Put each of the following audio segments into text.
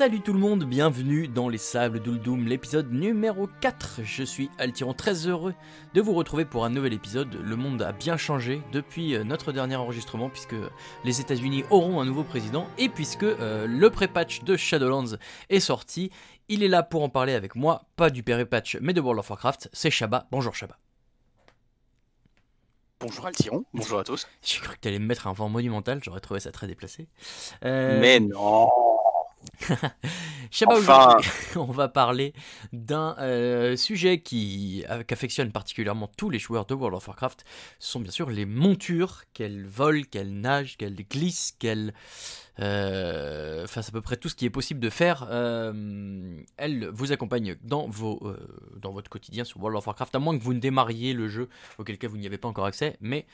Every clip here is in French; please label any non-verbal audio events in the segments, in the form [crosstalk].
Salut tout le monde, bienvenue dans les Sables d'Uldoum, l'épisode numéro 4. Je suis Altiron, très heureux de vous retrouver pour un nouvel épisode. Le monde a bien changé depuis euh, notre dernier enregistrement puisque les États-Unis auront un nouveau président et puisque euh, le pré-patch de Shadowlands est sorti. Il est là pour en parler avec moi, pas du pré-patch mais de World of Warcraft. C'est Shaba. Bonjour Shaba. Bonjour Altiron, bonjour à tous. J'ai cru que t'allais me mettre un vent monumental, j'aurais trouvé ça très déplacé. Euh, Mais non Enfin. aujourd'hui, [laughs] on va parler d'un euh, sujet qui euh, qu'affectionne particulièrement tous les joueurs de World of Warcraft. Ce sont bien sûr les montures, qu'elles volent, qu'elles nagent, qu'elles glissent, qu'elles... euh, Enfin, c'est à peu près tout ce qui est possible de faire. Euh, elles vous accompagnent dans, vos, dans votre quotidien sur World of Warcraft, à moins que vous ne démarriez le jeu, auquel cas vous n'y avez pas encore accès, mais...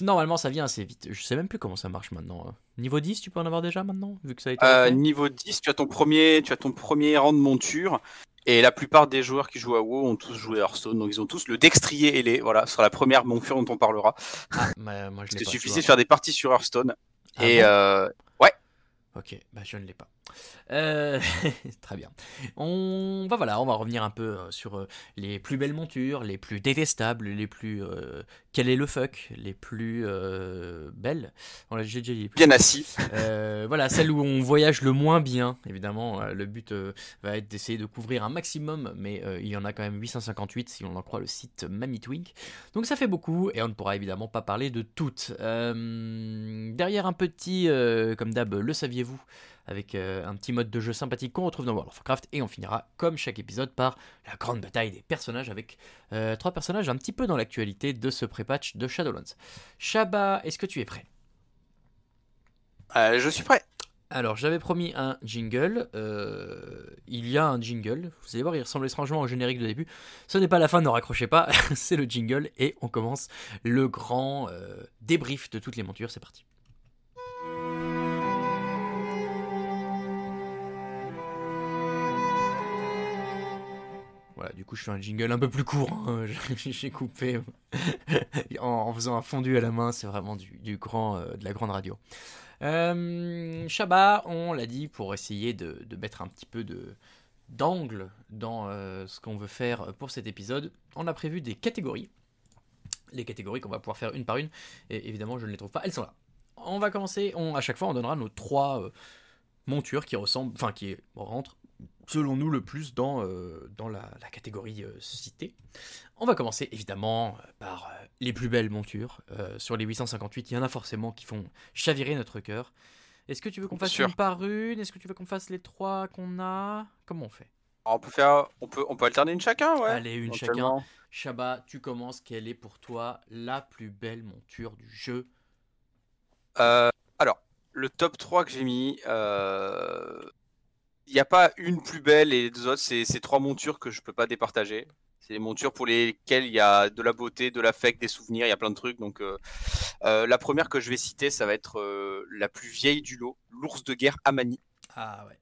Normalement, ça vient assez vite. Je sais même plus comment ça marche maintenant. Niveau 10, tu peux en avoir déjà maintenant Vu que ça a été. Euh, Niveau 10, tu as, ton premier, tu as ton premier rang de monture. Et la plupart des joueurs qui jouent à WoW ont tous joué Hearthstone, donc ils ont tous le dextrier ailé. Voilà, ce sera la première monture dont on parlera. Ah, bah, moi je pas. tu suffisait de faire des parties sur Hearthstone. Ah et bon? euh, Ok, bah je ne l'ai pas. Euh, [laughs] très bien. On va voilà, on va revenir un peu euh, sur euh, les plus belles montures, les plus détestables, les plus euh, quel est le fuck, les plus euh, belles. Déjà dit les plus. bien assis. Voilà, celle où on voyage le moins bien, évidemment. le but va être d'essayer de couvrir un maximum, mais il y en a quand même 858 si on en croit le site Mamitwink. Donc ça fait beaucoup, et on ne pourra évidemment pas parler de toutes. Derrière un petit, comme d'hab, le saviez-vous? Avec euh, un petit mode de jeu sympathique qu'on retrouve dans World of Warcraft et on finira comme chaque épisode par la grande bataille des personnages avec euh, trois personnages un petit peu dans l'actualité de ce pré-patch de Shadowlands. Shaba, est-ce que tu es prêt? Euh, je suis prêt. alors, j'avais promis un jingle. euh, il y a un jingle. Vous allez voir, il ressemble étrangement au générique de début. Ce n'est pas la fin, ne raccrochez pas. [laughs] C'est le jingle. Et on commence le grand euh, débrief de toutes les montures. C'est parti. Du coup, je fais un jingle un peu plus court. hein. [laughs] J'ai coupé [laughs] en, en faisant un fondu à la main. C'est vraiment du, grand, euh, de la grande radio. Euh, on l'a dit, pour essayer de, mettre un petit peu de d'angle dans euh, ce qu'on veut faire pour cet épisode, on a prévu des catégories. Les catégories qu'on va pouvoir faire une par une. Et évidemment, je ne les trouve pas, elles sont là. On va commencer, on, à chaque fois, on donnera nos trois euh, montures qui ressemblent, enfin qui rentrent, selon nous, le plus dans, euh, dans la, la catégorie euh, citée. On va commencer évidemment par euh, les plus belles montures. Euh, sur les 858, il y en a forcément qui font chavirer notre cœur. Est-ce que tu veux qu'on fasse Sûr. une par une? Est-ce que tu veux qu'on fasse les trois qu'on a? Comment on fait? Alors, on peut faire, on peut, on peut alterner une chacun, ouais. Allez, une chacun. Shabba, tu commences. Quelle est pour toi la plus belle monture du jeu? Euh, alors, le top 3 que j'ai mis, euh, n'y a pas une plus belle et les deux autres, c'est c'est trois montures que je peux pas départager. C'est des montures pour lesquelles il y a de la beauté, de l'affect, des souvenirs, il y a plein de trucs. Donc, euh, euh, la première que je vais citer, ça va être euh, la plus vieille du lot, l'ours de guerre Amani, Ah ouais.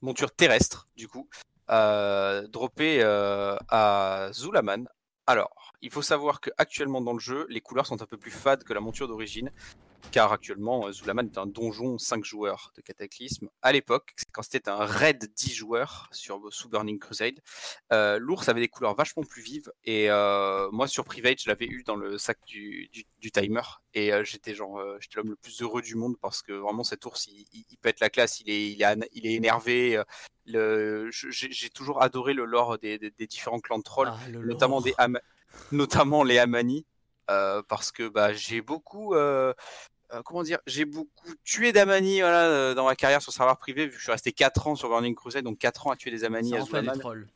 monture terrestre, du coup, droppée à Zulaman. Alors, il faut savoir que actuellement dans le jeu, les couleurs sont un peu plus fades que la monture d'origine, car actuellement, euh, Zulaman est un donjon 5 joueurs de Cataclysme. À l'époque, quand c'était un raid 10 joueurs sur, sous Burning Crusade, euh, l'ours avait des couleurs vachement plus vives, et euh, moi sur Private, je l'avais eu dans le sac du, du- du timer, et euh, j'étais genre, j'étais l'homme le plus heureux du monde, parce que vraiment cet ours, il, il- il pète la classe, il est, il il est énervé, j'ai toujours adoré le lore des, des- des différents clans de trolls, Ah, notamment des notamment les Amani, euh, parce que bah, j'ai beaucoup, euh, euh, comment dire, j'ai beaucoup tué d'Amani voilà, euh, dans ma carrière sur serveur privé, vu que je suis resté 4 ans sur Burning Crusade, donc 4 ans à tuer des Amani Ça à en fait des trolls.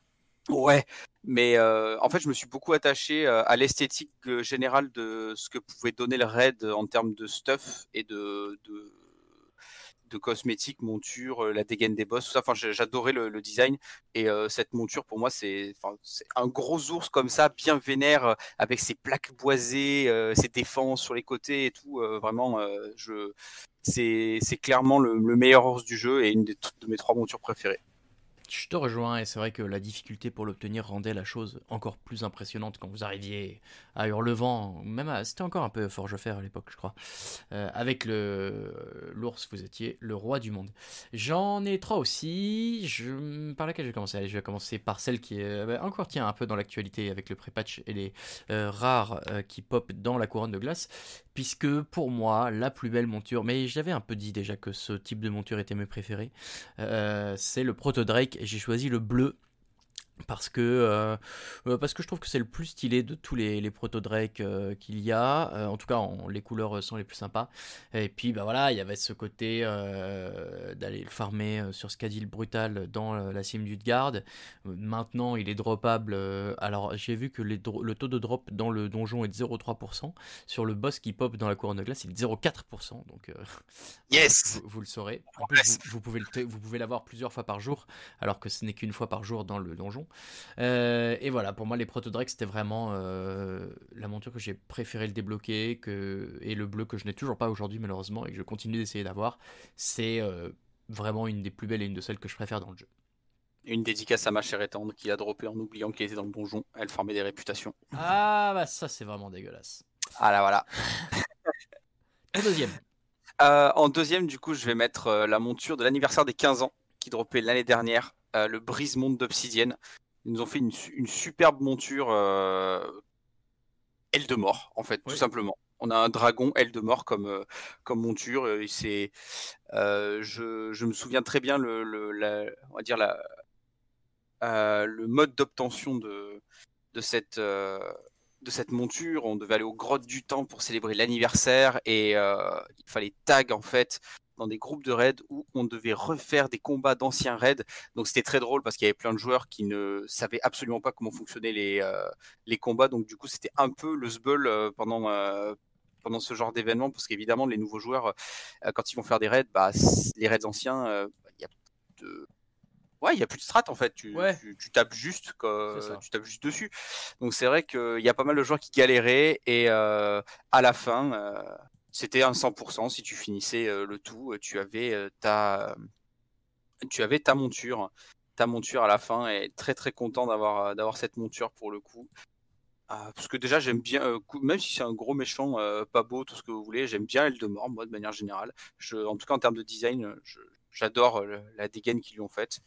Ouais, mais euh, en fait, je me suis beaucoup attaché à l'esthétique générale de ce que pouvait donner le raid en termes de stuff et de, de, de cosmétiques, montures, euh, la dégaine des boss, tout ça. Enfin, j'adorais le, design et euh, cette monture pour moi, c'est un gros ours comme ça, bien vénère, euh, avec ses plaques boisées, ses défenses sur les côtés et tout. vraiment, je c'est clairement le, le meilleur ours du jeu et une de mes trois montures préférées. Je te rejoins et c'est vrai que la difficulté pour l'obtenir rendait la chose encore plus impressionnante quand vous arriviez à Hurlevent, même à... c'était encore un peu Forgefer à l'époque je crois. Euh, avec le l'ours vous étiez le roi du monde. J'en ai trois aussi, je... par laquelle je vais commencer? Je vais commencer par celle qui est bah, encore tient un peu dans l'actualité avec le pré-patch et les euh, rares euh, qui pop dans la couronne de glace puisque pour moi la plus belle monture, mais j'avais un peu dit déjà que ce type de monture était mes préférés, c'est le Proto Drake j'ai choisi le bleu parce que, euh, euh, parce que je trouve que c'est le plus stylé de tous les, les proto Drake euh, qu'il y a. en tout cas, les couleurs sont les plus sympas. Et puis, bah voilà, il y avait ce côté d'aller le farmer sur Scadil Brutal dans la cime du Guard. Maintenant, il est droppable. alors, j'ai vu que le taux de drop dans le donjon est de 0,3%. Sur le boss qui pop dans la couronne de glace, il est de 0,4%. Donc, [laughs] yes vous, le saurez. En plus, vous, vous, pouvez vous pouvez l'avoir plusieurs fois par jour, alors que ce n'est qu'une fois par jour dans le donjon. Euh, et voilà, pour moi, les Proto c'était vraiment euh, la monture que j'ai préféré le débloquer, que, et le bleu que je n'ai toujours pas aujourd'hui, malheureusement, et que je continue d'essayer d'avoir. C'est euh, vraiment une des plus belles et une de celles que je préfère dans le jeu. Une dédicace à ma chère étendre qui a droppé en oubliant qu'elle était dans le donjon. Elle formait des réputations. Ah, bah ça, c'est vraiment dégueulasse. Ah là, voilà. [laughs] en deuxième. en deuxième, du coup, je vais mettre la monture de l'anniversaire des 15 ans qui droppait l'année dernière, le brise-monde d'obsidienne. Ils nous ont fait une, superbe monture euh, aile de mort, en fait, tout simplement. On a un dragon aile de mort comme, euh, comme monture. C'est, euh, je, je, me souviens très bien le, le on va dire la, le mode d'obtention de, de cette de cette monture. On devait aller aux grottes du temps pour célébrer l'anniversaire et il fallait tag en fait dans des groupes de raids où on devait refaire des combats d'anciens raids. Donc c'était très drôle parce qu'il y avait plein de joueurs qui ne savaient absolument pas comment fonctionnaient les, euh, les combats. Donc du coup c'était un peu le sbull euh, pendant, euh, pendant ce genre d'événement parce qu'évidemment les nouveaux joueurs quand ils vont faire des raids, bah, les raids anciens, il y a de... Ouais, il y a plus de strat en fait. Tu, tu, tapes juste, tu tapes juste dessus. Donc c'est vrai qu'il y a pas mal de joueurs qui galéraient et à la fin, c'était un 100%. Si tu finissais le tout, tu avais ta, tu avais ta monture, ta monture à la fin. Et très très content d'avoir d'avoir cette monture pour le coup. Ah, parce que déjà j'aime bien, même si c'est un gros méchant, pas beau, tout ce que vous voulez, j'aime bien Eldemort, moi de manière générale. En tout cas en termes de design, j'adore la dégaine qu'ils lui ont faite.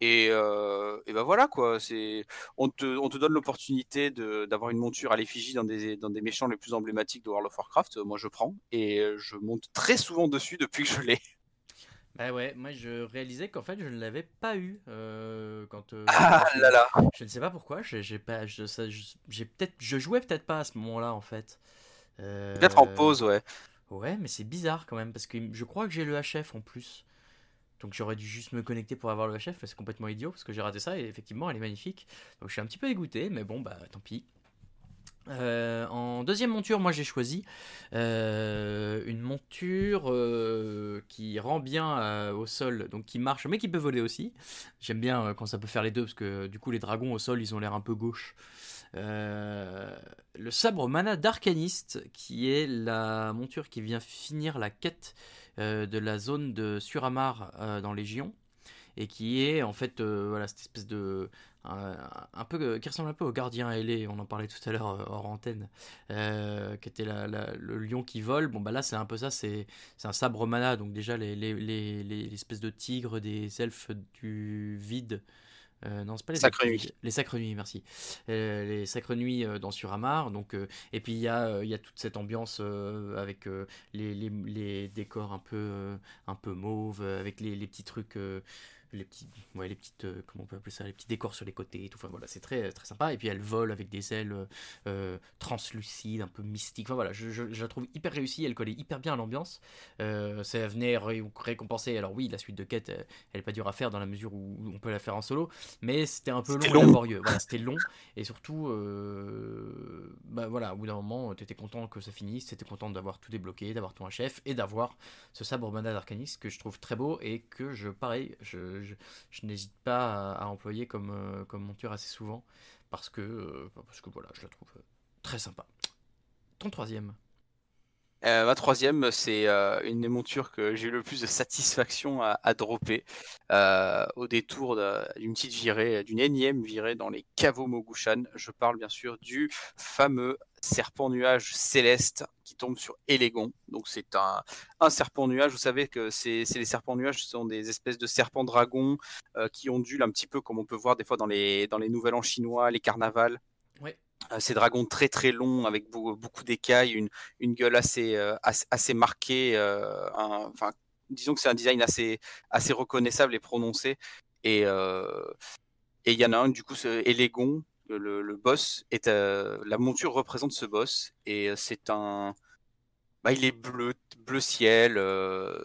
Et, euh, et ben voilà quoi, c'est on te, on te donne l'opportunité d'avoir une monture à l'effigie dans des, dans des méchants les plus emblématiques de World of Warcraft. Moi je prends et je monte très souvent dessus depuis que je l'ai. [laughs] Bah ouais, moi je réalisais qu'en fait je ne l'avais pas eu euh, quand. Euh, ah là là. Je ne sais pas pourquoi, j'ai pas, j'ai peut-être, je jouais peut-être pas à ce moment-là en fait. Peut-être en pause, ouais. Ouais, mais c'est bizarre quand même parce que je crois que j'ai le HF en plus. Donc j'aurais dû juste me connecter pour avoir le chef, c'est complètement idiot parce que j'ai raté ça et effectivement elle est magnifique. Donc je suis un petit peu dégoûté, mais bon bah tant pis. Euh, en deuxième monture, moi j'ai choisi euh, une monture euh, qui rend bien au sol, donc qui marche, mais qui peut voler aussi. J'aime bien quand ça peut faire les deux, parce que du coup les dragons au sol, ils ont l'air un peu gauche. Le sabre mana d'arcaniste, qui est la monture qui vient finir la quête euh, de la zone de Suramar euh, dans Légion et qui est en fait euh, voilà cette espèce de un peu qui ressemble un peu au gardien ailé on en parlait tout à l'heure hors antenne qui était le lion qui vole. Bon bah là c'est un peu ça c'est un sabre mana donc déjà les, les, les, les de tigres des elfes du vide euh, non, c'est pas les Sacres Nuits. Les Sacres Nuits, merci. Euh, les Sacres Nuits euh, dans Suramar. Donc, et puis il y a, y a toute cette ambiance avec les, les, les, décors un peu, un peu mauve, avec les, les petits trucs les petits ouais, les petites euh, comment on peut appeler ça les petits décors sur les côtés et tout. Enfin voilà c'est très très sympa. Et puis elle vole avec des ailes euh, euh, translucides un peu mystiques. Enfin voilà je, je, la trouve hyper réussie. Elle collait hyper bien à l'ambiance. Ça venait récompenser alors oui la suite de quête elle est pas dure à faire dans la mesure où on peut la faire en solo. Mais c'était un peu long, et laborieux. Voilà c'était long. Et surtout bah voilà au bout d'un moment tu étais content que ça finisse. Tu étais content d'avoir tout débloqué d'avoir ton chef et d'avoir ce sabre mana d'Arcanis que je trouve très beau et que je pareil je je, n'hésite pas à, employer comme, euh, comme monture assez souvent parce que, euh, parce que voilà, je la trouve euh, très sympa. Ton troisième ma troisième, c'est une des montures que j'ai eu le plus de satisfaction à, dropper au détour d'une petite virée, d'une énième virée dans les caveaux Mogushan. Je parle bien sûr du fameux serpent nuage céleste qui tombe sur Elégon. Donc c'est un, un serpent nuage. Vous savez que c'est les serpents nuages, ce sont des espèces de serpents dragons euh, qui ondulent un petit peu comme on peut voir des fois dans les, dans les nouvel an chinois, les carnavals. Ouais. Euh, ces dragons très très longs avec beau- beaucoup d'écailles, une, une gueule assez, euh, assez, assez marquée. euh, un- enfin, disons que c'est un design assez, assez reconnaissable et prononcé. Et et il y en a un, du coup, Elégon, le, le boss, est, euh, la monture représente ce boss. Et euh, c'est un. Bah, il est bleu, bleu ciel. euh,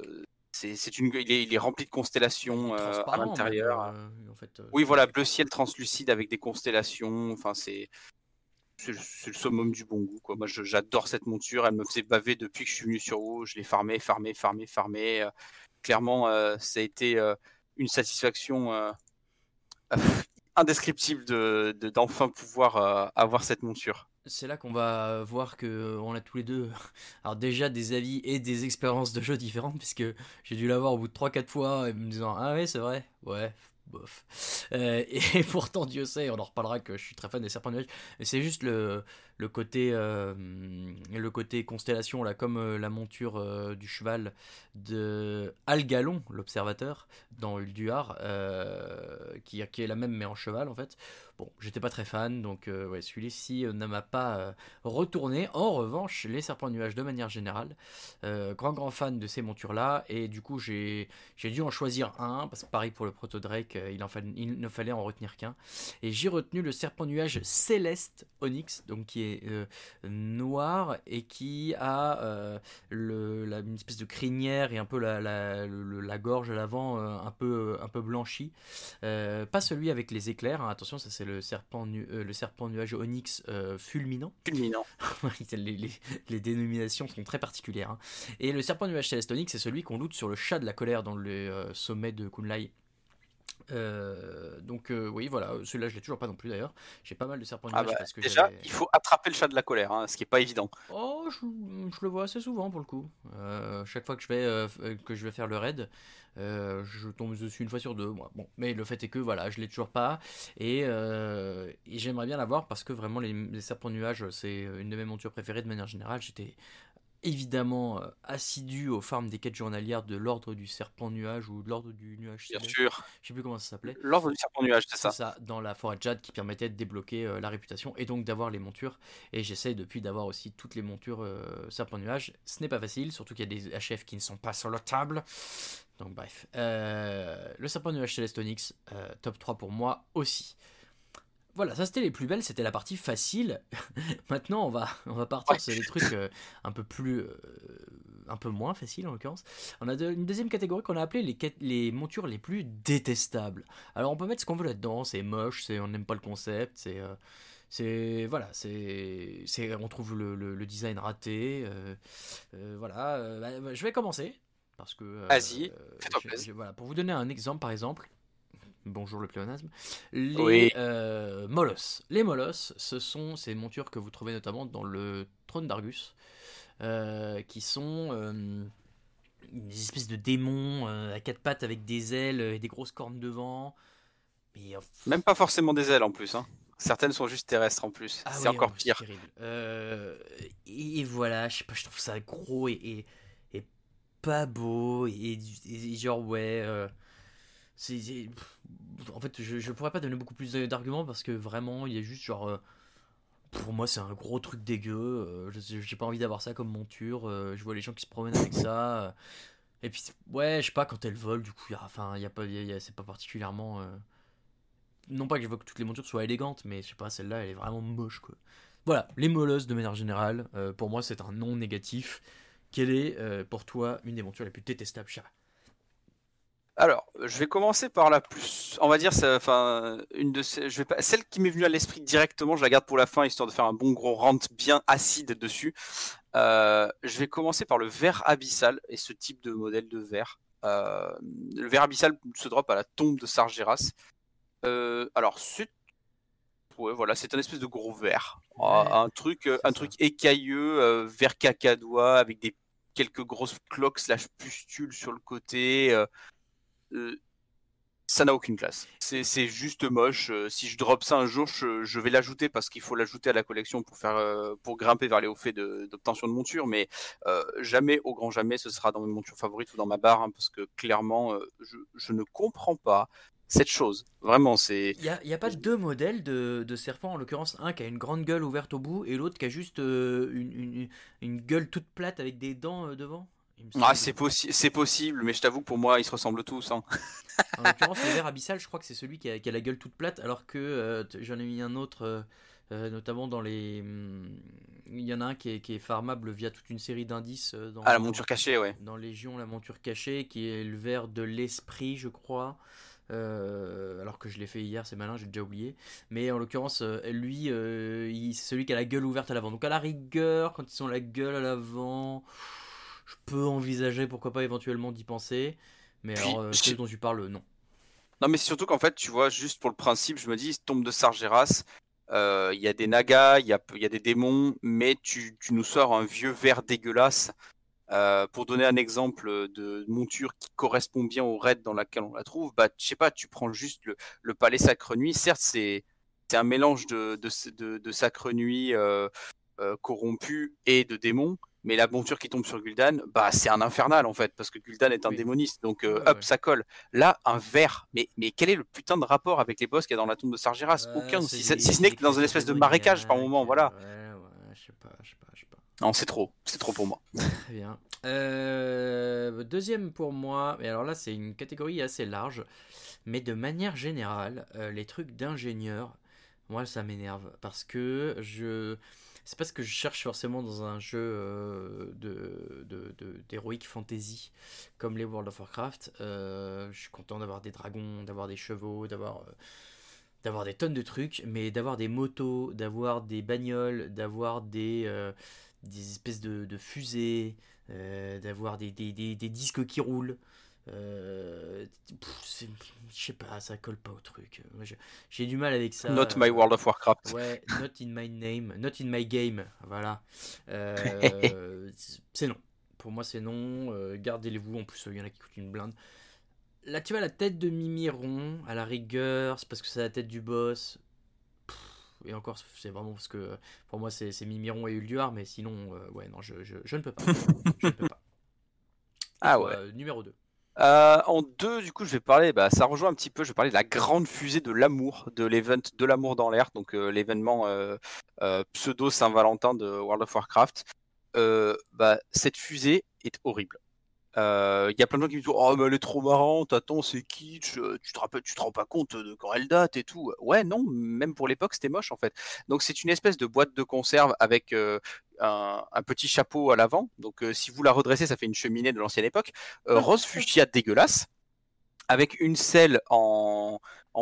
c'est c'est une, il, est, il est rempli de constellations à l'intérieur. en fait, Oui, voilà, bleu ciel translucide avec des constellations. Enfin, c'est c'est le, summum du bon goût. Quoi. Moi, j'adore cette monture. Elle me faisait baver depuis que je suis venu sur WoW. Je l'ai farmé, farmé, farmé, farmé. Euh, clairement, euh, ça a été euh, une satisfaction indescriptible de de- d'enfin pouvoir euh, avoir cette monture. C'est là qu'on va voir que on a tous les deux [laughs] alors déjà des avis et des expériences de jeu différentes puisque j'ai dû l'avoir au bout de 3-4 fois et me disant ah ouais c'est vrai ouais Euh, [laughs] et pourtant Dieu sait on en reparlera que je suis très fan des serpents nuages mais c'est juste le, le côté euh, le côté constellation là comme euh, la monture du cheval de Algalon l'observateur dans Ulduar qui, qui est la même mais en cheval en fait Bon, j'étais pas très fan, donc euh, celui-ci euh, ne m'a pas euh, retourné. En revanche, les serpents nuages de manière générale, grand grand fan de ces montures-là, et du coup j'ai dû en choisir un, parce que pareil pour le Proto Drake, il, en il ne fallait en retenir qu'un. Et j'ai retenu le serpent nuage céleste Onyx, donc qui est noir et qui a la- une espèce de crinière et un peu la, la, gorge à l'avant un, peu, un peu blanchie. Pas celui avec les éclairs, hein, attention, ça c'est le serpent, nu- euh, le serpent nuage onyx euh, fulminant. Culminant. [laughs] les, les- les dénominations sont très particulières. hein. Et le serpent nuage céleste onyx, c'est celui qu'on loot sur le chat de la colère dans le euh, sommet de Kunlai. Euh, donc euh, oui voilà celui-là je l'ai toujours pas non plus d'ailleurs j'ai pas mal de serpents Ah nuages bah, parce que déjà, il faut attraper le chat de la colère, hein, ce qui est pas évident. Oh, je, je le vois assez souvent pour le coup. Euh, chaque fois que je vais que je vais faire le raid, euh, je tombe dessus une fois sur deux. Moi. Bon, mais le fait est que voilà, je l'ai toujours pas et, euh, et j'aimerais bien l'avoir parce que vraiment les, les serpents nuages, c'est une de mes montures préférées de manière générale. J'étais évidemment euh, assidu aux farms des quêtes journalières de l'ordre du serpent nuage ou de l'ordre du nuage Bien sûr. Je sais plus comment ça s'appelait. L'ordre du serpent nuage, c'est ça. ça, dans la forêt de Jade qui permettait de débloquer euh, la réputation et donc d'avoir les montures. Et j'essaye depuis d'avoir aussi toutes les montures euh, serpent nuage. Ce n'est pas facile, surtout qu'il y a des HF qui ne sont pas sur la table. Donc bref. Euh, le serpent nuage Céleste Onyx, euh, top 3 pour moi aussi. Voilà, ça c'était les plus belles, c'était la partie facile. [laughs] Maintenant on va, on va partir Ouais. sur les trucs euh, un peu plus... euh, un peu moins faciles en l'occurrence. On a de- une deuxième catégorie qu'on a appelée les, montures les plus détestables. Alors on peut mettre ce qu'on veut là-dedans, c'est moche, c'est on n'aime pas le concept, c'est c'est voilà, c'est on trouve le, le- le design raté, voilà. bah, bah, je vais commencer parce que euh, Vas-y, voilà, pour vous donner un exemple par exemple. Bonjour le pléonasme. Les Oui. euh, molosses. Les molosses, ce sont ces montures que vous trouvez notamment dans le trône d'Argus, euh, qui sont euh, des espèces de démons à quatre pattes avec des ailes et des grosses cornes devant. Mais, Même pas forcément des ailes en plus. Hein. Certaines sont juste terrestres en plus. ah c'est ouais, encore pire. terrible. Et, voilà, je sais pas, je trouve ça gros et pas beau et, genre ouais. euh, c'est, en fait, je, je pourrais pas donner beaucoup plus d'arguments parce que vraiment, il y a juste genre. euh, pour moi, c'est un gros truc dégueu. euh, J'ai pas envie d'avoir ça comme monture. euh, je vois les gens qui se promènent avec ça. et puis, ouais, je sais pas, quand elles volent, du coup, enfin, pas, y a- a- c'est pas particulièrement. Non pas que je veux que toutes les montures soient élégantes, mais je sais pas, celle-là, elle est vraiment moche, quoi. Voilà, les molosses de manière générale, pour moi, c'est un non négatif. Quelle est, euh, pour toi, une des montures les plus détestables, Alors, je vais commencer par la plus, on va dire, enfin, une de ces, je vais pas, celle qui m'est venue à l'esprit directement, je la garde pour la fin histoire de faire un bon gros rant bien acide dessus. Euh, je vais commencer par le ver abyssal et ce type de modèle de ver. Euh, le ver abyssal se drop à la tombe de Sargeras. Euh, alors, c'est ouais, voilà, c'est un espèce de gros verre. Ah, un truc, un truc écailleux, vert cacadois, avec des quelques grosses cloques slash pustules sur le côté. ça n'a aucune classe. C'est juste moche. si je drop ça un jour, je, vais l'ajouter parce qu'il faut l'ajouter à la collection pour faire pour grimper vers les hauts faits d'obtention de, monture. Mais jamais, au grand jamais, ce sera dans mes montures favorites ou dans ma barre hein, parce que clairement, je, ne comprends pas cette chose. Vraiment, c'est. Il n'y a, pas deux modèles de, de serpents, en l'occurrence un qui a une grande gueule ouverte au bout et l'autre qui a juste euh, une, une, gueule toute plate avec des dents euh, devant ah, c'est c'est possible, mais je t'avoue pour moi, ils se ressemblent tous. Hein. en l'occurrence, le vert abyssal, je crois que c'est celui qui a, qui a, la gueule toute plate, alors que euh, j'en ai mis un autre, notamment dans les. Hmm, il y en a un qui est, qui est farmable via toute une série d'indices. dans, ah, la monture cachée, ouais. Dans Légion, la monture cachée, qui est le vert de l'esprit, je crois. Euh, alors que je l'ai fait hier, c'est malin, j'ai déjà oublié. Mais en l'occurrence, euh, lui, euh, c'est celui qui a la gueule ouverte à l'avant. Donc à la rigueur, quand ils sont la gueule à l'avant, je peux envisager, pourquoi pas éventuellement d'y penser. Mais alors, ce dont tu parles, non. Non, mais surtout qu'en fait, tu vois, juste pour le principe, je me dis, tombe de Sargeras, il y a des nagas, il y a, y a, des démons, mais tu, tu, nous sors un vieux verre dégueulasse euh, pour donner un exemple de monture qui correspond bien au raid dans laquelle on la trouve, bah, je sais pas, tu prends juste le, palais Sacre Nuit. Certes, c'est un mélange de, de, Sacre Nuit euh, euh, corrompu et de démons, mais la monture qui tombe sur Gul'dan, bah, c'est un infernal en fait, parce que Gul'dan est un démoniste, donc hop, ça colle. Là, un verre, mais, mais quel est le putain de rapport avec les boss qu'il y a dans la tombe de Sargeras? Aucun, si, ce n'est que dans une espèce de marécage par moment, voilà. Ouais, ouais, je sais pas, je sais pas, je sais pas. Non, c'est trop, c'est trop pour moi. [laughs] Très bien. Euh, deuxième pour moi, et alors là c'est une catégorie assez large, mais de manière générale, euh, les trucs d'ingénieur, moi ça m'énerve parce que je. C'est pas ce que je cherche forcément dans un jeu euh, de, d'heroic fantasy comme les World of Warcraft. je suis content d'avoir des dragons, d'avoir des chevaux, d'avoir d'avoir des tonnes de trucs, mais d'avoir des motos, d'avoir des bagnoles, d'avoir des, des espèces de, fusées, euh, d'avoir des, disques qui roulent. Euh, je sais pas, ça colle pas au truc. J'ai du mal avec ça. Not my World of Warcraft. Ouais, not in my name, not in my game. Voilà. Euh, [laughs] c'est non. Pour moi, c'est non. Gardez-les-vous. En plus, il y en a qui coûtent une blinde. Là, tu vois, la tête de Mimiron, à la rigueur, c'est parce que c'est la tête du boss et encore, c'est vraiment parce que pour moi, c'est Mimiron et Ulduar, mais sinon, euh, ouais, non, je, je, ne peux pas. [laughs] je ne peux pas. Ah ouais. Euh, numéro 2. Euh, en deux, du coup, je vais parler, bah, ça rejoint un petit peu, je vais parler de la grande fusée de l'amour, de l'event de l'amour dans l'air, donc l'événement pseudo Saint-Valentin de World of Warcraft. bah, cette fusée est horrible. Il euh, y a plein de gens qui me disent Oh, mais elle est trop marrante, attends, c'est kitsch, euh, tu te, rappelles, tu te rends pas compte de quand elle date et tout. Ouais, non, même pour l'époque, c'était moche en fait. Donc, c'est une espèce de boîte de conserve avec euh, un, petit chapeau à l'avant. Donc, si vous la redressez, ça fait une cheminée de l'ancienne époque. rose fuchsia dégueulasse, avec une selle en,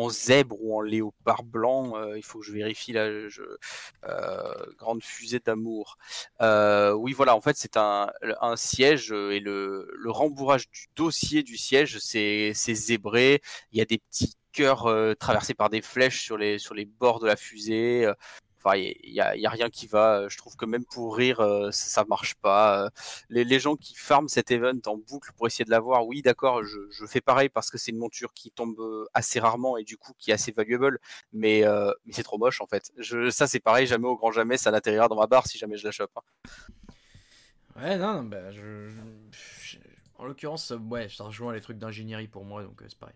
zèbre ou en léopard blanc. Euh, il faut que je vérifie là. Euh, grande fusée d'amour. Euh, oui, voilà. En fait, c'est un, siège et le, rembourrage du dossier du siège, c'est zébré. Il y a des petits cœurs traversés par des flèches sur les, sur les bords de la fusée. Enfin, il y a, rien qui va. Je trouve que même pour rire, euh, ça, ne marche pas. Euh, les, gens qui farment cet event en boucle pour essayer de l'avoir, oui, d'accord, je, fais pareil parce que c'est une monture qui tombe euh, assez rarement et du coup qui est assez valuable, mais, c'est trop moche en fait. Ça, c'est pareil, jamais au grand jamais, ça n'atterrira dans ma barre si jamais je la chope. Hein. Ouais, non, bah, je, en l'occurrence, ouais, ça rejoint les trucs d'ingénierie pour moi, donc c'est pareil.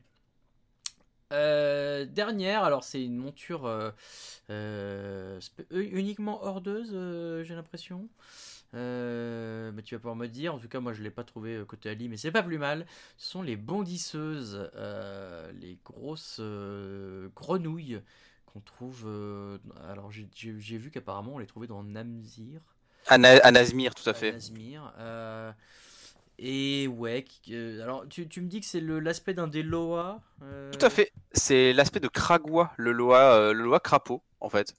Euh, dernière, alors c'est une monture euh, euh, uniquement hordeuse, j'ai l'impression. mais tu vas pouvoir me dire, en tout cas moi je l'ai pas trouvé côté Ali, mais c'est pas plus mal. Ce sont les bondisseuses, les grosses grenouilles qu'on trouve. alors j'ai vu qu'apparemment on les trouvait dans Namzir. À, Nazmir, tout à fait. Et ouais, euh, alors tu, tu, me dis que c'est l'aspect d'un des Loa euh Tout à fait, c'est l'aspect de Kragua, le Loa, euh, le Loa crapaud en fait.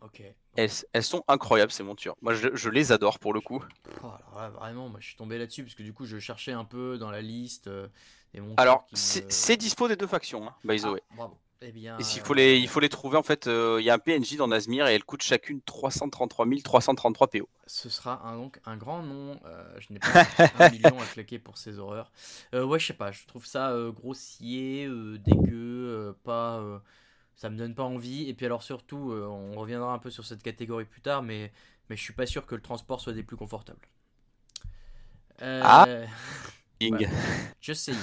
Ok. Elles, elles, sont incroyables ces montures. Moi je, je les adore pour le coup. Oh, alors vraiment, moi je suis tombé là-dessus parce que du coup je cherchais un peu dans la liste des Alors c'est dispo des deux factions, hein, by the ah, way. Bravo. Eh bien, Et s'il faut les, il faut les trouver, en fait, euh, il y a un PNJ dans Nazmir et elles coûtent chacune 333 333 PO. Ce sera un, donc un grand nom. euh, je n'ai pas un [laughs] million à claquer pour ces horreurs. Euh, ouais, je sais pas. Je trouve ça euh, grossier, euh, dégueu, euh, pas. euh, ça me donne pas envie. Et puis alors surtout, euh, on reviendra un peu sur cette catégorie plus tard, mais mais je suis pas sûr que le transport soit des plus confortables. Euh, Ah. [laughs] Ouais. Just saying.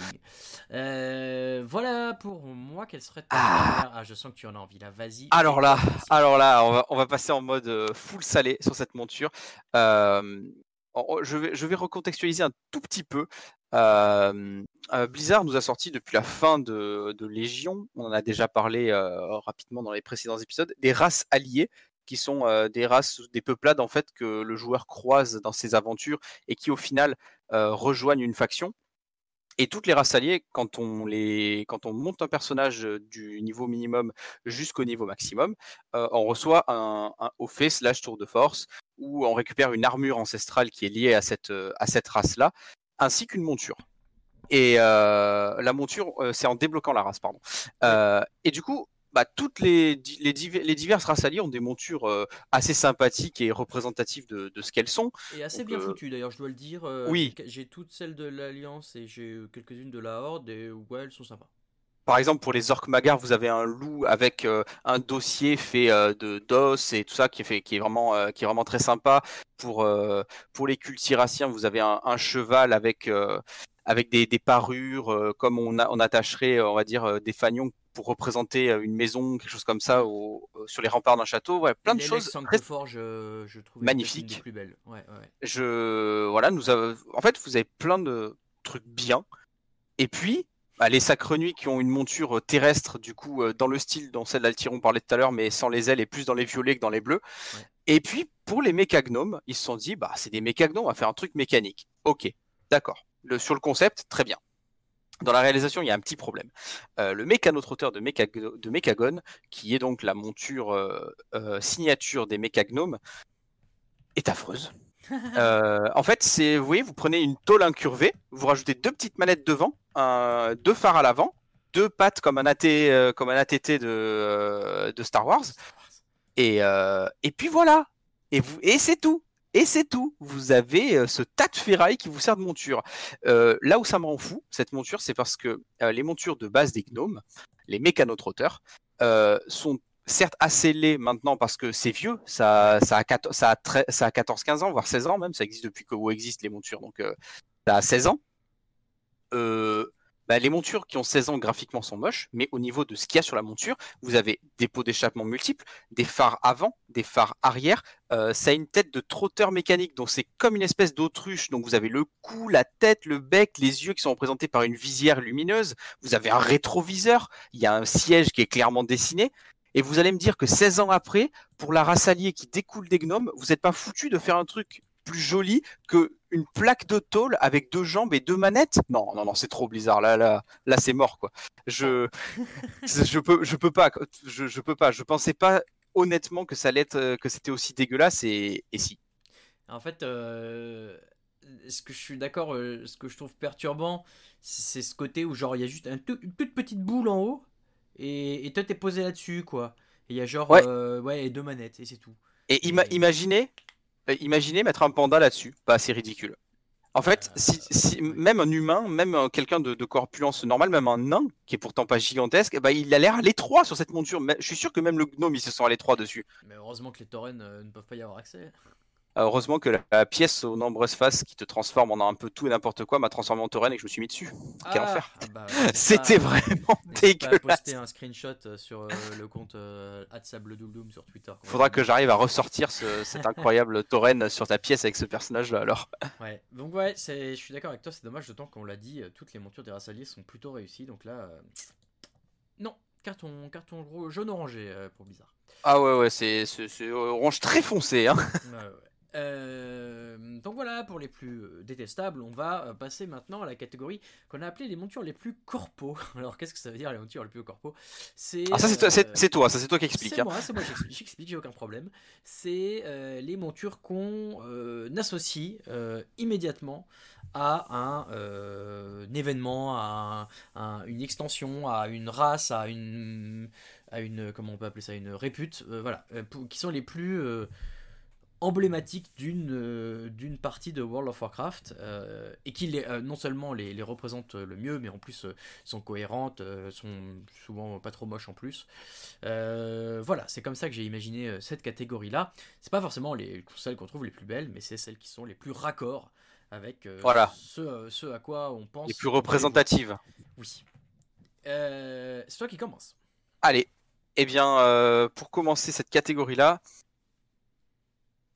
Euh, voilà pour moi. Quelle serait ta Ah. Ah, je sens que tu en as envie là. Vas-y. Alors là. Alors là, on va, on va passer en mode euh, full salé sur cette monture. Euh, je, vais, je vais recontextualiser un tout petit peu. Euh, Blizzard nous a sorti depuis la fin de, de Légion, on en a déjà parlé rapidement dans les précédents épisodes, des races alliées qui sont euh, des races, des peuplades en fait que le joueur croise dans ses aventures et qui au final euh, rejoignent une faction. Et toutes les races alliées, quand on, les, quand on monte un personnage euh, du niveau minimum jusqu'au niveau maximum, on reçoit un, un fait slash tour de force où on récupère une armure ancestrale qui est liée à cette, à cette race-là, ainsi qu'une monture. Et la monture, c'est en débloquant la race, pardon. Et du coup, bah, toutes les, di- les, div- les diverses races alliées ont des montures euh, assez sympathiques et représentatives de, de ce qu'elles sont. Et assez Donc, bien euh, foutu d'ailleurs, je dois le dire. euh, Oui. j'ai- toutes celles de l'Alliance et j'ai quelques-unes de la Horde et ouais, elles sont sympas. Par exemple, pour les orques magars, vous avez un loup avec euh, un dossier fait euh, de d'os et tout ça qui est fait, qui est vraiment, euh, qui est vraiment très sympa. Pour pour les cultiraciens, vous avez un, un cheval avec avec des, des parures, comme on, a, on attacherait, on va dire, des fanions pour représenter euh, une maison, quelque chose comme ça, au- sur les remparts d'un château. Ouais, plein de choses. Très- euh, je trouve Magnifique. plus. Ouais, ouais, je voilà nous avons- en fait vous avez plein de trucs bien et puis bah, les sacres nuits qui ont une monture euh, terrestre du coup dans le style dont celle d'Altiron parlait tout à l'heure mais sans les ailes et plus dans les violets que dans les bleus Ouais. et puis pour les mécagnomes ils se sont dit bah c'est des mécagnomes on va faire un truc mécanique ok d'accord le, sur le concept très bien dans la réalisation, il y a un petit problème. Euh, le mécanotrotteur de, de Mécagone, qui est donc la monture euh, euh, signature des mécagnomes, est affreuse. [laughs] En fait, c'est, vous voyez, vous prenez une tôle incurvée, vous rajoutez deux petites manettes devant, un- deux phares à l'avant, deux pattes comme un, AT, comme un ATT de, de Star Wars, et, et puis voilà. Et, vous, et c'est tout. Et c'est tout. Vous avez euh, ce tas de ferraille qui vous sert de monture. Euh, là où ça me rend fou, cette monture, c'est parce que euh, les montures de base des gnomes, les mécanotrotteurs, euh, sont certes assez laids maintenant parce que c'est vieux, ça, ça a, 14 ça a ça a 14-15 ans, voire 16 ans même, ça existe depuis que WoW existe les montures, donc euh, ça a 16 ans. Euh, bah, les montures qui ont 16 ans graphiquement sont moches, mais au niveau de ce qu'il y a sur la monture, vous avez des pots d'échappement multiples, des phares avant, des phares arrière, euh, ça a une tête de trotteur mécanique, donc c'est comme une espèce d'autruche, donc vous avez le cou, la tête, le bec, les yeux qui sont représentés par une visière lumineuse, vous avez un rétroviseur, il y a un siège qui est clairement dessiné, et vous allez me dire que 16 ans après, pour la race alliée qui découle des gnomes, vous n'êtes pas foutu de faire un truc plus joli que une plaque de tôle avec deux jambes et deux manettes? Non, non, non, c'est trop bizarre. Là, là, là, c'est mort, quoi. Je, je peux, je peux pas, je, je peux pas. Je pensais pas honnêtement que ça allait être, euh, que c'était aussi dégueulasse et, et si. En fait, euh, ce que je suis d'accord, euh, ce que je trouve perturbant, c'est ce côté où genre il y a juste un une toute petite boule en haut et, et toi t'es posé là-dessus quoi. Il y a genre Ouais. euh, ouais et deux manettes et c'est tout. Et ima- imaginez, imaginez mettre un panda là-dessus. Bah, c'est ridicule. En fait, Euh, si, si- oui. même un humain, même euh, quelqu'un de, de corpulence normale, même un nain, qui est pourtant pas gigantesque, eh ben, il a l'air à l'étroit sur cette monture. Je suis sûr que même le gnome, il se sent à l'étroit dessus. Mais heureusement que les taurennes euh, ne peuvent pas y avoir accès. Heureusement que la, la pièce aux nombreuses faces qui te transforme en un peu tout et n'importe quoi m'a transformé en tauren et que je me suis mis dessus. Quel enfer. ah bah, [laughs] C'était vraiment dégueulasse. poster un screenshot euh, sur euh, le compte euh, sur Twitter. Faudra que j'arrive à ressortir ce- cet incroyable [laughs] tauren sur ta pièce avec ce personnage-là alors. Ouais, donc ouais, c'est, je suis d'accord avec toi, c'est dommage, d'autant qu'on l'a dit, euh, toutes les montures des races alliées sont plutôt réussies, donc là, euh, non, carton, carton jaune orangé euh, pour Blizzard. Ah ouais, ouais, c'est orange très foncé. Hein. Ouais, ouais. Euh, donc voilà, pour les plus euh, détestables, on va euh, passer maintenant à la catégorie qu'on a appelée les montures les plus corpos. [laughs] Alors qu'est-ce que ça veut dire les montures les plus corpos? C'est ah, ça c'est toi, c'est toi, ça c'est toi qui explique. C'est hein. moi, c'est moi qui explique, j'ai aucun problème. C'est les montures qu'on associe immédiatement à un, événement, à, une extension, à une race, à une, à une comment on peut appeler ça, une répute, voilà, qui sont les plus emblématique d'une euh, d'une partie de World of Warcraft euh, et qui les, euh, non seulement les, les, représente le mieux mais en plus sont cohérentes sont souvent pas trop moches en plus. Voilà c'est comme ça que j'ai imaginé cette catégorie là c'est pas forcément les celles qu'on trouve les plus belles mais c'est celles qui sont les plus raccords avec voilà. ce, ce, à quoi on pense les plus représentatives. Oui. C'est toi qui commence. Allez. Eh bien pour commencer cette catégorie là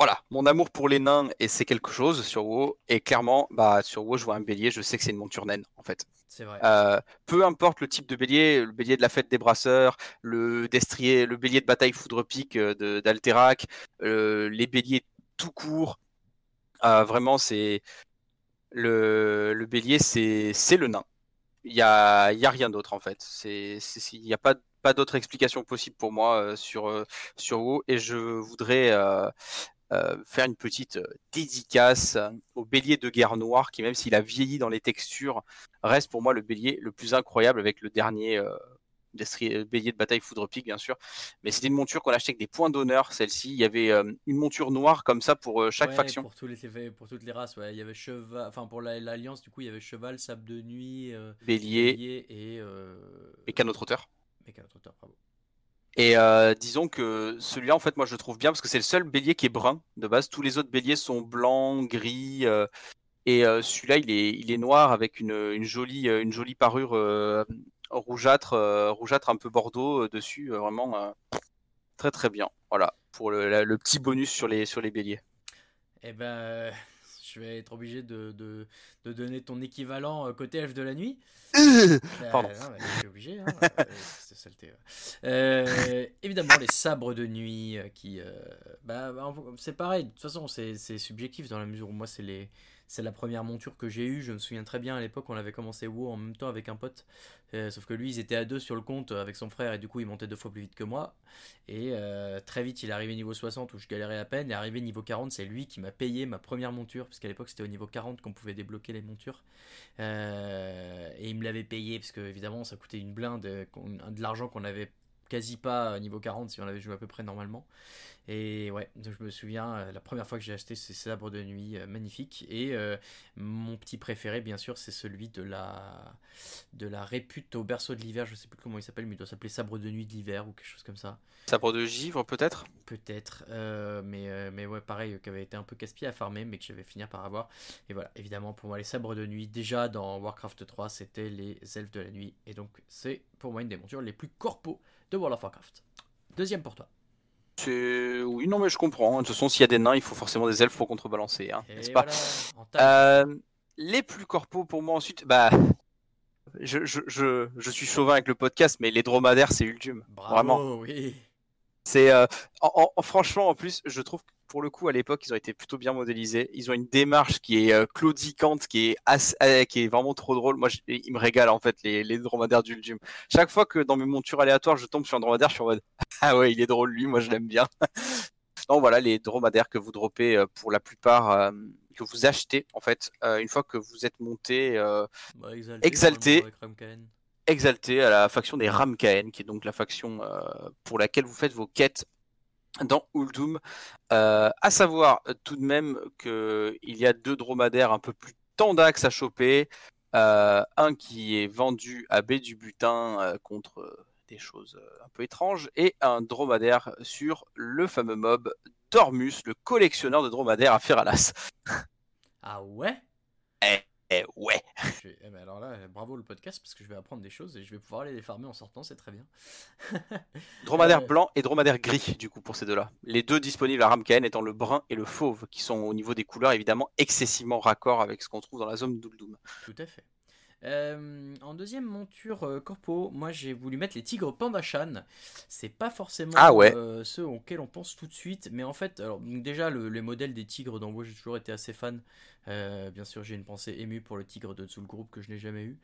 voilà, mon amour pour les nains, et c'est quelque chose sur WoW. Et clairement, bah, sur WoW, je vois un bélier, je sais que c'est une monture naine, en fait. C'est vrai. Euh, peu importe le type de bélier, le bélier de la fête des brasseurs, le destrier, le bélier de bataille foudre pique euh, d'Alterac, euh, les béliers tout court. vraiment, c'est le, le bélier, c'est le nain. Il n'y a, y a rien d'autre, en fait. Il n'y a pas pas d'autre explication possible pour moi sur sur WoW et je voudrais euh, faire une petite euh, dédicace au bélier de guerre noire qui même s'il a vieilli dans les textures reste pour moi le bélier le plus incroyable avec le dernier euh, bélier de bataille foudre pique bien sûr. Mais c'était une monture qu'on achetait avec des points d'honneur celle-ci. Il y avait une monture noire comme ça pour chaque faction. pour, tous les, pour toutes les races ouais. il y avait cheval enfin pour l'alliance du coup il y avait cheval sable de nuit bélier, et et canot trotteur. et canot trotteur bravo et euh, disons que celui-là, en fait, moi je le trouve bien parce que c'est le seul bélier qui est brun de base. Tous les autres béliers sont blancs, gris. Euh, et euh, celui-là, il est, il est noir avec une, une jolie, une jolie parure rougeâtre, rougeâtre un peu bordeaux dessus. vraiment très très bien. Voilà pour le, le, petit bonus sur les, sur les béliers. Eh ben, je vais être obligé de, de, de donner ton équivalent euh, côté elfe de la nuit. Bah, [laughs] Pardon. obligé. Hein, [laughs] c'est saleté. Euh, évidemment, les sabres de nuit euh, qui. bah, c'est pareil. De toute façon, c'est subjectif dans la mesure où moi, c'est les c'est la première monture que j'ai eue. Je me souviens très bien à l'époque, on avait commencé WoW en même temps avec un pote. Euh, sauf que lui, ils étaient à deux sur le compte avec son frère et du coup, il montait deux fois plus vite que moi. Et euh, très vite, il est arrivé niveau 60 où je galérais à peine. Et arrivé niveau 40, c'est lui qui m'a payé ma première monture. Parce qu'à l'époque, c'était au niveau 40 qu'on pouvait débloquer les montures. Euh, et il me l'avait payé parce que évidemment, ça coûtait une blinde, de l'argent qu'on avait quasi pas niveau 40 si on avait joué à peu près normalement. Et ouais, je me souviens, euh, la première fois que j'ai acheté ces sabres de nuit euh, magnifiques. Et euh, mon petit préféré, bien sûr, c'est celui de la, de la répute au berceau de l'hiver. Je sais plus comment il s'appelle, mais il doit s'appeler sabre de nuit de l'hiver ou quelque chose comme ça. Sabre de givre, peut-être? Peut-être. mais, mais ouais, pareil, qui avait été un peu casse-pied à farmer, mais que j'avais fini par avoir. Et voilà, évidemment, pour moi, les sabres de nuit, déjà dans Warcraft 3, c'était les elfes de la nuit. Et donc, c'est pour moi une des montures les plus corpos de World of Warcraft. Deuxième pour toi. Oui, non, mais je comprends. De toute façon, s'il y a des nains, il faut forcément des elfes pour contrebalancer, hein, n'est-ce pas euh, Les plus corpos pour moi ensuite, bah. Je, je, je, je, suis chauvin avec le podcast, mais les dromadaires, c'est ultime. Vraiment. Oui. C'est euh, en, franchement en plus, je trouve que pour le coup à l'époque ils ont été plutôt bien modélisés. Ils ont une démarche qui est euh, claudicante, qui est euh, qui est vraiment trop drôle. Moi, ils me régalent en fait les, les dromadaires d'Ultium. Chaque fois que dans mes montures aléatoires je tombe sur un dromadaire, je suis en mode [laughs] ah ouais il est drôle lui, moi je l'aime bien. [laughs] Donc voilà les dromadaires que vous dropez pour la plupart que vous achetez en fait une fois que vous êtes monté bah, exalté exalté à la faction des Ramkaen, qui est donc la faction euh, pour laquelle vous faites vos quêtes dans Uldum. Euh, à savoir euh, tout de même qu'il y a deux dromadaires un peu plus tendax à choper. un qui est vendu à baie du butin contre des choses un peu étranges, et un dromadaire sur le fameux mob Dormus, le collectionneur de dromadaires à Feralas. Ah ouais? Eh, eh ouais. Eh ben alors là, bravo le podcast parce que je vais apprendre des choses et je vais pouvoir aller les farmer en sortant, c'est très bien. [laughs] dromadaire euh, blanc et dromadaire gris du coup pour ces deux-là. Les deux disponibles à Ramkaen étant le brun et le fauve qui sont au niveau des couleurs évidemment excessivement raccord avec ce qu'on trouve dans la zone d'Uldum. Tout à fait. Euh, en deuxième monture euh, corpo, moi j'ai voulu mettre les tigres Pandachan. C'est pas forcément Ah ouais. euh, ceux auxquels on pense tout de suite, mais en fait, alors, donc déjà le, les modèles des tigres d'Envoi, j'ai toujours été assez fan. Euh, bien sûr, j'ai une pensée émue pour le tigre de Zul Group que je n'ai jamais eu.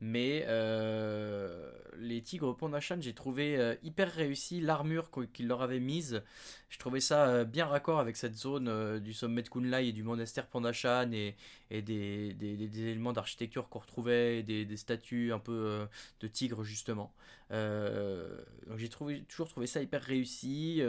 Mais euh, les tigres Pandachan, j'ai trouvé euh, hyper réussi l'armure qu- qu'ils leur avaient mise. Je trouvais ça bien raccord avec cette zone du sommet de Kunlai et du monastère Pandachan et, des, éléments d'architecture qu'on retrouvait, des, statues un peu de tigres justement. Donc j'ai toujours trouvé ça hyper réussi,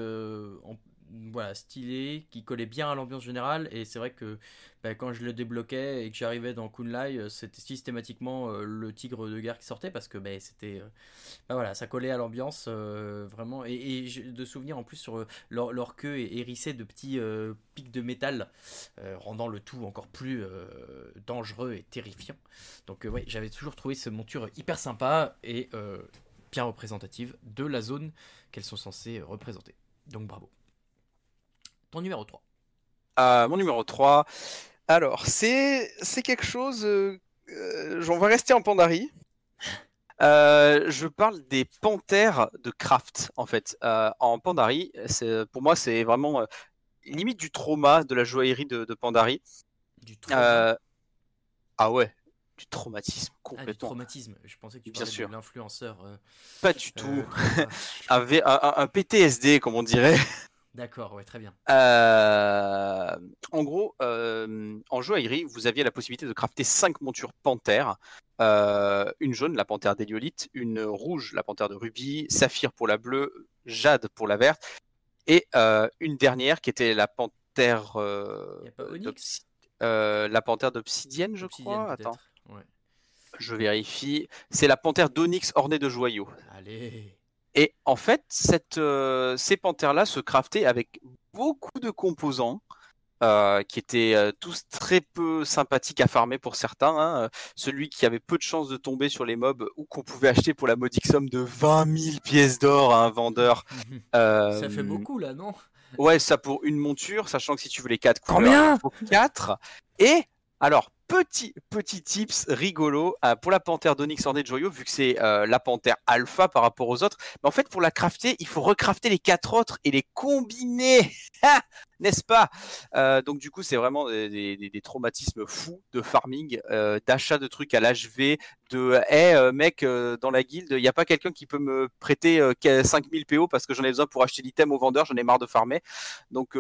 voilà, stylé, qui collait bien à l'ambiance générale. Et c'est vrai que bah, quand je le débloquais et que j'arrivais dans Kunlai, euh, c'était systématiquement euh, le tigre de guerre qui sortait parce que bah, c'était, euh, bah, voilà, ça collait à l'ambiance vraiment. Et, de souvenirs en plus sur leur, leur queue hérissée de petits pics de métal, rendant le tout encore plus dangereux et terrifiant. Donc ouais, j'avais toujours trouvé cette monture hyper sympa et bien représentative de la zone qu'elles sont censées représenter. Donc bravo. Ton numéro 3. Euh, mon numéro 3. Alors, c'est c'est quelque chose. euh, euh, on va rester en Pandarie. [laughs] Euh, je parle des panthères de Kraft, en fait. Euh, en Pandarie, c'est- pour moi, c'est vraiment limite du trauma de la joaillerie de, de Pandarie. Du trauma. Ah ouais, du traumatisme Ah, du complètement. traumatisme. Je pensais que tu Bien parlais sûr. de l'influenceur. euh, Pas du euh, tout. [laughs] un- un PTSD, comme on dirait. D'accord, ouais, très bien. Euh, en gros, euh, en joaillerie, vous aviez la possibilité de crafter 5 montures panthères. Euh, une jaune, la panthère d'héliolite, une rouge, la panthère de rubis, saphir pour la bleue, jade pour la verte, et une dernière qui était la panthère, la panthère d'obsidienne, je crois? Attends, Ouais. je vérifie. C'est la panthère d'onyx ornée de joyaux. Allez. Et en fait, cette, euh, ces panthères-là se craftaient avec beaucoup de composants euh, qui étaient euh, tous très peu sympathiques à farmer pour certains. hein. Euh, Celui qui avait peu de chances de tomber sur les mobs ou qu'on pouvait acheter pour la modique somme de 20 000 pièces d'or à un vendeur. [laughs] Ça fait beaucoup là, non? Ouais, ça pour une monture, sachant que si tu veux les quatre Combien? couleurs, il faut 4. Et alors, petit petit tips rigolo euh, pour la panthère d'Onyx ornée de joyaux, vu que c'est euh, la panthère alpha par rapport aux autres. Mais en fait, pour la crafter, il faut recrafter les quatre autres et les combiner. [laughs] N'est-ce pas? Euh, Donc du coup, c'est vraiment des, traumatismes fous de farming, d'achat de trucs à l'HV, de hey euh, mec dans la guilde, il n'y a pas quelqu'un qui peut me prêter euh, 5000 PO parce que j'en ai besoin pour acheter l'item au vendeur, j'en ai marre de farmer. Donc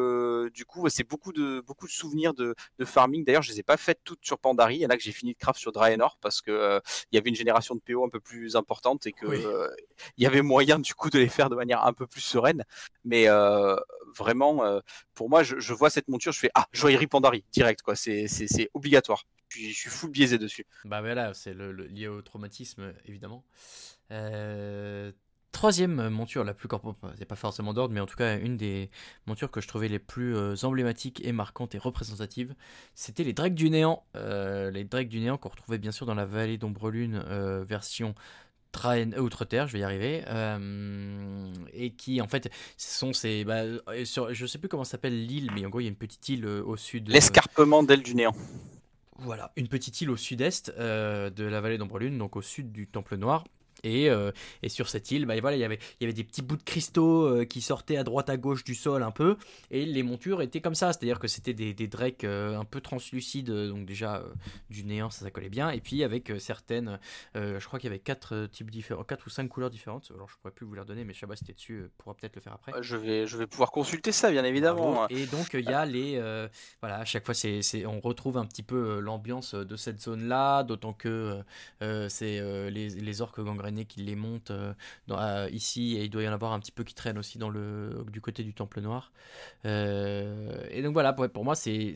du coup, c'est beaucoup de beaucoup de souvenirs de, de farming. D'ailleurs, je les ai pas faites toutes sur Pandarie. Il y en a que j'ai fini de craft sur Draenor parce que euh, il y avait une génération de PO un peu plus importante et que Oui. euh, il y avait moyen du coup de les faire de manière un peu plus sereine. Mais euh, vraiment, pour moi, je, je vois cette monture, je fais ah joaillerie Pandarie direct quoi. C'est c'est obligatoire. Je suis, je suis full biaisé dessus. Bah voilà, c'est le, le- lié au traumatisme, évidemment. Euh, troisième monture la plus corpo, c'est pas forcément d'ordre, mais en tout cas une des montures que je trouvais les plus euh, emblématiques et marquantes et représentatives, c'était les Drakes du Néant. Euh, les Drakes du Néant qu'on retrouvait bien sûr dans la vallée d'Ombrelune, euh, version Traen, euh, Outre-Terre, je vais y arriver, euh, et qui en fait sont ces, bah, euh, sur, je sais plus comment s'appelle l'île, mais en gros il y a une petite île euh, au sud. euh, L'escarpement d'ailes du néant. voilà, une petite île au sud-est euh, de la vallée d'Ombrelune, donc au sud du Temple Noir. Et, euh, et sur cette île, bah, voilà, il y avait, il y avait des petits bouts de cristaux euh, qui sortaient à droite à gauche du sol un peu. Et les montures étaient comme ça, c'est-à-dire que c'était des, des drakes euh, un peu translucides, donc déjà du néant, ça, ça collait bien. Et puis avec certaines, je crois qu'il y avait quatre types différents, quatre ou cinq couleurs différentes. Alors je pourrais plus vous les redonner, mais Shabba c'était dessus, pourra peut-être le faire après. Je vais je vais pouvoir consulter ça bien évidemment. Bravo. Et donc il y a les voilà à chaque fois c'est on retrouve un petit peu l'ambiance de cette zone là d'autant que c'est les, les orques gangrénés qui les montent euh, ici et il doit y en avoir un petit peu qui traînent aussi dans le du côté du temple noir. Euh, et donc voilà pour, pour moi c'est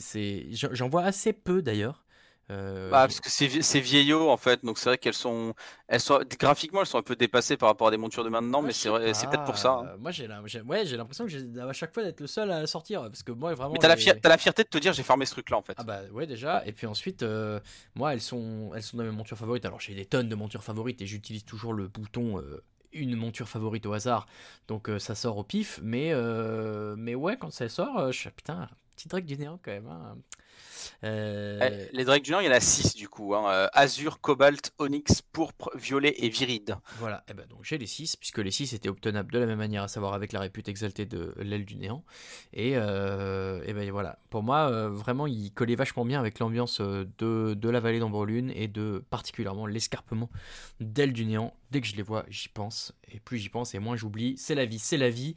j'en vois assez peu d'ailleurs Euh, Bah, parce que c'est vie- c'est vieillot en fait, donc c'est vrai qu'elles sont, elles sont graphiquement elles sont un peu dépassées par rapport à des montures de maintenant, mais c'est peut-être pour ça. hein. Moi j'ai ouais j'ai l'impression que j'ai à chaque fois d'être le seul à sortir parce que moi vraiment Mais t'as la, t'as la fierté de te dire j'ai farmé ce truc là en fait. Ah bah ouais déjà et puis ensuite euh, moi elles sont elles sont dans mes montures favorites alors j'ai des tonnes de montures favorites et j'utilise toujours le bouton euh, une monture favorite au hasard donc ça sort au pif mais mais ouais quand ça sort je suis putain petit drag du néant quand même hein. Euh, Eh, Les Drake du Nord, il y en a 6 du coup. hein. Euh, Azur, Cobalt, Onyx, Pourpre, Violet et Viride. Voilà, et ben donc j'ai les 6, puisque les 6 étaient obtenables de la même manière, à savoir avec la répute exaltée de l'aile du néant. Et, euh, et ben voilà, pour moi, euh, vraiment, il collait vachement bien avec l'ambiance de, de la vallée d'Ambrelune et de particulièrement l'escarpement d'aile du néant. Dès que je les vois, j'y pense. Et plus j'y pense, et moins j'oublie. C'est la vie, c'est la vie.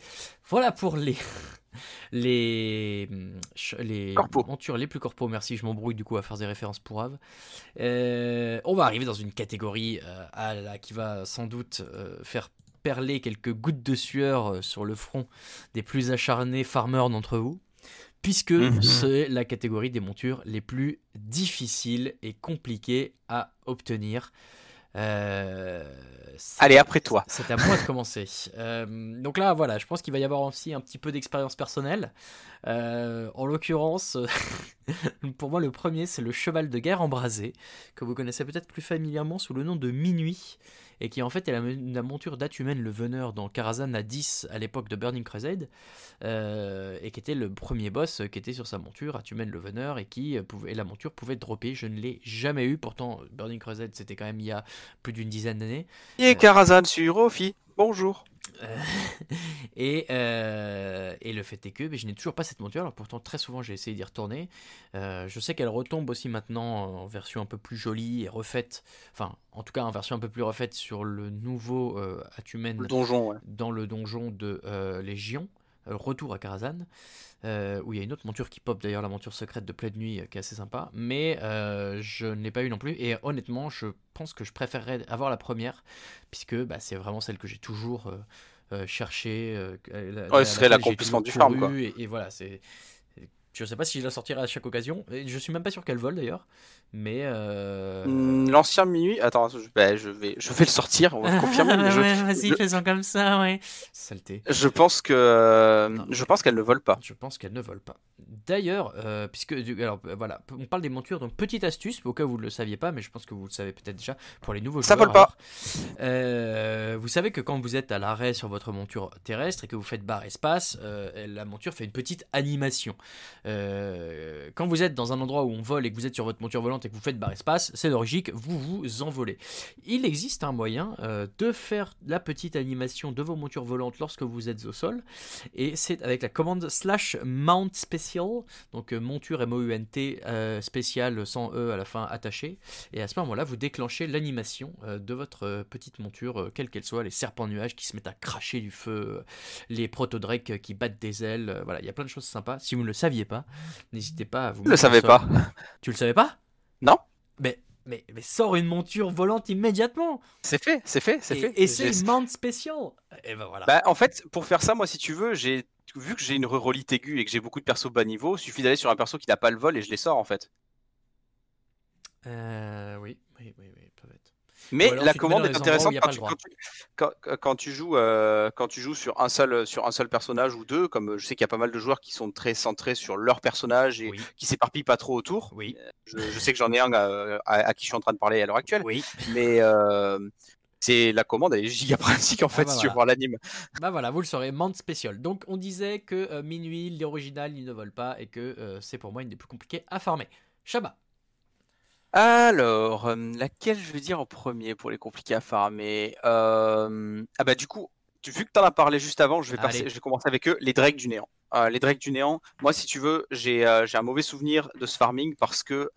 Voilà pour les. Les, ch- les Corpo. montures les plus corpo, merci, je m'embrouille du coup à faire des références pour Ave. Euh, on va arriver dans une catégorie euh, là, qui va sans doute euh, faire perler quelques gouttes de sueur euh, sur le front des plus acharnés farmers d'entre vous, puisque Mhm. c'est la catégorie des montures les plus difficiles et compliquées à obtenir. Euh, Allez, après toi. c'est à moi de commencer. Euh, donc là, voilà, je pense qu'il va y avoir aussi un petit peu d'expérience personnelle. Euh, en l'occurrence, [laughs] pour moi, le premier, c'est le cheval de guerre embrasé, que vous connaissez peut-être plus familièrement sous le nom de Minuit, et qui en fait est la, monture d'Atumen le Veneur dans Karazhan à 10 à l'époque de Burning Crusade, euh, et qui était le premier boss qui était sur sa monture, Atumen le Veneur, et qui euh, pouvait, et la monture pouvait dropper. Je ne l'ai jamais eu, pourtant Burning Crusade c'était quand même il y a plus d'une dizaine d'années. Et Karazhan sur Ophi. Bonjour. Euh, [laughs] et, euh, et le fait est que mais je n'ai toujours pas cette monture, alors pourtant très souvent j'ai essayé d'y retourner. Euh, je sais qu'elle retombe aussi maintenant en version un peu plus jolie et refaite, enfin en tout cas en version un peu plus refaite sur le nouveau euh, Atumen Le donjon, ouais. dans le donjon de euh, Légion, Retour à Karazhan, euh, où il y a une autre monture qui pop, d'ailleurs la monture secrète de pleine nuit, euh, qui est assez sympa, mais euh, je ne l'ai pas eu non plus, et honnêtement, je pense que je préférerais avoir la première, puisque bah, c'est vraiment celle que j'ai toujours euh, euh, cherché. euh, la- Ouais, la- ce serait l'accomplissement du farm, couru, Et, et voilà, c'est. Je sais pas si je la sortirai à chaque occasion. et Je suis même pas sûr qu'elle vole d'ailleurs. Mais. euh, Hmm, L'ancien minuit. Attends, je, bah, je vais, je vais le sortir. On va le confirmer. [laughs] ouais, vas-y, je- faisons comme ça, ouais. Saleté. je pense que, euh, Non. je pense qu'elle ne vole pas. Je pense qu'elles ne volent pas. D'ailleurs, euh, puisque alors voilà, on parle des montures, donc petite astuce au cas où vous ne le saviez pas, mais je pense que vous le savez peut-être déjà pour les nouveaux Ça joueurs. vole pas. alors. Euh, vous savez que quand vous êtes à l'arrêt sur votre monture terrestre et que vous faites barre espace, la monture fait une petite animation. Euh, quand vous êtes dans un endroit où on vole et que vous êtes sur votre monture volante et que vous faites barre espace, c'est logique, vous vous envolez. Il existe un moyen euh, de faire la petite animation de vos montures volantes lorsque vous êtes au sol, et c'est avec la commande slash mount special, donc euh, monture M-O-U-N-T spécial sans E à la fin attaché, et à ce moment-là vous déclenchez l'animation de votre petite monture, quelle qu'elle soit, les serpents nuages qui se mettent à cracher du feu, les euh, qui battent des ailes, voilà, il y a plein de choses sympas. Si vous ne le saviez pas, n'hésitez pas à vous le savais pas. [laughs] Tu le savais pas? Non. Mais, mais, mais sors une monture volante immédiatement C'est fait, c'est fait, c'est fait. et c'est une mount special Et ben voilà. Bah, en fait, pour faire ça, moi, si tu veux, j'ai vu que j'ai une rerolite aiguë et que j'ai beaucoup de persos bas niveau, il suffit d'aller sur un perso qui n'a pas le vol et je les sors en fait. Euh, oui, oui, oui, oui. Mais alors la commande est intéressante quand tu, le droit. quand, tu, quand- quand tu joues, euh, quand tu joues sur, un seul, sur un seul personnage ou deux, comme euh, je sais qu'il y a pas mal de joueurs qui sont très centrés sur leur personnage et Oui, qui s'éparpillent pas trop autour. oui, Je, je sais que j'en ai un euh, à, à qui je suis en train de parler à l'heure actuelle, oui. mais euh, c'est la commande, elle est giga pratique en Ah fait bah si tu veux voir l'anime. Bah voilà, vous le saurez, mount special. Donc on disait que euh, minuit, l'original, il ne vole pas et que euh, c'est pour moi une des plus compliquées à farmer. Shaba. Alors, euh, laquelle je vais dire en premier pour les compliqués à farmer Euh, Ah bah du coup, tu- vu que tu en as parlé juste avant, je vais, passer- je vais commencer avec eux, les Drakes du Néant. Euh, les Drakes du Néant, moi si tu veux, j'ai j'ai un mauvais souvenir de ce farming parce que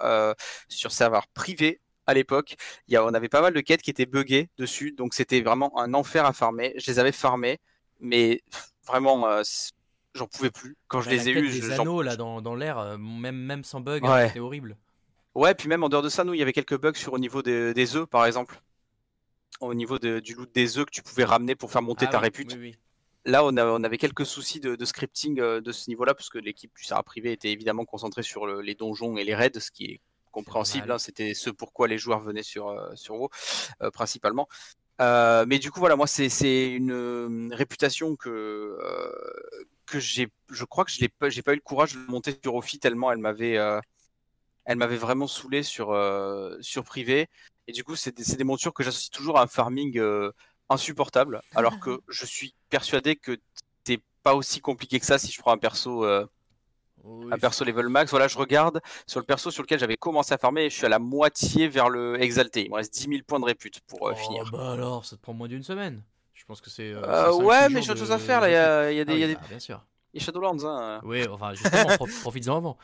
sur serveur privé, à l'époque, on avait pas mal de quêtes qui étaient buggées dessus, donc c'était vraiment un enfer à farmer. Je les avais farmés, mais vraiment, euh, j'en pouvais plus. Quand je Bah, les ai eus, des anneaux là dans, dans l'air, même, même sans bug, Ouais. hein, c'était horrible. Ouais, puis même en dehors de ça, nous, il y avait quelques bugs sur au niveau des, des œufs, par exemple. Au niveau de- du loot des œufs que tu pouvais ramener pour faire monter Ah ta oui, répute. oui, oui. Là, on, a- on avait quelques soucis de, de scripting euh, de ce niveau-là, parce que l'équipe du Sarah privé était évidemment concentrée sur le- les donjons et les raids, ce qui est compréhensible. hein, C'était ce pourquoi les joueurs venaient sur, euh, sur WoW, euh, principalement. Euh, mais du coup, voilà, moi, c'est une réputation que, que j'ai. Je crois que je n'ai pas, j'ai pas eu le courage de monter sur Ophi tellement elle m'avait. Elle m'avait vraiment saoulé sur, euh, sur privé. Et du coup, c'est des, des montures que j'associe toujours à un farming euh, insupportable. Alors que [laughs] je suis persuadé que c'est pas aussi compliqué que ça si je prends un perso euh, Oui, Un perso level max, voilà, je regarde sur le perso sur lequel j'avais commencé à farmer, je suis à la moitié vers le exalté. Il me reste 10 000 points de répute pour Oh, finir. bah alors, ça te prend moins d'une semaine. Je pense que c'est. ouais, mais j'ai autre chose à faire là. Il y a, il y a des, Ah y a des- bah, bien sûr. Shadowlands. Hein. Oui, enfin, justement, prof- [laughs] profites-en avant.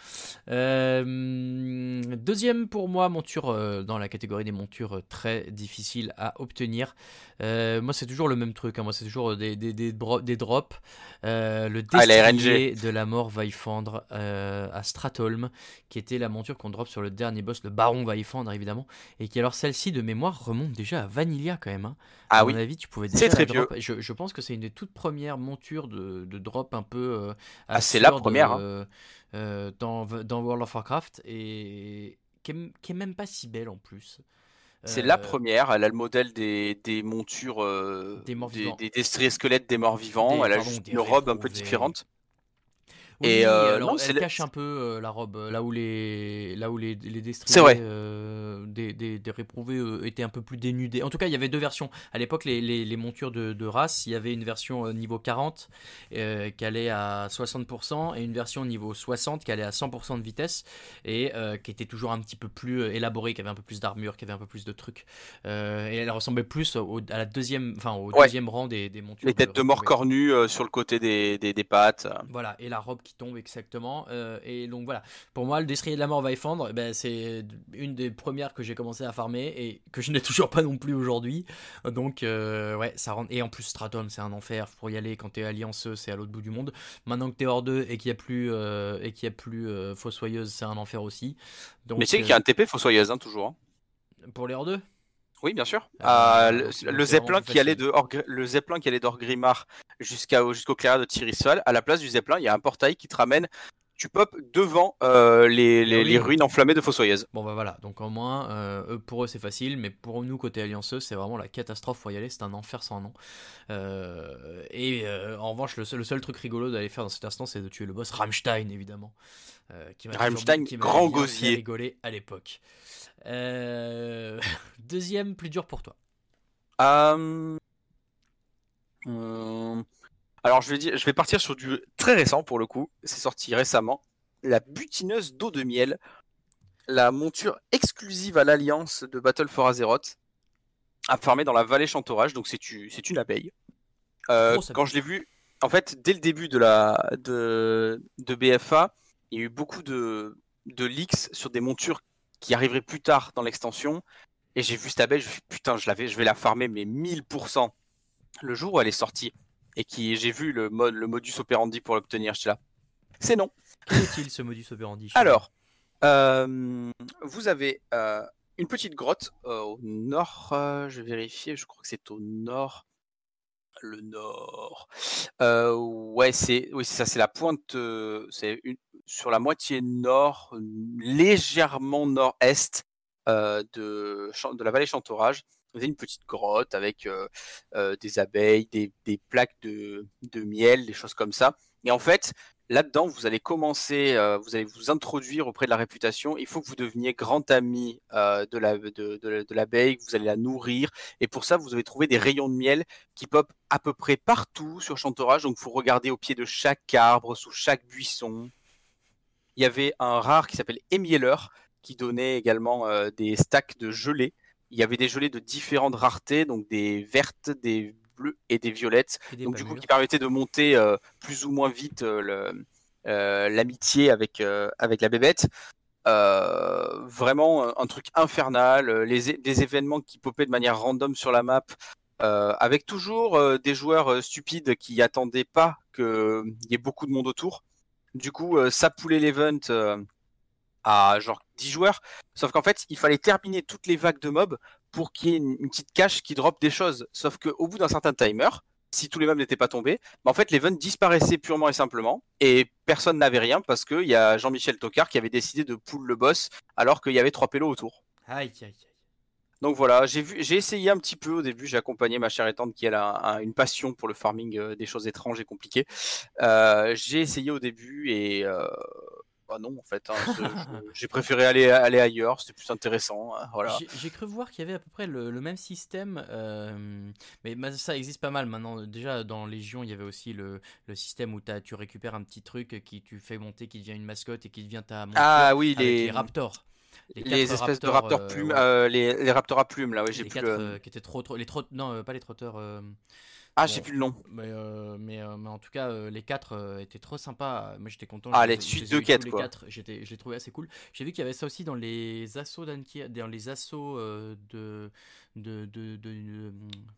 Euh, deuxième pour moi, monture euh, dans la catégorie des montures très difficiles à obtenir. Euh, moi, c'est toujours le même truc. hein. Moi, c'est toujours des, des, des, des drops. Euh, le Ah, destrier de la mort Vaifandre euh, à Stratholm, qui était la monture qu'on drop sur le dernier boss, le Baron Vaifandre, évidemment. Et qui, alors, celle-ci, de mémoire, remonte déjà à Vanilla quand même. hein. Ah à oui. mon avis, tu pouvais C'est déjà très drop. Je, je pense que c'est une des toutes premières montures de, de drop un peu. euh, Ah, c'est la première, hein. euh, dans, dans World of Warcraft et qui est, qui est même pas si belle en plus. C'est Euh, la première. Elle a le modèle des, des montures, euh, Des des, des squelettes des morts vivants. Elle a juste une robe un peu différente. Oui, Et, euh, alors non, elle le- cache un peu euh, la robe, euh, là où les, là où les, les vrai. euh, des, des, des réprouvés euh, étaient un peu plus dénudés. En tout cas, il y avait deux versions. À l'époque, les, les, les montures de, de race, il y avait une version euh, niveau 40 euh, qui allait à 60% et une version niveau 60 qui allait à 100% de vitesse et euh, qui était toujours un petit peu plus élaborée, qui avait un peu plus d'armure, qui avait un peu plus de trucs. Euh, et elle ressemblait plus au, à la deuxième, enfin au Ouais. deuxième rang des, des montures. Les têtes de mort cornues euh, sur le côté des, des, des pattes. Voilà, et la robe qui tombe exactement. euh, et donc voilà, pour moi, le destrier de la mort va effondre. eh ben, c'est une des premières que j'ai commencé à farmer et que je n'ai [laughs] toujours pas non plus aujourd'hui. Donc euh, ouais, ça rend. Et en plus, Stratum, c'est un enfer pour y aller quand t'es allianceux, c'est à l'autre bout du monde. Maintenant que t'es hors 2 et qu'il n'y a plus euh, et qu'il y a plus fossoyeuse, c'est un enfer aussi. Donc Mais tu sais qu'il y a un TP fossoyeuse, hein, toujours. hein. pour les hors 2 Oui, bien sûr. Ah, Euh, donc le, zeppelin qui allait de Orgr- le zeppelin qui allait d'Orgrimmar jusqu'au clairière de Tirisfal, à la place du zeppelin, il y a un portail qui te ramène. Tu pop devant euh, les, les, Ah oui. les ruines enflammées de Fossoyeuse. Bon bah voilà, donc au moins, euh, eux, pour eux c'est facile, mais pour nous côté allianceux c'est vraiment la catastrophe, faut y aller, c'est un enfer sans nom. Euh, et en revanche, le seul, le seul truc rigolo d'aller faire dans cet instant c'est de tuer le boss Rammstein évidemment. qui m'a toujours- Rammstein, qui grand bien gosier. rigoler à l'époque. Euh, [laughs] Deuxième plus dur pour toi. Euh, Alors je vais dire, je vais partir sur du très récent pour le coup. C'est sorti récemment. La butineuse d'eau de miel, la monture exclusive à l'alliance de Battle for Azeroth, à farmer dans la vallée Chantorage. Donc c'est une, c'est une abeille. Euh, quand je l'ai vu, en fait, dès le début de la de, de BFA, il y a eu beaucoup de, de leaks sur des montures qui arriveraient plus tard dans l'extension. Et j'ai vu cette abeille, je me suis dit, putain, je l'avais, je vais la farmer, mais 1000%. Le jour où elle est sortie et qui j'ai vu le mode, le modus operandi pour l'obtenir, j'étais là. C'est non. Quel est-il ce modus operandi Alors, euh, vous avez euh, une petite grotte euh, au nord. euh, je vais vérifier, je crois que c'est au nord. Le nord. Ouais, c'est oui, ça, c'est la pointe. c'est une- sur la moitié nord, légèrement nord-est euh, de, la vallée Chantorage. Vous avez une petite grotte avec euh, euh, des abeilles, des, plaques de, miel, des choses comme ça. Et en fait, là-dedans, vous allez commencer, vous allez vous introduire auprès de la réputation. Il faut que vous deveniez grand ami de la- de- de- de l'abeille, que vous allez la nourrir. Et pour ça, vous avez trouvé des rayons de miel qui pop à peu près partout sur Chantorage. Donc, il faut regarder au pied de chaque arbre, sous chaque buisson. Il y avait un rare qui s'appelle émieleur qui donnait également euh, des stacks de gelées. Il y avait des gelées de différentes raretés, donc des vertes, des bleues et des violettes. Et des Donc du coup, qui permettait de monter euh, plus ou moins vite euh, l'amitié avec, avec la bébête. Vraiment un truc infernal, les, des événements qui popaient de manière random sur la map, euh, avec toujours euh, des joueurs euh, stupides qui attendaient pas qu'il y ait beaucoup de monde autour. Du coup, euh, ça poulait l'event euh, à genre 10 joueurs, sauf qu'en fait, il fallait terminer toutes les vagues de mobs pour qu'il y ait une, une petite cache qui drop des choses. Sauf qu'au bout d'un certain timer, si tous les mobs n'étaient pas tombés, bah, en fait l'event disparaissait purement et simplement et personne n'avait rien parce qu'il y a Jean-Michel Tocard qui avait décidé de pull le boss alors qu'il y avait trois pélos autour. Aïe, aïe, aïe. Donc voilà, j'ai essayé un petit peu au début, j'ai accompagné ma chère étante qui elle a un- une passion pour le farming euh, des choses étranges et compliquées. Euh, j'ai essayé au début et euh, bah non, en fait. Hein, [laughs] j'ai préféré aller, aller ailleurs, c'était plus intéressant. Hein, voilà. J'ai cru voir qu'il y avait à peu près le, même système, euh, mais ça existe pas mal maintenant. Déjà, dans Légion, il y avait aussi le, le système où as, tu récupères un petit truc qui tu fais monter, qui devient une mascotte et qui devient ta monture ah, oui, les... les raptors. Les, espèces de raptors euh, plumes, les, les, raptors à plumes, là, oui, j'ai plus le... qui étaient trop, trop, les trop, non, pas les trotteurs. Ah, j'ai plus le nom. Mais, euh, mais, euh, mais, en tout cas, euh, les quatre étaient trop sympas. Moi, j'étais content. Ah, les suites de quêtes, quoi. Les trouvais assez cool. J'ai vu qu'il y avait ça aussi dans les assauts dans les assauts de de, de, de,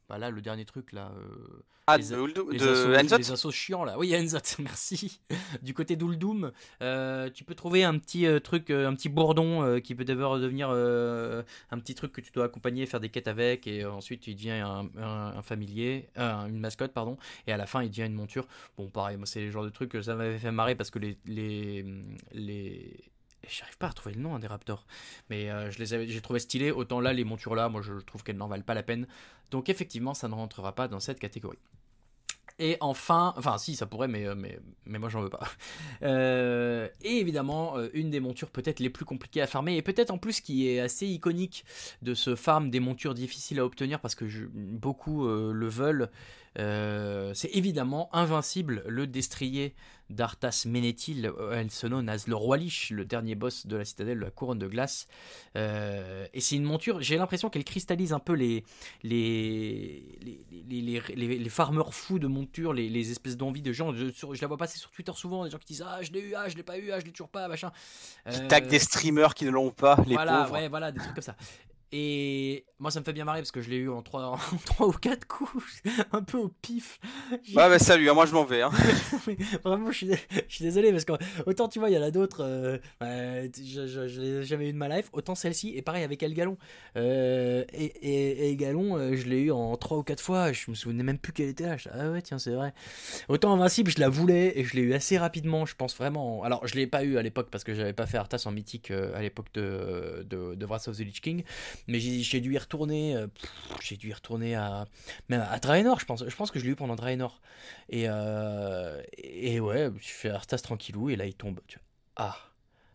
bah là le dernier truc là euh, ah, les, de, les, assos, les assos chiants là. Oui Enzot [laughs] merci. Du côté d'Uldum euh, tu peux trouver un petit euh, truc un petit bourdon qui peut devenir, devenir un petit truc que tu dois accompagner faire des quêtes avec et ensuite il devient un, un, familier une mascotte pardon et à la fin il devient une monture. Bon pareil moi c'est le genre de truc que ça m'avait fait marrer parce que les les, les j'arrive pas à retrouver le nom hein, des Raptors, mais euh, je les avais, j'ai trouvé stylé. Autant là, les montures là, moi je trouve qu'elles n'en valent pas la peine. Donc effectivement, ça ne rentrera pas dans cette catégorie. Et enfin, enfin si, ça pourrait, mais, euh, mais, mais moi j'en veux pas. [laughs] Euh, et évidemment, une des montures peut-être les plus compliquées à farmer, et peut-être en plus qui est assez iconique de ce farm des montures difficiles à obtenir parce que beaucoup le veulent, c'est évidemment Invincible, le destrier d'Arthas Ménétil, elle se nomme as le roi Lich, le dernier boss de la citadelle de la couronne de glace. Euh, et c'est une monture, j'ai l'impression qu'elle cristallise un peu les, les, les, les, les, farmers fous de monture, les, espèces d'envie de gens. Je, je, la vois passer sur Twitter souvent, des gens qui disent Ah, je l'ai eu, ah, je l'ai pas eu, ah, je l'ai toujours pas, machin. Qui euh, des streamers qui ne l'ont pas, les voilà, pauvres. Ouais, voilà, des trucs comme ça. Et moi, ça me fait bien marrer parce que je l'ai eu en 3, en [laughs] ou 4 coups, [laughs] un peu au pif. Ouais, bah salut, hein, moi je m'en vais. Hein. [laughs] Vraiment, je suis, je suis, désolé parce que autant tu vois, il y en a d'autres, euh, bah, je, je, l'ai jamais eu de ma life, autant celle-ci, et pareil avec Elgalon. Euh, et, et, et Galon, euh, je l'ai eu en 3 ou 4 fois, je me souvenais même plus qu'elle était là. ah ouais, tiens, c'est vrai. Autant Invincible, je la voulais et je l'ai eu assez rapidement, je pense vraiment. Alors, je l'ai pas eu à l'époque parce que j'avais pas fait Arthas en mythique à l'époque de, de, de Wrath of the Lich King. Mais j'ai dû y retourner, euh, j'ai dû y retourner à, même à Draenor, je pense. Je pense que je l'ai eu pendant Draenor. Et, euh, et ouais, je fais Arthas tranquillou, et là il tombe. Tu vois. Ah,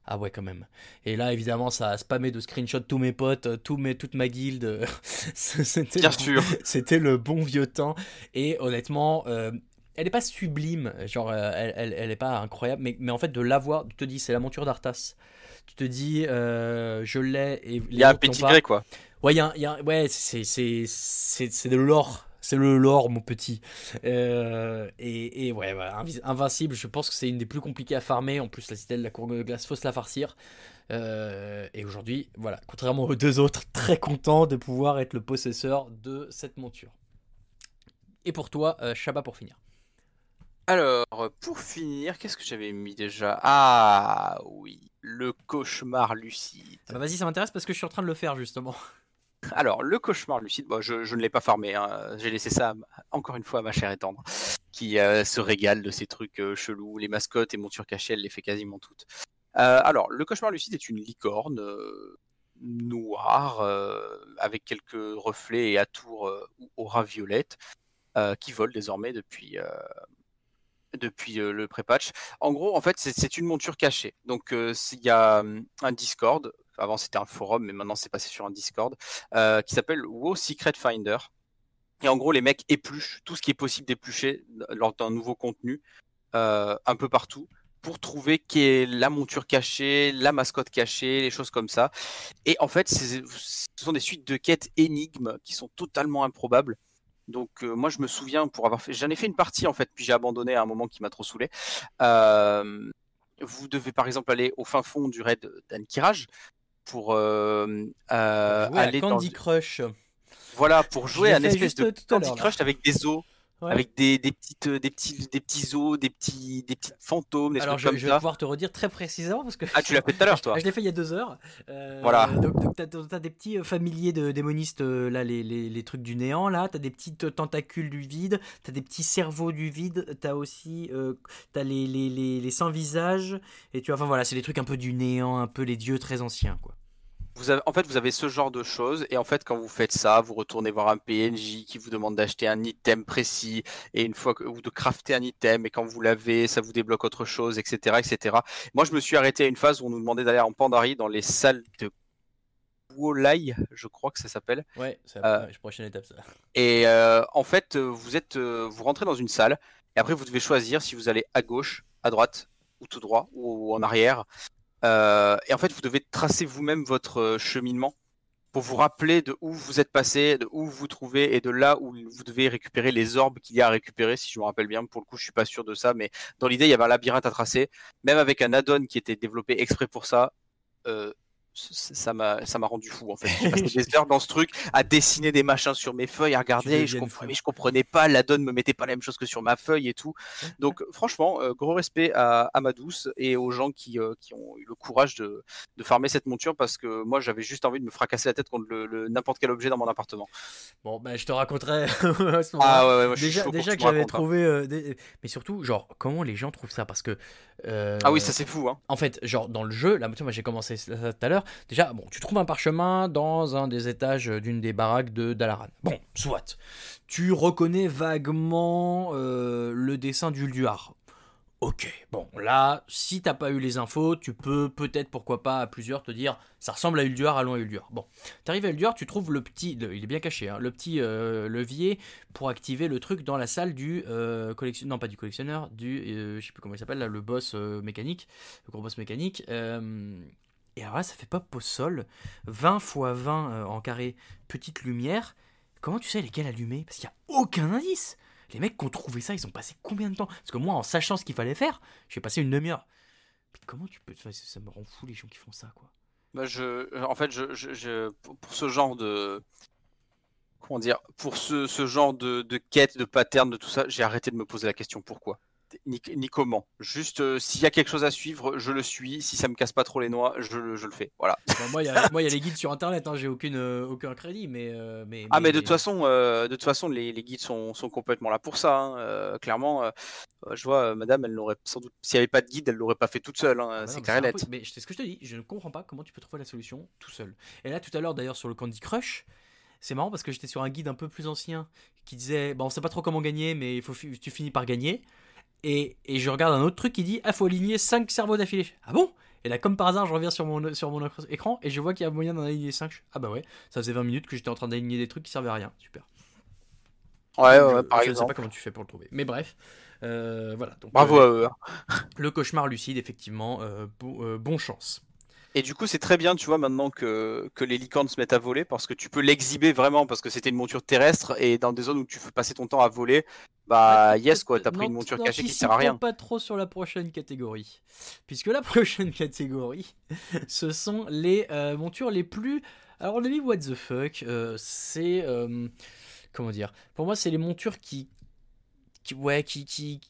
ah ouais, quand même. Et là, évidemment, ça a spammé de screenshots tous mes potes, euh, tous mes, toute ma guilde. [laughs] c'était, Bien sûr. [laughs] C'était le bon vieux temps. Et honnêtement, elle n'est pas sublime, genre, elle, elle, elle, est pas incroyable, mais, mais en fait, de l'avoir, tu te dis, c'est la monture d'Arthas tu te dis euh, je l'ai et il y a un petit gré quoi. Ouais y a, y a, ouais c'est c'est c'est de l'or. C'est le lore mon petit. Euh, et, et, ouais invincible je pense que c'est une des plus compliquées à farmer. En plus la citadelle de la cour de glace faut se la farcir. Euh, et aujourd'hui voilà. Contrairement aux deux autres très content de pouvoir être le possesseur de cette monture. Et pour toi Shabba pour finir alors, pour finir, qu'est-ce que j'avais mis déjà? Ah oui, le cauchemar lucide. Ah bah vas-y, ça m'intéresse parce que je suis en train de le faire justement. [laughs] Alors, le cauchemar lucide, je, ne l'ai pas farmé, hein. j'ai laissé ça encore une fois à ma chère et tendre, qui euh, se régale de ces trucs euh, chelous. Les mascottes et montures cachées, elle les fait quasiment toutes. Euh, alors, le cauchemar lucide est une licorne noire, avec quelques reflets et atours aura violette, qui vole désormais depuis, depuis le pré-patch. En gros, en fait, c'est une monture cachée. Donc, il y a un Discord. Avant, c'était un forum, mais maintenant, c'est passé sur un Discord qui s'appelle WoW Secret Finder. Et en gros, les mecs épluchent tout ce qui est possible d'éplucher lors d'un nouveau contenu un peu partout pour trouver est la monture cachée, la mascotte cachée, les choses comme ça. Et en fait, ce sont des suites de quêtes énigmes qui sont totalement improbables. Donc euh, moi je me souviens pour avoir fait, j'en ai fait une partie en fait, puis j'ai abandonné à un moment qui m'a trop saoulé. Euh, vous devez par exemple aller au fin fond du raid d'Ankiraj pour euh, aller Candy Crush. Voilà, pour jouer à un espèce de Candy Crush avec des os avec des, des, petites, euh, des, petits, des petits os, des petits, des petits fantômes, des Alors je, comme je vais pouvoir te redire très précisément parce que. Ah, tu l'as fait tout à l'heure, [laughs] toi Je l'ai fait il y a deux heures. Euh, voilà. Donc, tu as, des petits euh, familiers de démonistes, là, les, les, les, trucs du néant, là. Tu as des petits tentacules du vide, tu as des petits cerveaux du vide, tu as aussi euh, as les, les, les, les sans visages, et tu enfin voilà, c'est des trucs un peu du néant, un peu les dieux très anciens, quoi. Vous avez, en fait, vous avez ce genre de choses, et en fait, quand vous faites ça, vous retournez voir un PNJ qui vous demande d'acheter un item précis, et une fois que, ou de crafter un item, et quand vous l'avez, ça vous débloque autre chose, etc., etc. Moi, je me suis arrêté à une phase où on nous demandait d'aller en Pandarie dans les salles de Wolai, je crois que ça s'appelle. Ouais, c'est Euh, la prochaine étape ça. Et euh, en fait, euh, vous êtes, euh, vous rentrez dans une salle, et après vous devez choisir si vous allez à gauche, à droite, ou tout droit, ou, en arrière. Euh, et en fait, vous devez tracer vous-même votre euh, cheminement pour vous rappeler de où vous êtes passé, de où vous vous trouvez, et de là où vous devez récupérer les orbes qu'il y a à récupérer, si je me rappelle bien. Pour le coup, je suis pas sûr de ça, mais dans l'idée, il y avait un labyrinthe à tracer, même avec un add-on qui était développé exprès pour ça. Euh, ça m'a ça m'a rendu fou en fait. J'ai passé [laughs] des heures dans ce truc à dessiner des machins sur mes feuilles, à regarder, je comprenais, mais je comprenais pas, la donne me mettait pas la même chose que sur ma feuille et tout. Donc franchement, euh, gros respect à, à ma douce et aux gens qui, euh, qui ont eu le courage de, de farmer cette monture parce que moi j'avais juste envie de me fracasser la tête contre le, le- n'importe quel objet dans mon appartement. Bon, bah, je te raconterai [laughs] à ce moment-là. Ah ouais, moi, déjà, que j'avais hein. trouvé. euh, des- Mais surtout, genre, comment les gens trouvent ça? Parce que. euh, Ah oui, ça c'est fou. Hein. En fait, genre, dans le jeu, là, moi j'ai commencé ça tout à l'heure. Déjà, bon, tu trouves un parchemin dans un des étages d'une des baraques de Dalaran. Bon, soit. Tu reconnais vaguement euh, le dessin d'Ulduar. Ok, bon, là, si t'as pas eu les infos, tu peux peut-être, pourquoi pas, à plusieurs te dire, ça ressemble à Ulduar, allons à Ulduar. Bon, t'arrives à Ulduar, tu trouves le petit, il est bien caché, hein, le petit euh, levier pour activer le truc dans la salle du euh, collectionneur, non pas du collectionneur, du, euh, je sais plus comment il s'appelle, là, le boss mécanique, le gros boss mécanique. Euh, et alors là, ça fait pop au sol, 20 x 20 euh, en carré, petite lumière. Comment tu sais lesquels allumer? Parce qu'il n'y a aucun indice. Les mecs qui ont trouvé ça, ils ont passé combien de temps? Parce que moi, en sachant ce qu'il fallait faire, j'ai passé une demi-heure. Comment tu peux. enfin, ça me rend fou les gens qui font ça, quoi. Bah, je, en fait, je, je, pour ce genre de, comment dire, pour ce, ce genre de, de quête, de pattern, de tout ça, j'ai arrêté de me poser la question pourquoi, ni, ni comment. Juste, euh, s'il y a quelque chose à suivre, je le suis. Si ça me casse pas trop les noix, je, le- je le fais. Voilà. Bon, moi, il y, a [laughs] y les guides sur internet, hein, j'ai aucune, euh, aucun crédit, mais. euh, mais Ah, mais de toute façon, de toute façon, les, les guides sont, sont complètement là pour ça. hein. Clairement, je vois, Madame, elle n'aurait sans doute, s'il n'y avait pas de guide, elle l'aurait pas fait toute seule. hein, Ah bah c'est et net. Mais c'est ce que je te dis, je ne comprends pas comment tu peux trouver la solution tout seul. Et là, tout à l'heure, d'ailleurs, sur le Candy Crush, c'est marrant parce que j'étais sur un guide un peu plus ancien qui disait Bon, on sait pas trop comment gagner, mais il faut, tu finis par gagner. Et, et je regarde un autre truc qui dit Ah, faut aligner 5 cerveaux d'affilée. Ah bon? Et là, comme par hasard, je reviens sur mon, sur mon écran et je vois qu'il y a moyen d'en aligner 5. Ah bah ouais, ça faisait 20 minutes que j'étais en train d'aligner des trucs qui servaient à rien. Super. Ouais, Je- ouais, par je ne sais exemple. pas comment tu fais pour le trouver. Mais bref. Euh, voilà. Donc, Bravo euh, à eux. hein. [laughs] Le cauchemar lucide, effectivement. euh, bon, euh, bon chance. Et du coup, c'est très bien, tu vois, maintenant que, que les licornes se mettent à voler, parce que tu peux l'exhiber vraiment, parce que c'était une monture terrestre, et dans des zones où tu fais passer ton temps à voler, bah yes, quoi, t'as pris une monture cachée qui sert à rien. pas trop sur la prochaine catégorie. Puisque la [laughs] prochaine catégorie, ce sont les euh, montures les plus. Alors, on a mis what the fuck. euh, c'est. euh, comment dire Pour moi, c'est les montures qui. qui ouais, qui. qui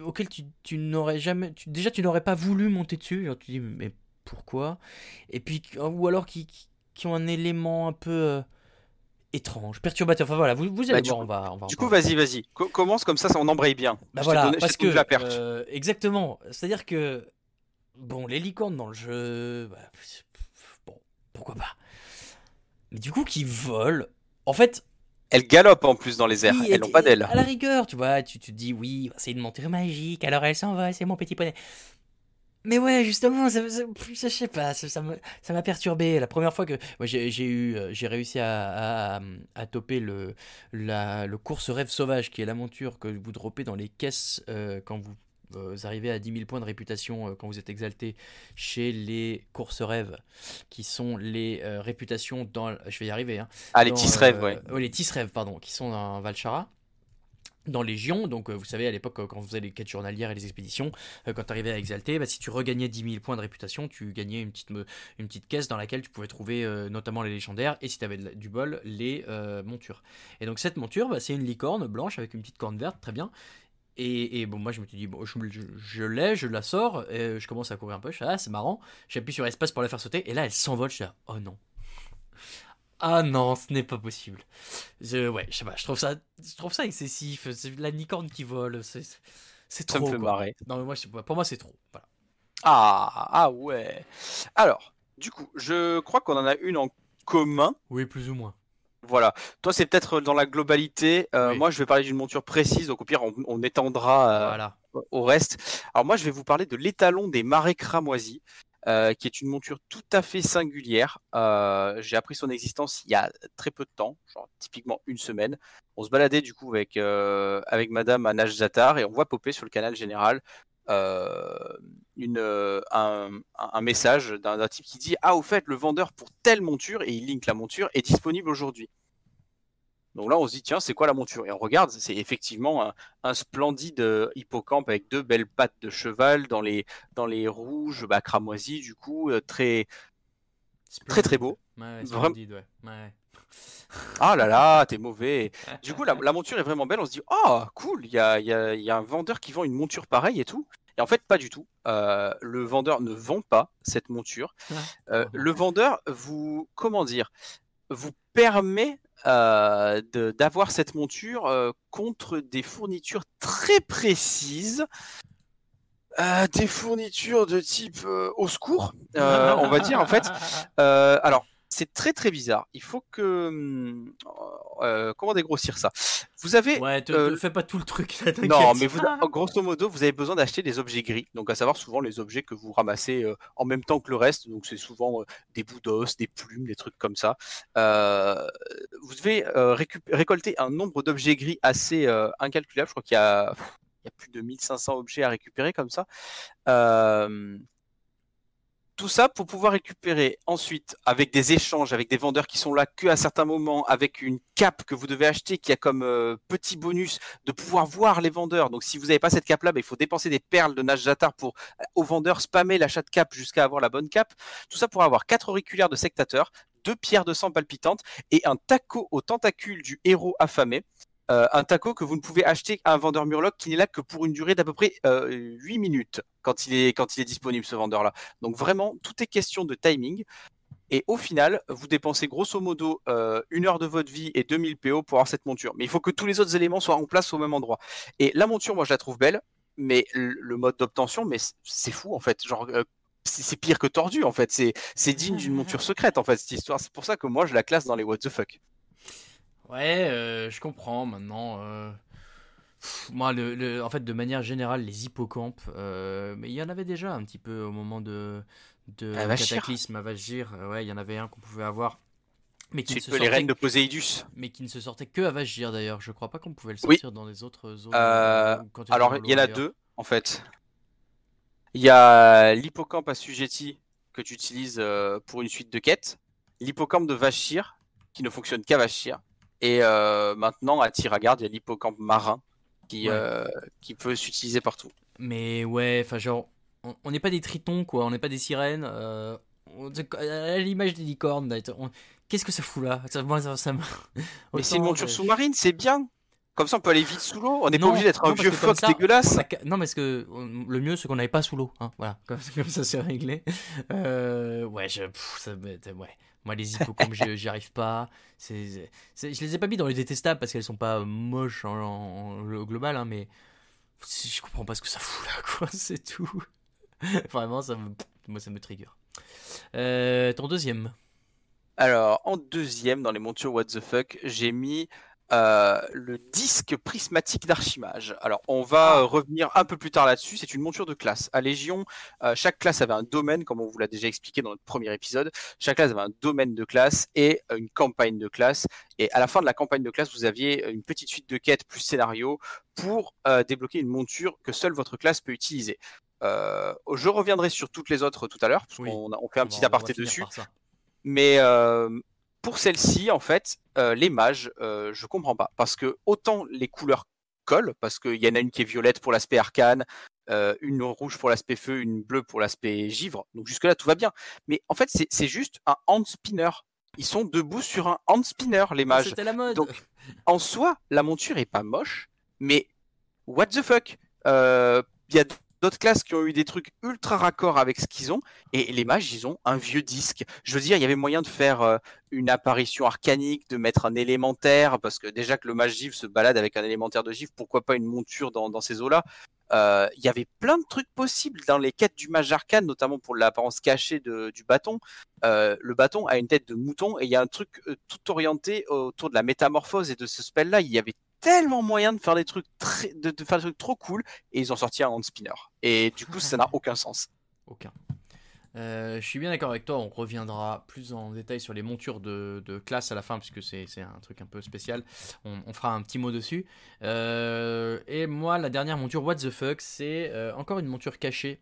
auxquelles tu, tu n'aurais jamais. tu- déjà, tu n'aurais pas voulu monter dessus. Genre, tu dis, mais pourquoi Et puis, ou alors qui, qui, ont un élément un peu. euh, étrange, perturbateur. Enfin voilà, vous, vous allez Bah, du voir, coup- on va, on va en Du coup, vas-y, vas-y. Co- commence comme ça, ça on embraye bien. Bah je voilà, donné, parce que la perche. euh, exactement. C'est-à-dire que bon, les licornes dans le jeu, bah, bon, pourquoi pas. Mais du coup, qui volent, en fait, Elles galopent en plus dans les airs, oui, elles n'ont pas d'ailes. À la rigueur, tu vois, tu tu te dis oui, c'est une monture magique, alors elle s'en va, c'est mon petit poney. Mais ouais, justement, ça, ça- je sais pas, ça, ça me- ça m'a perturbé. La première fois que moi, j'ai j'ai eu, euh, j'ai réussi à, à, à toper le, la, le course rêve sauvage, qui est la monture que vous droppez dans les caisses euh, quand vous, euh, arrivez à 10 000 points de réputation euh, quand vous êtes exalté chez les courses rêves, qui sont les réputations dans. Je vais y arriver, hein, Ah, les tisses rêves, ouais. les Tis rêves, pardon, qui sont dans Valchara. Dans Légion, donc euh, vous savez à l'époque euh, quand vous faisait les quêtes journalières et les expéditions, euh, quand tu arrivais à Exalté, bah, si tu regagnais 10 000 points de réputation, tu gagnais une petite, une petite caisse dans laquelle tu pouvais trouver notamment les légendaires et si tu avais du bol, les montures. Et donc cette monture, bah, c'est une licorne blanche avec une petite corne verte, très bien. Et, bon, moi je me suis dit, je l'ai, je la sors, et je commence à courir un peu, je fais, ah c'est marrant, j'appuie sur espace pour la faire sauter, et là elle s'envole, je suis là, oh non. Ah non, ce n'est pas possible. Je, ouais, je sais pas, je trouve ça, je trouve ça excessif. C'est la licorne qui vole, c'est, c'est Ça trop. me fait quoi. marrer. Non mais moi, je pour moi c'est trop. Voilà. Ah, ah ouais. Alors, du coup, je crois qu'on en a une en commun. Oui, plus ou moins. Voilà. Toi, c'est peut-être dans la globalité. Euh, Oui. Moi, je vais parler d'une monture précise. Donc, au pire, on, on étendra euh, Voilà. au reste. Alors, moi, je vais vous parler de l'étalon des marais cramoisis, euh, qui est une monture tout à fait singulière. Euh, J'ai appris son existence il y a très peu de temps, genre typiquement une semaine. On se baladait du coup avec, euh, Madame à Zatar et on voit popper sur le canal général un, message d'un type qui dit Ah, au fait, le vendeur pour telle monture, et il link la monture, est disponible aujourd'hui. Donc là, on se dit, tiens, c'est quoi la monture? Et on regarde, c'est effectivement un, un splendide euh, hippocampe avec deux belles pattes de cheval dans les, dans les rouges, bah, cramoisis, du coup, euh, très. Très, très beau. Ouais, ouais, Vraiment- splendide, ouais. ouais. [laughs] Ah là là, t'es mauvais. [laughs] Du coup, la, la monture est vraiment belle. On se dit, oh, cool, il y a, y a- il y a un vendeur qui vend une monture pareille et tout. Et en fait, pas du tout. Euh, le vendeur ne vend pas cette monture. Euh, le vendeur vous, comment dire, vous permet euh, d'avoir cette monture euh, contre des fournitures très précises. Euh, des fournitures de type euh, au secours, euh, on va dire en fait. [laughs] Euh, alors, c'est très très bizarre. Il faut que. hum, euh, comment dégrossir ça? Vous avez. Ouais, te, euh, te fais pas tout le truc là. [laughs] Non, mais vous, grosso modo, vous avez besoin d'acheter des objets gris. Donc, à savoir souvent les objets que vous ramassez euh, en même temps que le reste. Donc, c'est souvent des bouts d'os, des plumes, des trucs comme ça. Vous devez récolter un nombre d'objets gris assez incalculable. Je crois qu'il y a, il y a plus de 1500 objets à récupérer comme ça. Euh, tout ça pour pouvoir récupérer ensuite avec des échanges avec des vendeurs qui sont là que à certains moments avec une cape que vous devez acheter qui a comme euh, petit bonus de pouvoir voir les vendeurs. Donc si vous n'avez pas cette cape là, il faut dépenser des perles de Nage Jatar pour euh, aux vendeurs spammer l'achat de cape jusqu'à avoir la bonne cape. Tout ça pour avoir quatre auriculaires de sectateurs, deux pierres de sang palpitantes et un taco aux tentacules du héros affamé. Euh, un taco que vous ne pouvez acheter à un vendeur Murloc qui n'est là que pour une durée d'à peu près euh, 8 minutes quand il est, quand il est disponible ce vendeur-là. Donc vraiment, tout est question de timing. Et au final, vous dépensez grosso modo euh, une heure de votre vie et 2000 PO pour avoir cette monture. Mais il faut que tous les autres éléments soient en place au même endroit. Et la monture, moi, je la trouve belle, mais le, mode d'obtention, mais c'est fou en fait. Genre, euh, c'est pire que tordu en fait. C'est c'est digne d'une monture secrète en fait cette histoire. C'est pour ça que moi, je la classe dans les what the fuck. Ouais, euh, je comprends maintenant. euh, pff, Moi, le, le- en fait, de manière générale, les hippocampes, euh, mais il y en avait déjà un petit peu au moment de, de À. Cataclysme à Vachir. Euh, Ouais, il y en avait un qu'on pouvait avoir. Mais qui, ne se que les sortait, reines de Poséidus. mais qui ne se sortait que à Vachir d'ailleurs. Je crois pas qu'on pouvait le Oui. sortir dans les autres zones. Euh, quand Alors, il y en a deux, en fait. Il y a l'hippocampe assujetti que tu utilises pour une suite de quêtes. L'hippocampe de Vachir, qui ne fonctionne qu'à Vachir. Et euh, maintenant, à Tiragarde, il y a l'hippocampe marin, qui, Ouais. euh, qui peut s'utiliser partout. Mais ouais, enfin genre, on n'est pas des tritons quoi, on n'est pas des sirènes. euh, on- à l'image des licornes, on- qu'est-ce que ça fout là? Ça, moi, ça, ça me- [laughs] Mais c'est une monture sous-marine, c'est bien Comme ça, on peut aller vite sous l'eau. On n'est pas obligé d'être un vieux phoque ça, dégueulasse. a Non, parce que le mieux, c'est qu'on n'avait pas sous l'eau. Hein, voilà, [laughs] comme, ça, c'est réglé. Euh, ouais, je, pff, ça ouais. Moi, les hippocampes, j'y arrive pas. Je les ai pas mis dans les détestables parce qu'elles sont pas moches en, global, hein, mais je comprends pas ce que ça fout là, [laughs] quoi. C'est tout. Vraiment, ça me, moi, ça me trigger. Euh, ton deuxième. Alors, en deuxième, dans les montures What the fuck, j'ai mis euh, le disque prismatique d'archimage. Alors, on va euh, revenir un peu plus tard là-dessus. C'est une monture de classe. À Légion, euh, chaque classe avait un domaine, comme on vous l'a déjà expliqué dans notre premier épisode. Chaque classe avait un domaine de classe et une campagne de classe. Et à la fin de la campagne de classe, vous aviez une petite suite de quêtes plus scénario pour euh, débloquer une monture que seule votre classe peut utiliser. Je reviendrai sur toutes les autres tout à l'heure, parce Oui. qu'on on fait un On petit va- aparté dessus. Mais euh, pour celle-ci, en fait, euh, les mages, euh, je comprends pas. Parce que autant les couleurs collent, parce qu'il y en a une qui est violette pour l'aspect arcane, euh, une rouge pour l'aspect feu, une bleue pour l'aspect givre. Donc jusque-là, tout va bien. Mais en fait, c'est juste un hand spinner. Ils sont debout sur un hand spinner, les Ah, mages. C'était la mode. Donc, En soi, la monture est pas moche, mais what the fuck? Il y a d'autres classes qui ont eu des trucs ultra raccords avec ce qu'ils ont, et les mages, ils ont un vieux disque. Je veux dire, il y avait moyen de faire euh, une apparition arcanique, de mettre un élémentaire, parce que déjà que le mage givre se balade avec un élémentaire de givre, pourquoi pas une monture dans, ces eaux-là? Euh, Il y avait plein de trucs possibles dans les quêtes du mage arcane, notamment pour l'apparence cachée du bâton. Euh, le bâton a une tête de mouton, et il y a un truc tout orienté autour de la métamorphose et de ce spell-là. Il y avait tellement moyen de faire des trucs très, de, faire des trucs trop cool et ils ont sorti un hand spinner. Et du coup, ça n'a aucun sens. Aucun. Euh, je suis bien d'accord avec toi, on reviendra plus en détail sur les montures de, classe à la fin, puisque c'est un truc un peu spécial. On, fera un petit mot dessus. Euh, et moi, la dernière monture, What the fuck, c'est euh, encore une monture cachée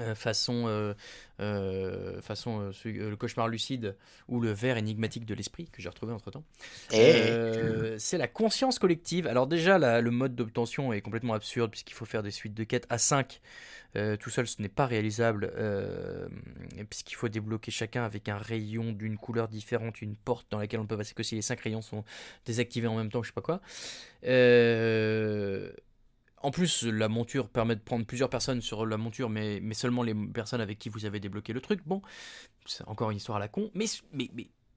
euh, façon, euh, euh, façon le cauchemar lucide ou le verre énigmatique de l'esprit que j'ai retrouvé entre temps. Eh. c'est la conscience collective. Alors déjà, le mode d'obtention est complètement absurde puisqu'il faut faire des suites de quêtes à 5. tout seul, ce n'est pas réalisable puisqu'il faut débloquer chacun avec un rayon d'une couleur différente, une porte dans laquelle on peut passer que si les 5 rayons sont désactivés en même temps, je sais pas quoi. En plus, la monture permet de prendre plusieurs personnes sur la monture, mais, mais seulement les personnes avec qui vous avez débloqué le truc. Bon, c'est encore une histoire à la con. Mais, mais,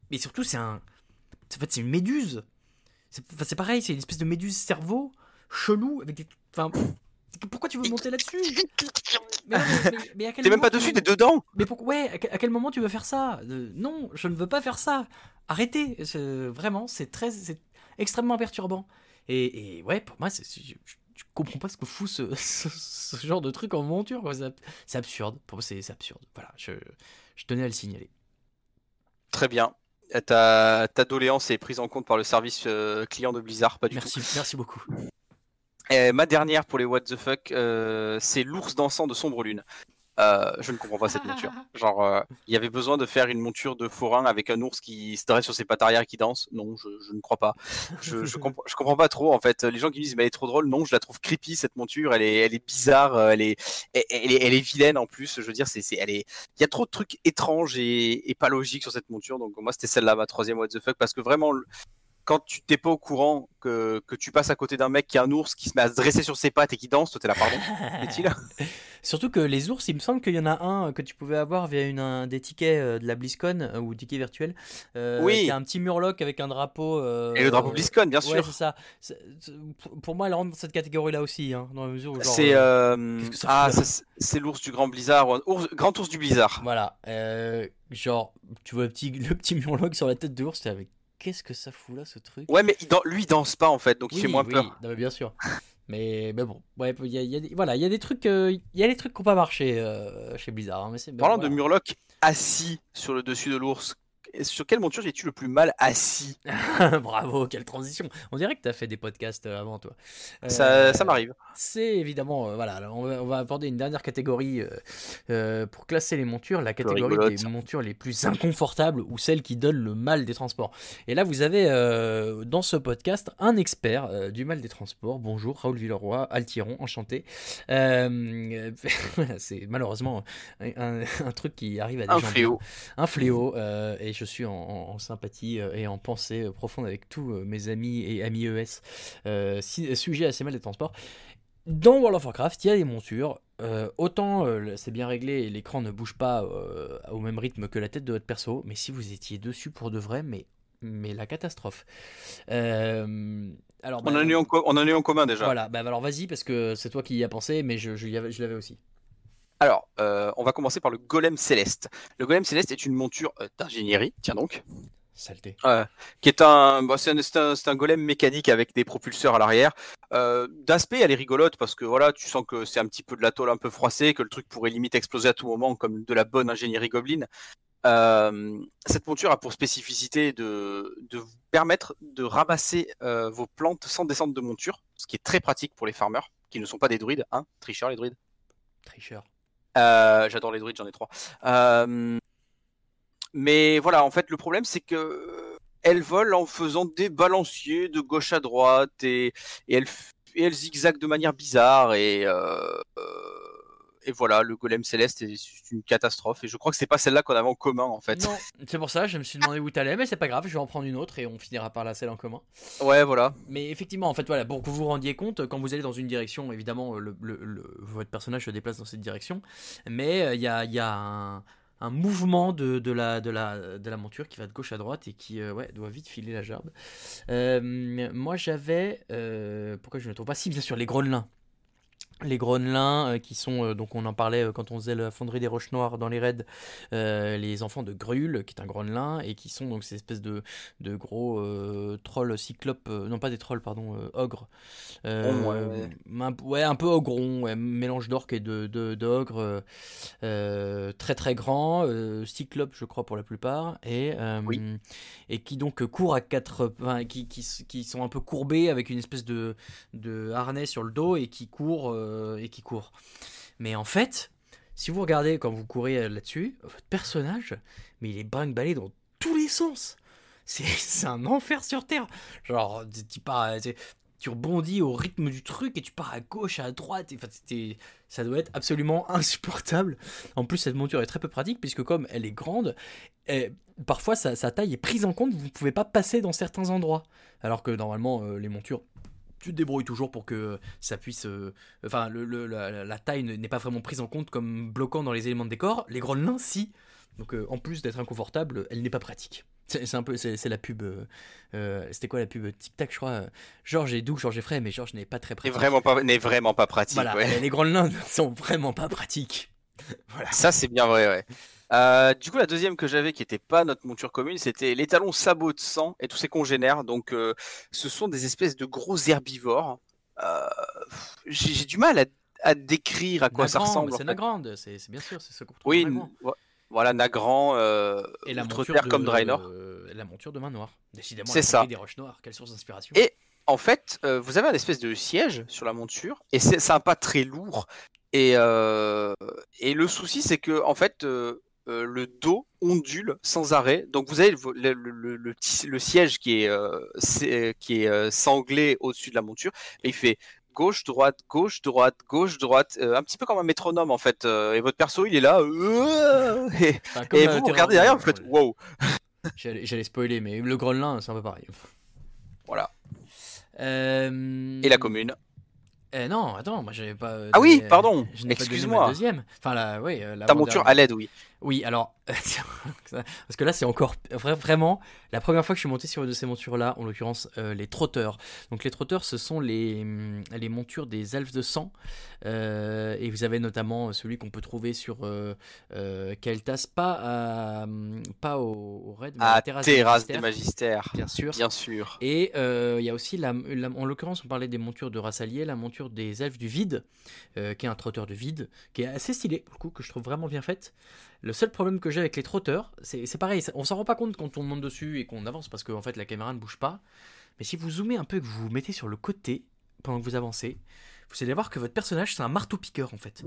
mais, surtout, c'est un. En fait, c'est une méduse. C'est pareil, c'est une espèce de méduse cerveau chelou avec des. Enfin. Pourquoi tu veux monter là-dessus? [laughs] Mais, T'es même pas dessus, t'es dedans Mais pourquoi Ouais, à quel moment tu veux faire ça? Euh, Non, je ne veux pas faire ça. Arrêtez Vraiment, c'est très. C'est extrêmement perturbant. Et, et, ouais, pour moi, c'est je comprends pas ce que fout ce, [laughs] genre de truc en monture. C'est absurde. Pour moi, c'est absurde. Voilà, je, je tenais à le signaler. Très bien. Ta, ta doléance est prise en compte par le service euh, client de Blizzard, pas du merci, tout. Merci beaucoup. Et ma dernière pour les What the fuck, euh, c'est l'ours dansant de Sombre Lune. Euh, je ne comprends pas cette monture. [laughs] Genre, euh, il y avait besoin de faire une monture de forain avec un ours qui se dresse sur ses pattes arrière et qui danse. Non, je, ne crois pas. Je, [laughs] je, comprends pas trop en fait. Les gens qui disent mais elle est trop drôle, non, je la trouve creepy cette monture. Elle est, elle est bizarre, euh, elle est, elle, est, elle est vilaine en plus. Je veux dire, c'est, elle est, il y a trop de trucs étranges et, et pas logiques sur cette monture. Donc moi, c'était celle-là ma troisième what the fuck parce que vraiment quand tu t'es pas au courant que, que tu passes à côté d'un mec qui a un ours qui se met à se dresser sur ses pattes et qui danse, toi t'es là, pardon [laughs] Est-il Surtout que les ours, il me semble qu'il y en a un que tu pouvais avoir via une, un, des tickets euh, de la BlizzCon euh, ou tickets virtuels. Euh, oui. Qui a un petit murloc avec un drapeau. et le drapeau BlizzCon, bien sûr. Ouais, c'est ça. pour moi, elle rentre dans cette catégorie-là aussi, hein, dans la mesure où. C'est ah, c'est l'ours du Grand Blizzard, ours, grand ours du Blizzard. Voilà. genre, tu vois le petit, le petit murloc sur la tête de l'ours, avec qu'est-ce que ça fout là ce truc? Ouais, mais il, lui il danse pas en fait, donc il fait moins peur. Oui, bien sûr. [laughs] mais, mais bon, ouais, il y a, y a des, voilà, il y a des trucs, euh, il y a des trucs qui n'ont pas marché euh, chez Blizzard. Hein, mais Parlant de Murloc assis sur le dessus de l'ours, sur quelle monture j'ai-tu le plus mal assis? [laughs] Bravo, quelle transition. On dirait que tu as fait des podcasts euh, avant toi. ça, euh, ça m'arrive. C'est évidemment, euh, voilà, on va, aborder une dernière catégorie pour classer les montures, la catégorie des montures les plus inconfortables ou celles qui donnent le mal des transports. Et là, vous avez dans ce podcast un expert du mal des transports. Bonjour, Raoul Villeroy, Altiron, enchanté. [laughs] c'est malheureusement un, truc qui arrive à des un Fléau. Un fléau. et je suis en, sympathie euh, et en pensée euh, profonde avec tous euh, mes amis et amis ES sujet assez mal des transports. Dans World of Warcraft, il y a des montures. autant c'est bien réglé et l'écran ne bouge pas au même rythme que la tête de votre perso, mais si vous étiez dessus pour de vrai, mais, mais la catastrophe. alors, on, en a eu en, on en commun déjà. Voilà, bah, alors vas-y parce que c'est toi qui y as pensé, mais je, je l'avais aussi. Alors, euh, on va commencer par le golem céleste. Le golem céleste est une monture euh, d'ingénierie, tiens donc. Saleté. qui est un, bah, c'est un, golem mécanique avec des propulseurs à l'arrière. Euh, d'aspect, elle est rigolote parce que voilà, tu sens que c'est un petit peu de la tôle un peu froissée, que le truc pourrait limite exploser à tout moment, comme de la bonne ingénierie goblin. cette monture a pour spécificité de, de vous permettre de ramasser vos plantes sans descendre de monture, ce qui est très pratique pour les farmers qui ne sont pas des druides, hein, tricheurs les druides. Tricheurs. Euh, j'adore les druides, j'en ai trois. Euh, mais voilà, en fait, le problème, c'est que elles volent en faisant des balanciers de gauche à droite et, elles, et elles zigzaguent de manière bizarre et, euh, et voilà, le golem céleste est une catastrophe. Et je crois que c'est pas celle-là qu'on avait en commun en fait. Non, c'est pour ça, je me suis demandé où t'allais, mais c'est pas grave, je vais en prendre une autre et on finira par la celle en commun. Ouais, voilà. Mais effectivement, en fait, voilà, pour que vous vous rendiez compte, quand vous allez dans une direction, évidemment, le, votre personnage se déplace dans cette direction, mais euh, il y a, y a un, un mouvement de, de, la, de, la, de la monture qui va de gauche à droite et qui euh, ouais, doit vite filer la gerbe. Euh, moi j'avais. Euh, pourquoi je ne le trouve pas Si, bien sûr, les Gronelins les Gronelins euh, qui sont euh, donc on en parlait euh, quand on faisait la fonderie des roches noires dans les raids les enfants de Grul qui est un Gronelin et qui sont donc ces espèces de, de gros trolls cyclopes non pas des trolls pardon ogres ouais, ouais. Un, peu ogron mélange d'orques et de, de, très très grand cyclopes je crois pour la plupart et et qui donc courent à quatre qui, qui, qui, sont un peu courbés avec une espèce de, de harnais sur le dos et qui courent euh, et qui court. Mais en fait, si vous regardez quand vous courez euh, là-dessus, votre personnage, mais il est brinque balé dans tous les sens. [laughs] C'est un enfer sur Terre. Genre, tu pars, tu rebondis au rythme du truc et tu pars à gauche, à droite. Enfin, ça doit être absolument [laughs] insupportable. En plus, cette monture est très peu pratique puisque comme elle est grande, et parfois sa, taille est prise en compte. Vous ne pouvez pas passer dans certains endroits. Alors que normalement, euh, les montures tu te débrouilles toujours pour que ça puisse. Euh, enfin, le, la, taille n'est pas vraiment prise en compte comme bloquant dans les éléments de décor. Les Gronelins, si. Donc, euh, en plus d'être inconfortable, elle n'est pas pratique. C'est un peu, c'est la pub. Euh, c'était quoi la pub Tic Tac, je crois. Georges est doux, Georges est frais, mais Georges n'est pas très pratique. N'est vraiment pas, n'est vraiment pas pratique. Voilà, les Gronelins sont vraiment pas pratiques. [laughs] Voilà. Ça, c'est bien vrai, ouais. Euh, du coup, la deuxième que j'avais, qui n'était pas notre monture commune, c'était les talons sabots de sang et tous ses congénères. Donc, euh, ce sont des espèces de gros herbivores. Euh, j'ai du mal à, décrire à quoi ça ressemble. C'est Nagrand, c'est bien sûr, c'est ce qu'on Oui, voilà, Nagrand, et la monture de, comme Draenor. la monture de main noire. Décidément, c'est ça. Des roches noires, quelle source d'inspiration. Et en fait, vous avez un espèce de siège sur la monture, et c'est un pas très lourd. Et, et le souci, c'est que en fait, euh, le dos ondule sans arrêt. Donc vous avez le, le, siège qui est, euh, qui est euh, sanglé au-dessus de la monture et il fait gauche, droite, gauche, droite, gauche, droite, un petit peu comme un métronome en fait. et votre perso il est là [laughs] et, vous regardez derrière, vous faites wow. J'allais spoiler, mais le Groenland c'est un peu pareil. Voilà. Et la commune. Non, attends, moi j'avais pas. ah oui, pardon. Excuse-moi. Deuxième. Enfin là, oui. Ta monture à l'aide, oui. Oui, alors, [laughs] parce que là c'est encore vraiment la première fois que je suis monté sur une de ces montures-là, en l'occurrence euh, les trotteurs. Donc les trotteurs, ce sont les, les montures des elfes de sang, euh, et vous avez notamment celui qu'on peut trouver sur euh, euh Keltas, pas à, hum, pas au, au raid, mais à, Terrasse, des, Magistères, bien sûr. Bien sûr. Et il y a aussi la, en l'occurrence, on parlait des montures de race alliée, la monture des elfes du vide, qui est un trotteur de vide, qui est assez stylé pour le coup, que je trouve vraiment bien faite. Le seul problème que j'ai avec les trotteurs, c'est pareil, on s'en rend pas compte quand on monte dessus et qu'on avance parce qu'en en fait la caméra ne bouge pas. Mais si vous zoomez un peu et que vous vous mettez sur le côté pendant que vous avancez, vous allez voir que votre personnage c'est un marteau piqueur en fait.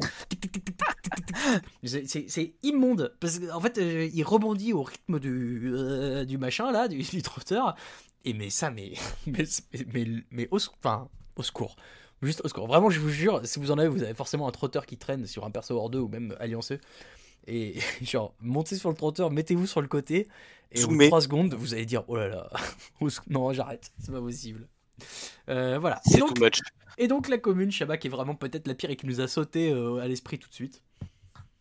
[laughs] c'est immonde parce qu'en fait euh, il rebondit au rythme du, euh, du machin là, du, trotteur. Et mais ça, mais [laughs] mais, mais, mais au, au secours. Juste au secours. Vraiment, je vous jure, si vous en avez, vous avez forcément un trotteur qui traîne sur un perso hors 2 ou même allianceux. Et [laughs] genre, montez sur le trotteur, mettez-vous sur le côté, et en 3 secondes, vous allez dire, oh là là, [laughs] non, j'arrête, c'est pas possible. Euh, voilà. C'est too much. Et donc la commune, Shabba, qui est vraiment peut-être la pire et qui nous a sauté euh, à l'esprit tout de suite.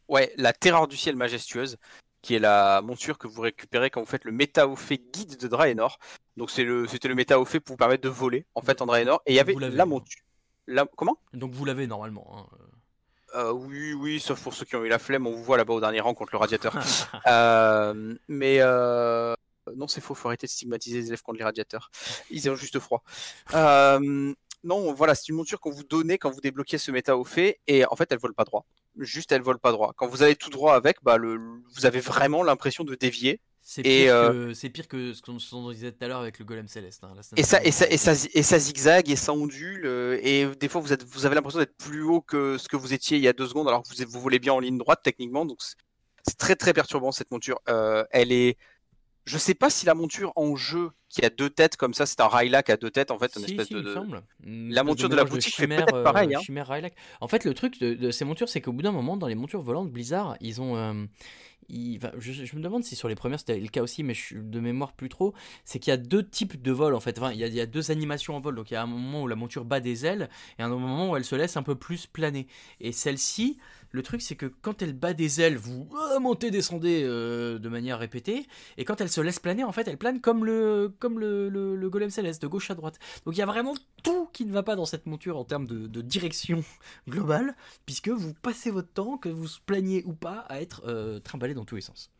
Ouais, la terreur du ciel majestueuse, qui est la monture que vous récupérez quand vous faites le métaophé guide de Draenor. Donc c'est le, c'était le métaophé pour vous permettre de voler en fait en Draenor. Et il y avait la monture. La... Comment? Donc vous l'avez normalement. Hein. Euh, oui, oui, sauf pour ceux qui ont eu la flemme, on vous voit là-bas au dernier rang contre le radiateur. [laughs] euh, mais euh... non, c'est faux, faut arrêter de stigmatiser les élèves contre les radiateurs. Ils ont juste froid. Non, voilà, c'est une monture qu'on vous donnait quand vous débloquiez ce méta au fait, et en fait, elle vole pas droit. Juste, elle vole pas droit. Quand vous allez tout droit avec, bah, le... vous avez vraiment l'impression de dévier. C'est pire, euh, pire, que ce qu'on disait tout à l'heure avec le golem céleste. Hein. et, ça, et, ça, et, ça, et ça zigzague et ça ondule. Euh, et des fois, vous, êtes, vous avez l'impression d'être plus haut que ce que vous étiez il y a deux secondes, alors que vous, vous volez bien en ligne droite techniquement. Donc, c'est très très perturbant cette monture. Euh, elle est. Je sais pas si la monture en jeu qui a deux têtes comme ça, c'est un Rylac à deux têtes en fait, une Si, espèce si, de. il me de- semble. La monture de la boutique fait chimère, peut-être pareil, euh, hein. chimère Rylac. En fait, le truc de, de ces montures, c'est qu'au bout d'un moment, dans les montures volantes Blizzard, ils ont. euh, ils- enfin, je, je me demande si sur les premières c'était le cas aussi, mais je suis de mémoire plus trop. C'est qu'il y a deux types de vol en fait. Enfin, il y a, il y a deux animations en vol. Donc il y a un moment où la monture bat des ailes et un moment où elle se laisse un peu plus planer. Et celle-ci, le truc c'est que quand elle bat des ailes, vous euh, montez, descendez euh, de manière répétée. Et quand elle se laisse planer, en fait, elle plane comme le, comme le, le- le golem céleste, de gauche à droite. Donc il y a vraiment tout qui ne va pas dans cette monture en termes de, de direction [laughs] globale, puisque vous passez votre temps, que vous planiez ou pas, à être euh, trimballé dans tous les sens.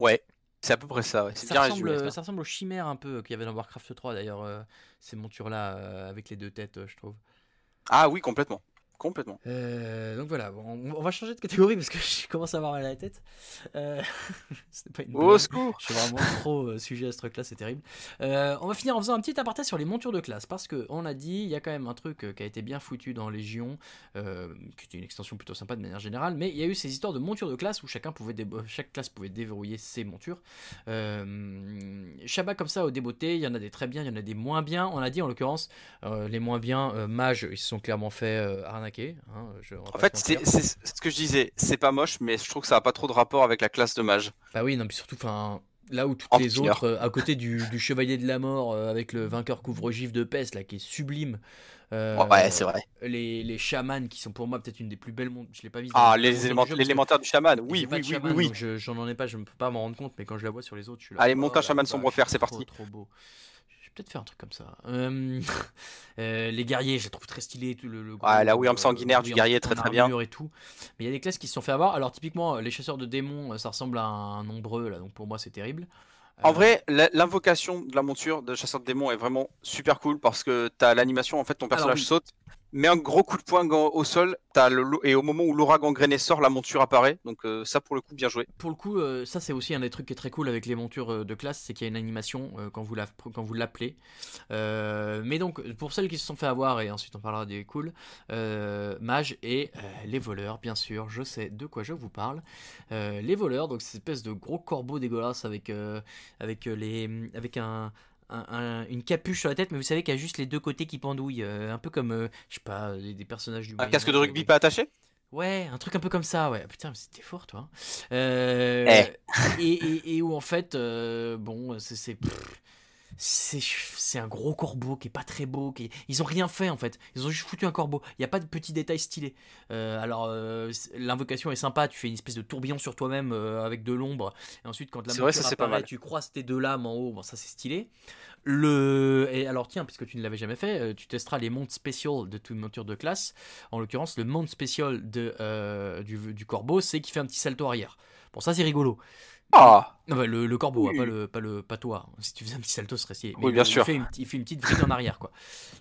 Ouais, c'est à peu près ça. Ouais. C'est Ça bien ressemble, résumé. ça. ça ressemble aux chimères un peu qu'il y avait dans Warcraft 3 d'ailleurs, euh, ces montures-là euh, avec les deux têtes, euh, je trouve. Ah oui, complètement. Complètement. Euh, donc voilà, bon, on, va changer de catégorie parce que [laughs] je commence à avoir mal à la tête. Euh, [laughs] pas une Au secours Je suis vraiment trop euh, sujet à ce truc-là, c'est terrible. Euh, on va finir en faisant un petit aparté sur les montures de classe, parce que on a dit, il y a quand même un truc qui a été bien foutu dans Légion, qui était une extension plutôt sympa de manière générale, mais il y a eu ces histoires de montures de classe où chacun pouvait chaque classe pouvait déverrouiller ses montures. Shabbat comme ça au débeauté, il y en a des très bien, il y en a des moins bien. On a dit en l'occurrence, les moins bien, mages, ils se sont clairement fait euh, arnaquer. hein, je- En fait, c'est ce que je disais. C'est pas moche, mais je trouve que ça a pas trop de rapport avec la classe de mage. Bah oui, non, puis surtout, enfin, là où toutes En les autres, euh, à côté du, du Chevalier de la Mort euh, avec le vainqueur couvre-gif de peste, là, qui est sublime. euh, ouais, c'est vrai. Les, les chamans qui sont pour moi peut-être une des plus belles mondes. Je l'ai pas mis. Ah, les l'élémentaire du chaman. Oui, oui, oui, oui, oui. J'en ai pas, je ne peux pas m'en rendre compte, mais quand je la vois sur les autres, je suis là. Allez, oh monte un la chaman sombre fer, c'est parti. Trop beau. Vais peut-être faire un truc comme ça. Euh, [laughs] euh, les guerriers, je les trouve très stylés. Le, le Ouais, la Wyrm euh, sanguinaire du guerrier, très, très bien. Et tout. Mais il y a des classes qui se sont fait avoir. Alors, typiquement, les chasseurs de démons, ça ressemble à un nombreux, là, donc pour moi, c'est terrible. En vrai, l'invocation de la monture de chasseur de démons est vraiment super cool parce que t'as l'animation, en fait, ton personnage oui. saute, met un gros coup de poing au sol, et au moment où l'aura gangréné sort, la monture apparaît. Donc euh, ça, pour le coup, bien joué. pour le coup, euh, ça c'est aussi un des trucs qui est très cool avec les montures euh, de classe, c'est qu'il y a une animation quand vous l'appelez. Mais donc pour celles qui se sont fait avoir et ensuite on parlera des cool, mage et les voleurs, bien sûr, je sais de quoi je vous parle. Les voleurs, donc cette espèce de gros corbeau dégueulasse avec avec les avec un un- un- une capuche sur la tête, mais vous savez qu'il y a juste les deux côtés qui pendouillent, euh, un peu comme, euh, je sais pas, des, personnages du. Un casque de rugby des- pas attaché? Ouais, un truc un peu comme ça, ouais. Putain, mais c'était fort, toi. hein. Euh, Eh. et, et, et où en fait, euh, bon, c'est c'est un gros corbeau qui est pas très beau. Qui... Ils ont rien fait en fait. Ils ont juste foutu un corbeau. Il y a pas de petits détails stylés. Euh, alors euh, l'invocation est sympa. Tu fais une espèce de tourbillon sur toi-même euh, avec de l'ombre. Et ensuite, quand la vrai, ça, c'est pas apparaît, mal. tu croises tes deux lames en haut. Bon, ça c'est stylé. Le et alors tiens, puisque tu ne l'avais jamais fait, tu testeras les montes spéciaux de toute monture de classe. En l'occurrence, le monde spécial de, du, du corbeau, c'est qu'il fait un petit salto arrière. Bon, ça c'est rigolo. Ah Non, bah, le, le corbeau, Oui. hein, pas, le, pas, le, pas toi. [laughs] Si tu faisais un petit salto, ce serait. Oui, bien il, sûr. Il fait, une, il fait une petite vrille en arrière, quoi.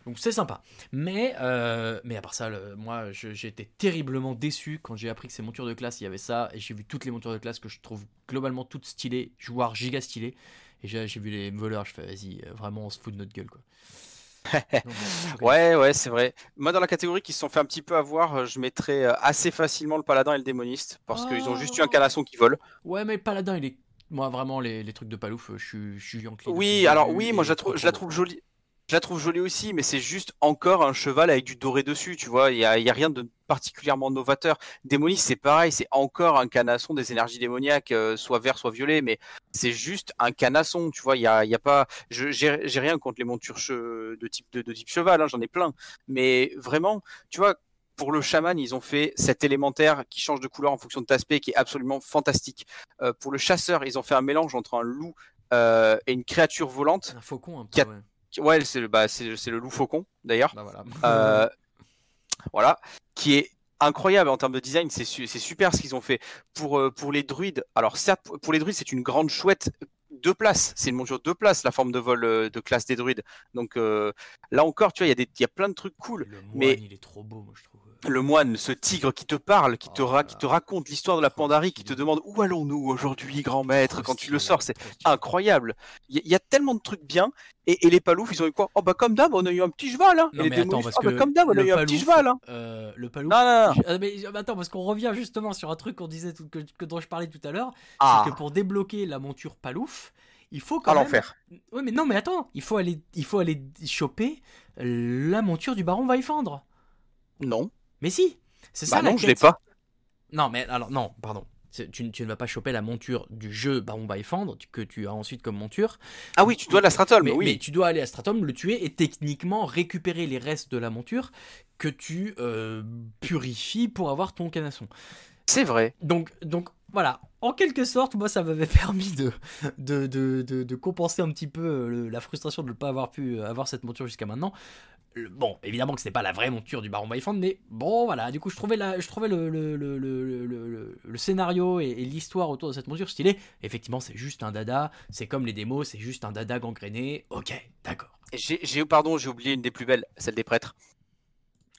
Donc c'est sympa. Mais, euh, mais à part ça, le- moi, j'ai été terriblement déçu quand j'ai appris que ces montures de classe, il y avait ça. Et j'ai vu toutes les montures de classe que je trouve globalement toutes stylées, voire giga stylées. Et j'ai j'ai vu les voleurs, je fais, vas-y, euh, vraiment, on se fout de notre gueule, quoi. [laughs] Ouais, ouais, c'est vrai. Moi, dans la catégorie qui se sont fait un petit peu avoir, euh, je mettrais euh, assez facilement le paladin et le démoniste parce qu'ils ont juste eu un Oh. canasson qui vole. Ouais, mais Paladin, il est. Moi, vraiment, les, les trucs de Palouf, euh, je suis, je suis. Oui, alors oui, moi je la, trouve, je la trouve jolie. Je la trouve jolie aussi, mais c'est juste encore un cheval avec du doré dessus, tu vois. Il y a, y a rien de particulièrement novateur. Démoniste, c'est pareil, c'est encore un canasson des énergies démoniaques, euh, soit vert, soit violet, mais c'est juste un canasson, tu vois. Il y a, y a pas, j'ai rien contre les montures che- de type de, de type cheval, hein, j'en ai plein, mais vraiment, tu vois. Pour le chaman, ils ont fait cet élémentaire qui change de couleur en fonction de ton aspect, qui est absolument fantastique. Euh, pour le chasseur, ils ont fait un mélange entre un loup euh, et une créature volante. Un faucon, un peu, Qui a- ouais. Ouais, c'est le, bah, c'est, c'est le loup faucon d'ailleurs. Bah voilà. Euh, [laughs] voilà, qui est incroyable en termes de design. C'est, su- c'est super ce qu'ils ont fait pour euh, pour les druides. Alors certes, pour- les druides, c'est une grande chouette deux places. C'est une monture deux places la forme de vol euh, de classe des druides. Donc euh, là encore, tu vois, il y a des, il y a plein de trucs cool. Le moine, mais- il est trop beau, moi, je trouve. Le moine, ce tigre qui te parle, qui te, ra- qui te raconte l'histoire de la Pandarie, qui te demande où allons-nous aujourd'hui, grand maître, quand tu le sors, c'est incroyable. Il y, a- il y a tellement de trucs bien, et, et les paloufs, ils ont eu quoi? Oh bah comme d'hab, on a eu un petit cheval, hein. Non, et les mais attends, parce oh bah que comme d'hab, on a eu un petit cheval, hein. euh, le palouf. Non, non, ah, mais, mais attends, parce qu'on revient justement sur un truc qu'on disait, tout- que, que dont je parlais tout à l'heure, Ah, c'est que pour débloquer la monture palouf, il faut quand à même. l'enfer. Oui, mais non, mais attends, il faut aller, il faut aller choper la monture du baron Vaifandre. Non. Mais si, c'est ça Bah la non, je l'ai quête. pas. Non, mais alors non, pardon. Tu, tu ne vas pas choper la monture du jeu Baron Vaifandre tu- que tu as ensuite comme monture. Ah oui, tu dois la Stratol, mais, mais, oui. mais tu dois aller à Stratum, le tuer et techniquement récupérer les restes de la monture que tu euh, purifies pour avoir ton canasson. C'est vrai. Donc, donc voilà, en quelque sorte, moi ça m'avait [laughs] permis de, de, de, de- de compenser un petit peu euh, la frustration de ne pas avoir pu euh, avoir cette monture jusqu'à maintenant. Le- Bon, évidemment que ce n'est pas la vraie monture du Baron Byfand, mais bon, voilà, du coup, je trouvais, la, je trouvais le, scénario et, et l'histoire autour de cette monture stylée. Effectivement, c'est juste un dada, c'est comme les démos, c'est juste un dada gangréné. Ok, d'accord. J'ai, pardon, j'ai oublié une des plus belles, celle des prêtres.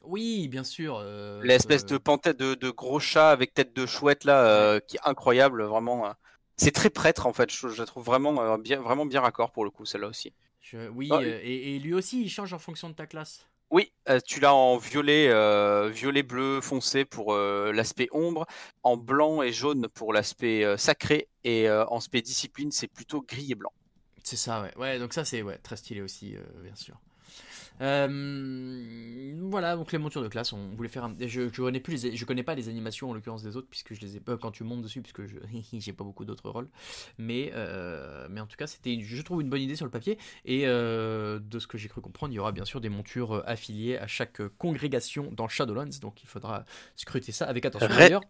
Oui, bien sûr. euh, L'espèce euh, de panthère de, de gros chat avec tête de chouette là, euh, qui est incroyable, vraiment. euh. C'est très prêtre en fait, je, je la trouve vraiment, euh, bien, vraiment bien raccord pour le coup, celle-là aussi. Je- oui, Ah, euh, et, et lui aussi, il change en fonction de ta classe. Oui, euh, tu l'as en violet, euh, violet bleu foncé pour l'aspect ombre, en blanc et jaune pour l'aspect sacré, et en aspect discipline, c'est plutôt gris et blanc. C'est ça, ouais. Ouais, donc ça, c'est ouais, très stylé aussi, bien sûr. Euh, voilà, donc les montures de classe, on voulait faire un... Je, je connais plus les... je connais pas les animations en l'occurrence des autres, puisque je les ai pas quand tu montes dessus, puisque je [laughs] j'ai pas beaucoup d'autres rôles. Mais, euh, mais en tout cas, c'était, je trouve, une bonne idée sur le papier. Et euh, de ce que j'ai cru comprendre, il y aura bien sûr des montures euh, affiliées à chaque euh, congrégation dans Shadowlands, donc il faudra scruter ça avec attention. D'ailleurs,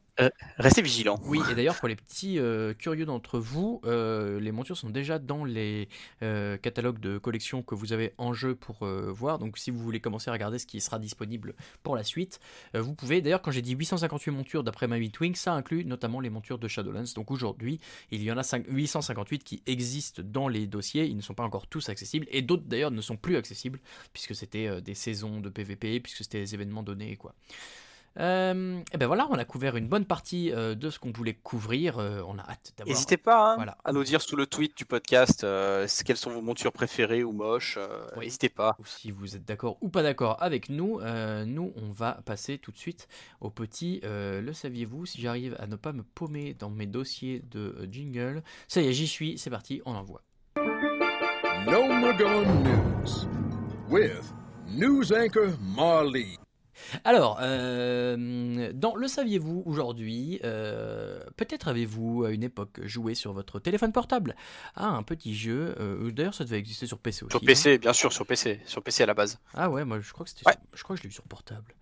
Restez vigilants. oui, et d'ailleurs, pour les petits euh, curieux d'entre vous, euh, les montures sont déjà dans les euh, catalogues de collection que vous avez en jeu pour euh, voir. Donc, si vous voulez commencer à regarder ce qui sera disponible pour la suite, euh, vous pouvez. D'ailleurs, quand j'ai dit 858 montures d'après ma Wing, ça inclut notamment les montures de Shadowlands. Donc, aujourd'hui, il y en a 5 858 qui existent dans les dossiers. Ils ne sont pas encore tous accessibles. Et d'autres, d'ailleurs, ne sont plus accessibles, puisque c'était euh, des saisons de PvP, puisque c'était des événements donnés, quoi. Euh, et ben voilà, on a couvert une bonne partie euh, de ce qu'on voulait couvrir. Euh, on a hâte d'avoir. N'hésitez pas hein, Voilà. à nous dire sous le tweet du podcast euh, quelles sont vos montures préférées ou moches. euh, Oui. N'hésitez pas. Ou si vous êtes d'accord ou pas d'accord avec nous, euh, nous on va passer tout de suite au petit. euh, le saviez-vous Si j'arrive à ne pas me paumer dans mes dossiers de euh, jingle, ça y est, j'y suis. C'est parti, on envoie. No News with news anchor Marley. Alors, euh, dans Le Saviez-vous aujourd'hui, euh, peut-être avez-vous à une époque joué sur votre téléphone portable à un petit jeu. euh, D'ailleurs, ça devait exister sur PC aussi. Sur hein. PC, bien sûr, sur PC, sur PC à la base. Ah ouais, moi je crois que c'était Ouais. sur- je crois que je l'ai eu sur portable.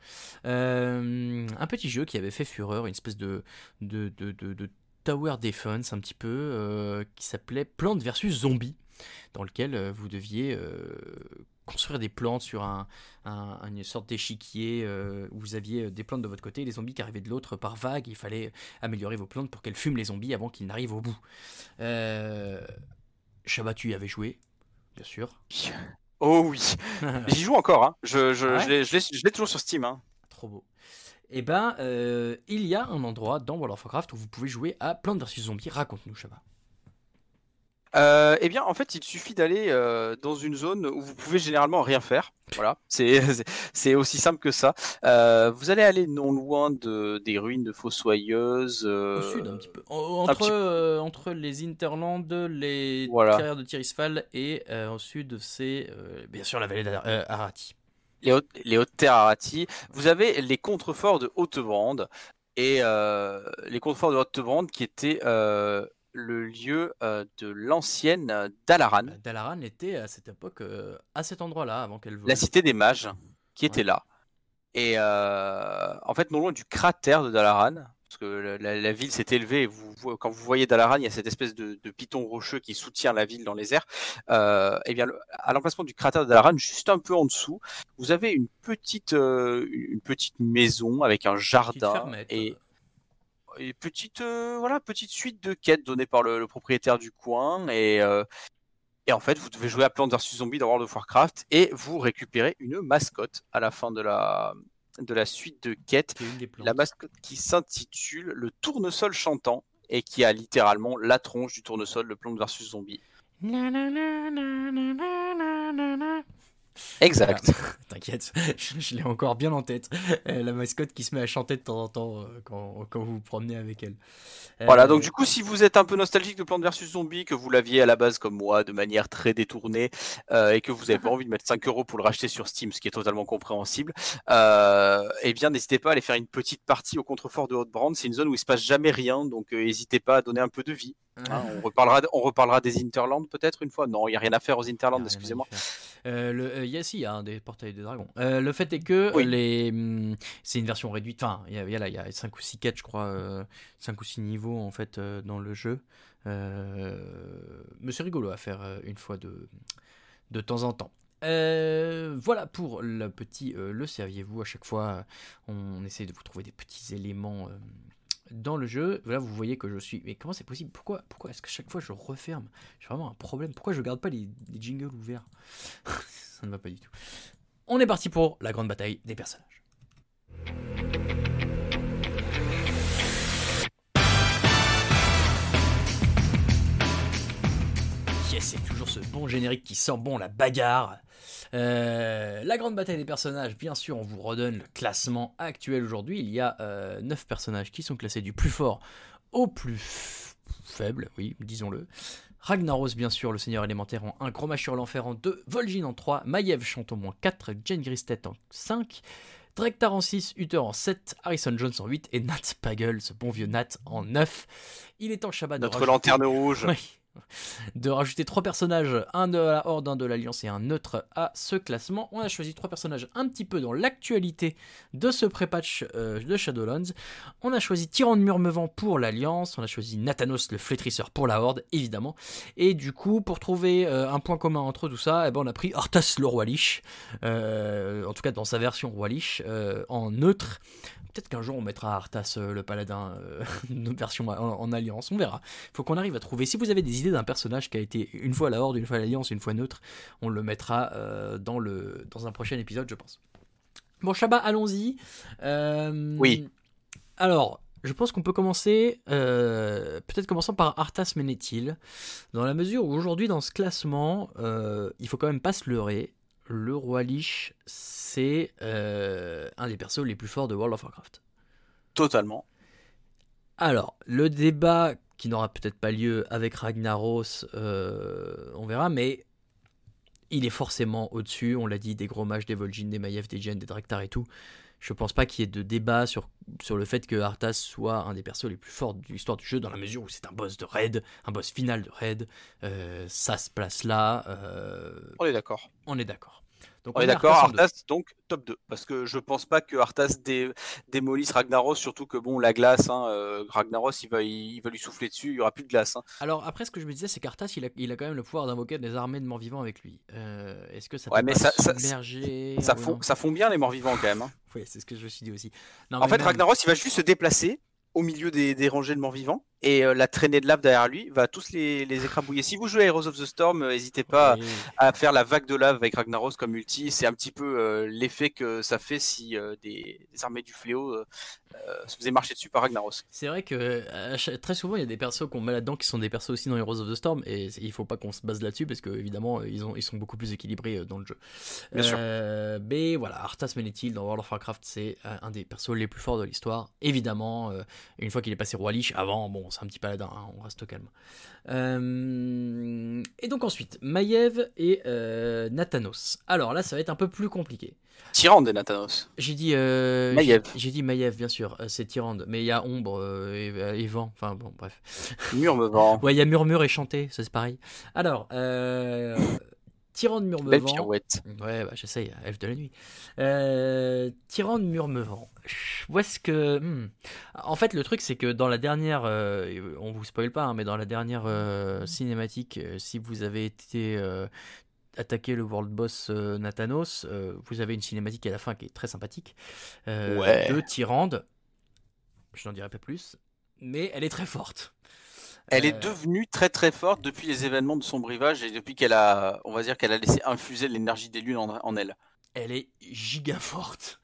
Un petit jeu qui avait fait fureur, une espèce de de, de, de- tower defense un petit peu qui s'appelait Plantes versus Zombies dans lequel euh, vous deviez euh, construire des plantes sur un, un- une sorte d'échiquier euh, où vous aviez des plantes de votre côté et les zombies qui arrivaient de l'autre par vague. Il fallait améliorer vos plantes pour qu'elles fument les zombies avant qu'ils n'arrivent au bout. Euh, Chabat, tu y avais joué, bien sûr. [laughs] Oh oui, [laughs] j'y joue encore. Hein. Je, je, Ah ouais je l'ai- je l'ai je l'ai toujours sur Steam. Hein. Trop beau. Eh ben, euh, il y a un endroit dans World of Warcraft où vous pouvez jouer à Plants vs Zombies. Raconte-nous, Chabat. Euh, eh bien, en fait, il suffit d'aller euh, dans une zone où vous pouvez généralement rien faire. Voilà, [laughs] c'est aussi simple que ça. Euh, vous allez aller non loin de, des ruines de Fossoyeuse. Au sud, un petit peu. En- Entre, petit peu. entre les Interlandes, les Voilà. carrières de Tirisfal et au sud, c'est bien sûr la vallée d'Arati. les hautes, les hautes terres Arati. Vous avez les contreforts de Haute-Brande et les contreforts de Haute-Brande qui étaient le lieu euh, de l'ancienne Dalaran, Dalaran était à cette époque euh, à cet endroit-là avant qu'elle la cité des mages, qui était Ouais. là. Et euh, en fait, non loin du cratère de Dalaran, parce que la, ville s'est élevée, et vous, quand vous voyez Dalaran, il y a cette espèce de, de piton rocheux qui soutient la ville dans les airs. Euh, et bien, le- à l'emplacement du cratère de Dalaran, juste un peu en dessous, vous avez une petite, euh, une petite maison avec un jardin fermette. et, et petite, euh, voilà, petite suite de quêtes données par le, le propriétaire du coin. Et, euh, et en fait, vous devez jouer à Plants vs Zombies dans World of Warcraft et vous récupérez une mascotte à la fin de la, de la suite de quête, qui est une des plantes. la mascotte qui s'intitule le tournesol chantant et qui a littéralement la tronche du tournesol, le Plante versus Zombie. Exact. [laughs] T'inquiète, [laughs] je, l'ai encore bien en tête. Euh, la mascotte qui se met à chanter de temps en temps euh, quand, quand, vous vous promenez avec elle. Euh, voilà, donc du coup, si vous êtes un peu nostalgique de Plante vs Zombie, que vous l'aviez à la base comme moi, de manière très détournée, et que vous n'avez pas envie de mettre 5 euros pour le racheter sur Steam, ce qui est totalement compréhensible, eh bien, n'hésitez pas à aller faire une petite partie au contrefort de Haute-Brand. C'est une zone où il se passe jamais rien, donc n'hésitez pas à donner un peu de vie hein. on, reparlera, on reparlera des Interlands peut-être une fois? Non, il n'y a rien à faire aux Interlands, excusez-moi. Euh, le, euh, il y a si, il y a un des portails des dragons. Euh, le fait est que Oui. les, hum, c'est une version réduite. Enfin, il y a, y a là, il y a 5 ou 6 quêtes, je crois, 5 ou 6 niveaux en fait euh, dans le jeu. Euh, mais c'est rigolo à faire euh, une fois de, de temps en temps. Euh, voilà pour le petit euh, le saviez-vous à chaque fois euh, on essaie de vous trouver des petits éléments euh, dans le jeu là vous voyez que je suis mais comment c'est possible? Pourquoi pourquoi est-ce que chaque fois je referme? J'ai vraiment un problème. Pourquoi je garde pas les, les jingles ouverts? [laughs] Ça ne va pas du tout. On est parti pour la grande bataille des personnages c'est toujours ce bon générique qui sent bon la bagarre. Euh, la grande bataille des personnages, bien sûr, on vous redonne le classement actuel aujourd'hui. Il y a 9 personnages qui sont classés du plus fort au plus faible, oui, disons-le. Ragnaros, bien sûr, le seigneur élémentaire en 1, Chroma sur l'enfer en 2, Vol'jin en 3, Maiev chante au moins 4, Jane Gristet en 5, Drektar en 6, Uther en 7, Harrison Jones en 8 et Nat Pagel, ce bon vieux Nat, en 9. Il est en Shabbat de Notre rajouter- lanterne rouge. [laughs] oui. [laughs] De rajouter trois personnages, un de la Horde, un de l'Alliance et un neutre à ce classement. On a choisi trois personnages un petit peu dans l'actualité de ce pré-patch euh, de Shadowlands. On a choisi Tyrande Murmevant pour l'Alliance, on a choisi Nathanos le Flétrisseur pour la Horde, évidemment. Et du coup, pour trouver euh, un point commun entre tout ça, eh ben, on a pris Arthas le Roi Lich, euh, en tout cas dans sa version Roi Lich, en neutre. Peut-être qu'un jour on mettra Arthas le Paladin, une [laughs] version en, Alliance, on verra faut qu'on arrive à trouver. Si vous avez des idées d'un personnage qui a été une fois à la Horde, une fois à l'Alliance, une fois neutre, on le mettra euh, dans, le, dans un prochain épisode, je pense. Bon, Shabba, allons-y. Euh, Oui. Alors, je pense qu'on peut commencer, euh, peut-être commençant par Arthas Ménéthil, dans la mesure où aujourd'hui, dans ce classement, il faut quand même pas se leurrer. Le roi Lich, c'est un des persos les plus forts de World of Warcraft. Totalement. Alors, le débat qui n'aura peut-être pas lieu avec Ragnaros, euh, on verra, mais il est forcément au-dessus, on l'a dit, des gros mages, des Vol'jin, des Maiev, des Jen, des Draktar et tout. Je pense pas qu'il y ait de débat sur, sur le fait que Arthas soit un des persos les plus forts de l'histoire du jeu, dans la mesure où c'est un boss de raid, un boss final de raid. Euh, ça se place là, euh, On est d'accord. on est d'accord. Donc On est d'accord, Arthas donc top 2. Parce que je pense pas que Arthas dé- démolisse Ragnaros, surtout que bon, la glace, hein, euh, Ragnaros, il va, il va lui souffler dessus, il y aura plus de glace. hein. Alors après, ce que je me disais, c'est qu'Arthas, il a, il a quand même le pouvoir d'invoquer des armées de morts vivants avec lui. Euh, Est-ce que ça Ouais, peut mais ça- ça- submerger Ça, ou fond, ça fond bien les morts vivants quand même. hein. [laughs] Oui, c'est ce que je me suis dit aussi. Non, En fait, même- Ragnaros, il va juste se déplacer au milieu des, des rangées de morts vivants et euh, la traînée de lave derrière lui va tous les, les écrabouiller. Si vous jouez à Heroes of the Storm, euh, n'hésitez pas Oui. à faire la vague de lave avec Ragnaros comme ulti. C'est un petit peu euh, l'effet que ça fait si euh, des, des armées du fléau se faisaient marcher dessus par Ragnaros. C'est vrai que très souvent, il y a des persos qu'on met là-dedans qui sont des persos aussi dans Heroes of the Storm, et il faut pas qu'on se base là-dessus parce que évidemment, ils, ont, ils sont beaucoup plus équilibrés dans le jeu. Bien sûr. Mais voilà, Arthas Menethil dans World of Warcraft, c'est un des persos les plus forts de l'histoire. Évidemment, une fois qu'il est passé roi Lich, avant, bon, c'est un petit paladin, hein, on reste calme. Euh, Et donc ensuite, Maiev et euh, Nathanos. Alors là, ça va être un peu plus compliqué. Tyrande des Nathanos. J'ai dit euh, Maiev. j'ai- dit Maiev, bien sûr, euh, c'est Tyrande, mais il y a Ombre euh, et, et Vent, enfin bon, bref. Murmevant. [laughs] Ouais, il y a Murmure et Chanté, ça c'est pareil. Alors, euh, Tyrande Belle pirouette. Ouais, bah, j'essaye, elfe de la nuit. Euh, Tyrande Murmevant. Où est-ce que. hmm. En fait, le truc, c'est que dans la dernière. euh, on vous spoil pas, hein, mais dans la dernière euh, cinématique, euh, si vous avez été. euh, attaquer le world boss Nathanos, vous avez une cinématique à la fin qui est très sympathique Ouais. de Tyrande. Je n'en dirai pas plus, mais elle est très forte. Elle est Euh, devenue très très forte depuis les événements de son brivage et depuis qu'elle a, on va dire qu'elle a laissé infuser l'énergie des lunes en, en elle. elle est giga forte.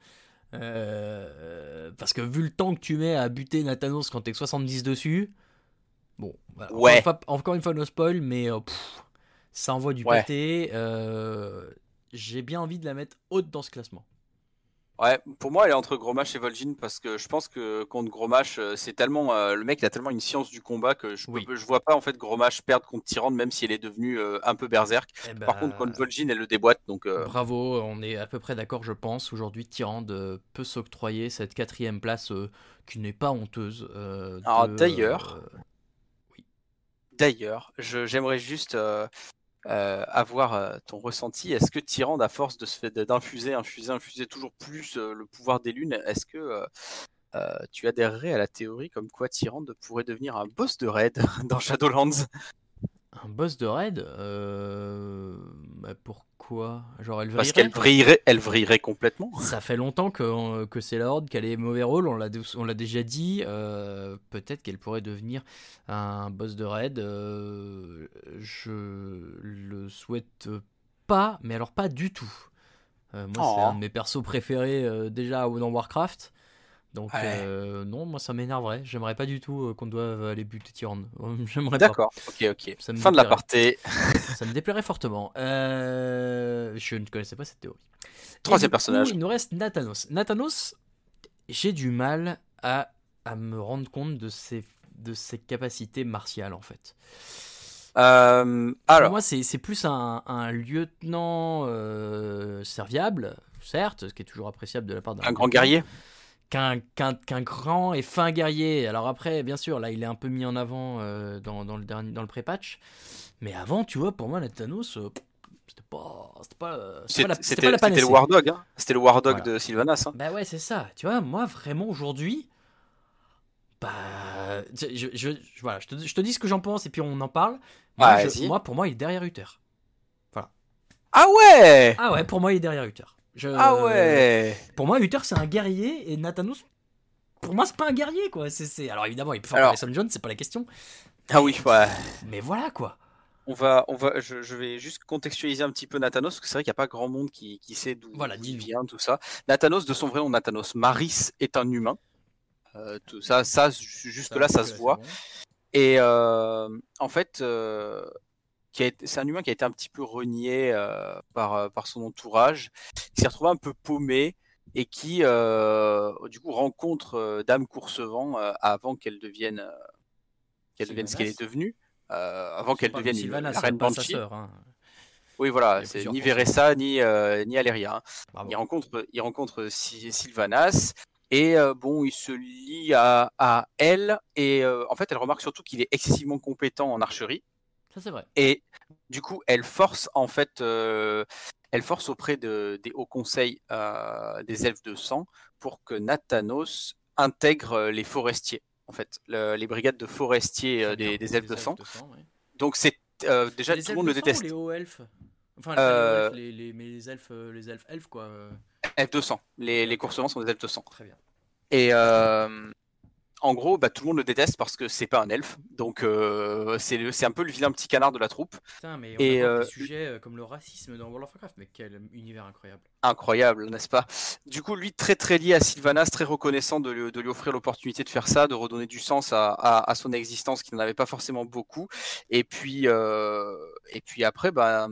Euh, parce que vu le temps que tu mets à buter Nathanos quand t'es que 70 dessus, bon, voilà, encore, une fois, encore une fois, no spoil, mais euh, pff, ça envoie du Ouais. pâté. euh, J'ai bien envie de la mettre haute dans ce classement. Ouais, pour moi, elle est entre Gromash et Vol'jin parce que je pense que contre Gromash, euh, c'est tellement euh, le mec, il a tellement une science du combat que je, peux- Oui. je vois pas en fait Gromash perdre contre Tyrande, même si elle est devenue euh, un peu berserk. Eh Par bah, contre, contre Vol'jin, elle le déboîte, donc euh, Bravo, on est à peu près d'accord, je pense. Aujourd'hui, Tyrande peut s'octroyer cette quatrième place qui n'est pas honteuse. Alors, de, d'ailleurs, euh, D'ailleurs, je- j'aimerais juste euh, avoir euh, ton ressenti. Est-ce que Tyrande, à force de d'infuser, infuser, infuser toujours plus euh, le pouvoir des lunes, est-ce que tu adhérerais à la théorie comme quoi Tyrande pourrait devenir un boss de raid [laughs] dans Shadowlands? Un boss de raid? Bah, Genre, elle Parce qu'elle vrillerait, elle vrillerait complètement. Ça fait longtemps que, que c'est la Horde, qu'elle est mauvais rôle, on l'a, on l'a déjà dit. euh, peut-être qu'elle pourrait devenir un boss de raid. euh, je le souhaite pas, mais alors pas du tout. Euh, moi, c'est Oh. un de mes persos préférés euh, déjà dans Warcraft. Donc, Ouais. euh, non, moi ça m'énerverait. J'aimerais pas du tout euh, qu'on doive aller buter Tyrande. [laughs] J'aimerais. D'accord, ok, ok. Ça me Fin de la partie. Ça me déplairait fortement. Euh, je ne connaissais pas cette théorie. Troisième coup, personnage. il nous reste Nathanos. Nathanos, j'ai du mal à, à me rendre compte de ses, de ses capacités martiales en fait. Pour alors, moi, c'est c'est plus un, un lieutenant serviable, certes, ce qui est toujours appréciable de la part d'un un grand guerrier. Qu'un qu'un grand et fin guerrier. Alors après, bien sûr, là, il est un peu mis en avant euh, dans, dans le dernier, dans le pré-patch. Mais avant, tu vois, pour moi, Nathanos, euh, c'était pas, c'était pas, c'était pas, la- C'était la le panacée. War Dog, hein. C'était le War Dog Voilà. de Sylvanas. hein. Bah ouais, c'est ça. Tu vois, moi, vraiment, aujourd'hui, bah, je, je, je- voilà, je te, je te dis ce que j'en pense et puis on en parle. Moi, vas-y. moi, pour moi, il est derrière Uther. Ah ouais Ah ouais, pour moi, il est derrière Uther. Je- Ah ouais Pour moi, Uther, c'est un guerrier et Nathanos, pour moi, c'est pas un guerrier, quoi. C'est, c'est- Alors évidemment, il peut faire Alors- Jones, c'est pas la question. Ah oui, ouais. Mais voilà, quoi. On va, on va, je, je vais juste contextualiser un petit peu Nathanos, parce que c'est vrai qu'il n'y a pas grand monde qui, qui sait d'où Voilà, il vient, tout ça. Nathanos, de son vrai nom, Nathanos Maris, est un humain. Euh, tout ça, ça jusque-là, ça, se voit. Et euh, en fait, euh, c'est un humain qui a été un petit peu renié euh, par, euh, par son entourage, qui s'est retrouvé un peu paumé et qui, euh, du coup, rencontre Dame Coursevent avant qu'elle devienne, qu'elle devienne ce qu'elle est devenue, avant qu'elle devienne Sylvanas, la reine sa Banshee. sœur, hein. Oui, voilà, c'est ni. Veressa ni, ni Aléria. hein. Il rencontre, il rencontre Sy- Sylvanas et euh, bon, il se lie à, à elle et euh, en fait, elle remarque surtout qu'il est excessivement compétent en archerie Ça, c'est vrai. et du coup, elle force en fait, euh, elle force auprès de, des hauts conseils euh, des elfes de sang pour que Nathanos intègre euh, les forestiers. En fait, le- les brigades de forestiers des, des elfes de sang. ouais. Donc c'est déjà Les tout le monde le déteste. les hauts elfes? Enfin, Euh, les, mais les elfes, les elfes elfes, quoi. Elfes de sang. Les, les coursements sont des elfes de sang. Très bien. Et euh, en gros, bah, tout le monde le déteste parce que c'est pas un elfe. Donc euh, c'est un peu le vilain petit canard de la troupe. Putain, mais on Et, aborde euh, des sujets euh, comme le racisme dans World of Warcraft, mais quel univers incroyable. Incroyable, n'est-ce pas? Du coup, lui, très très lié à Sylvanas, très reconnaissant de lui, de lui offrir l'opportunité de faire ça, de redonner du sens à, à- à son existence qui n'en avait pas forcément beaucoup. Et puis, euh, et puis après, bah,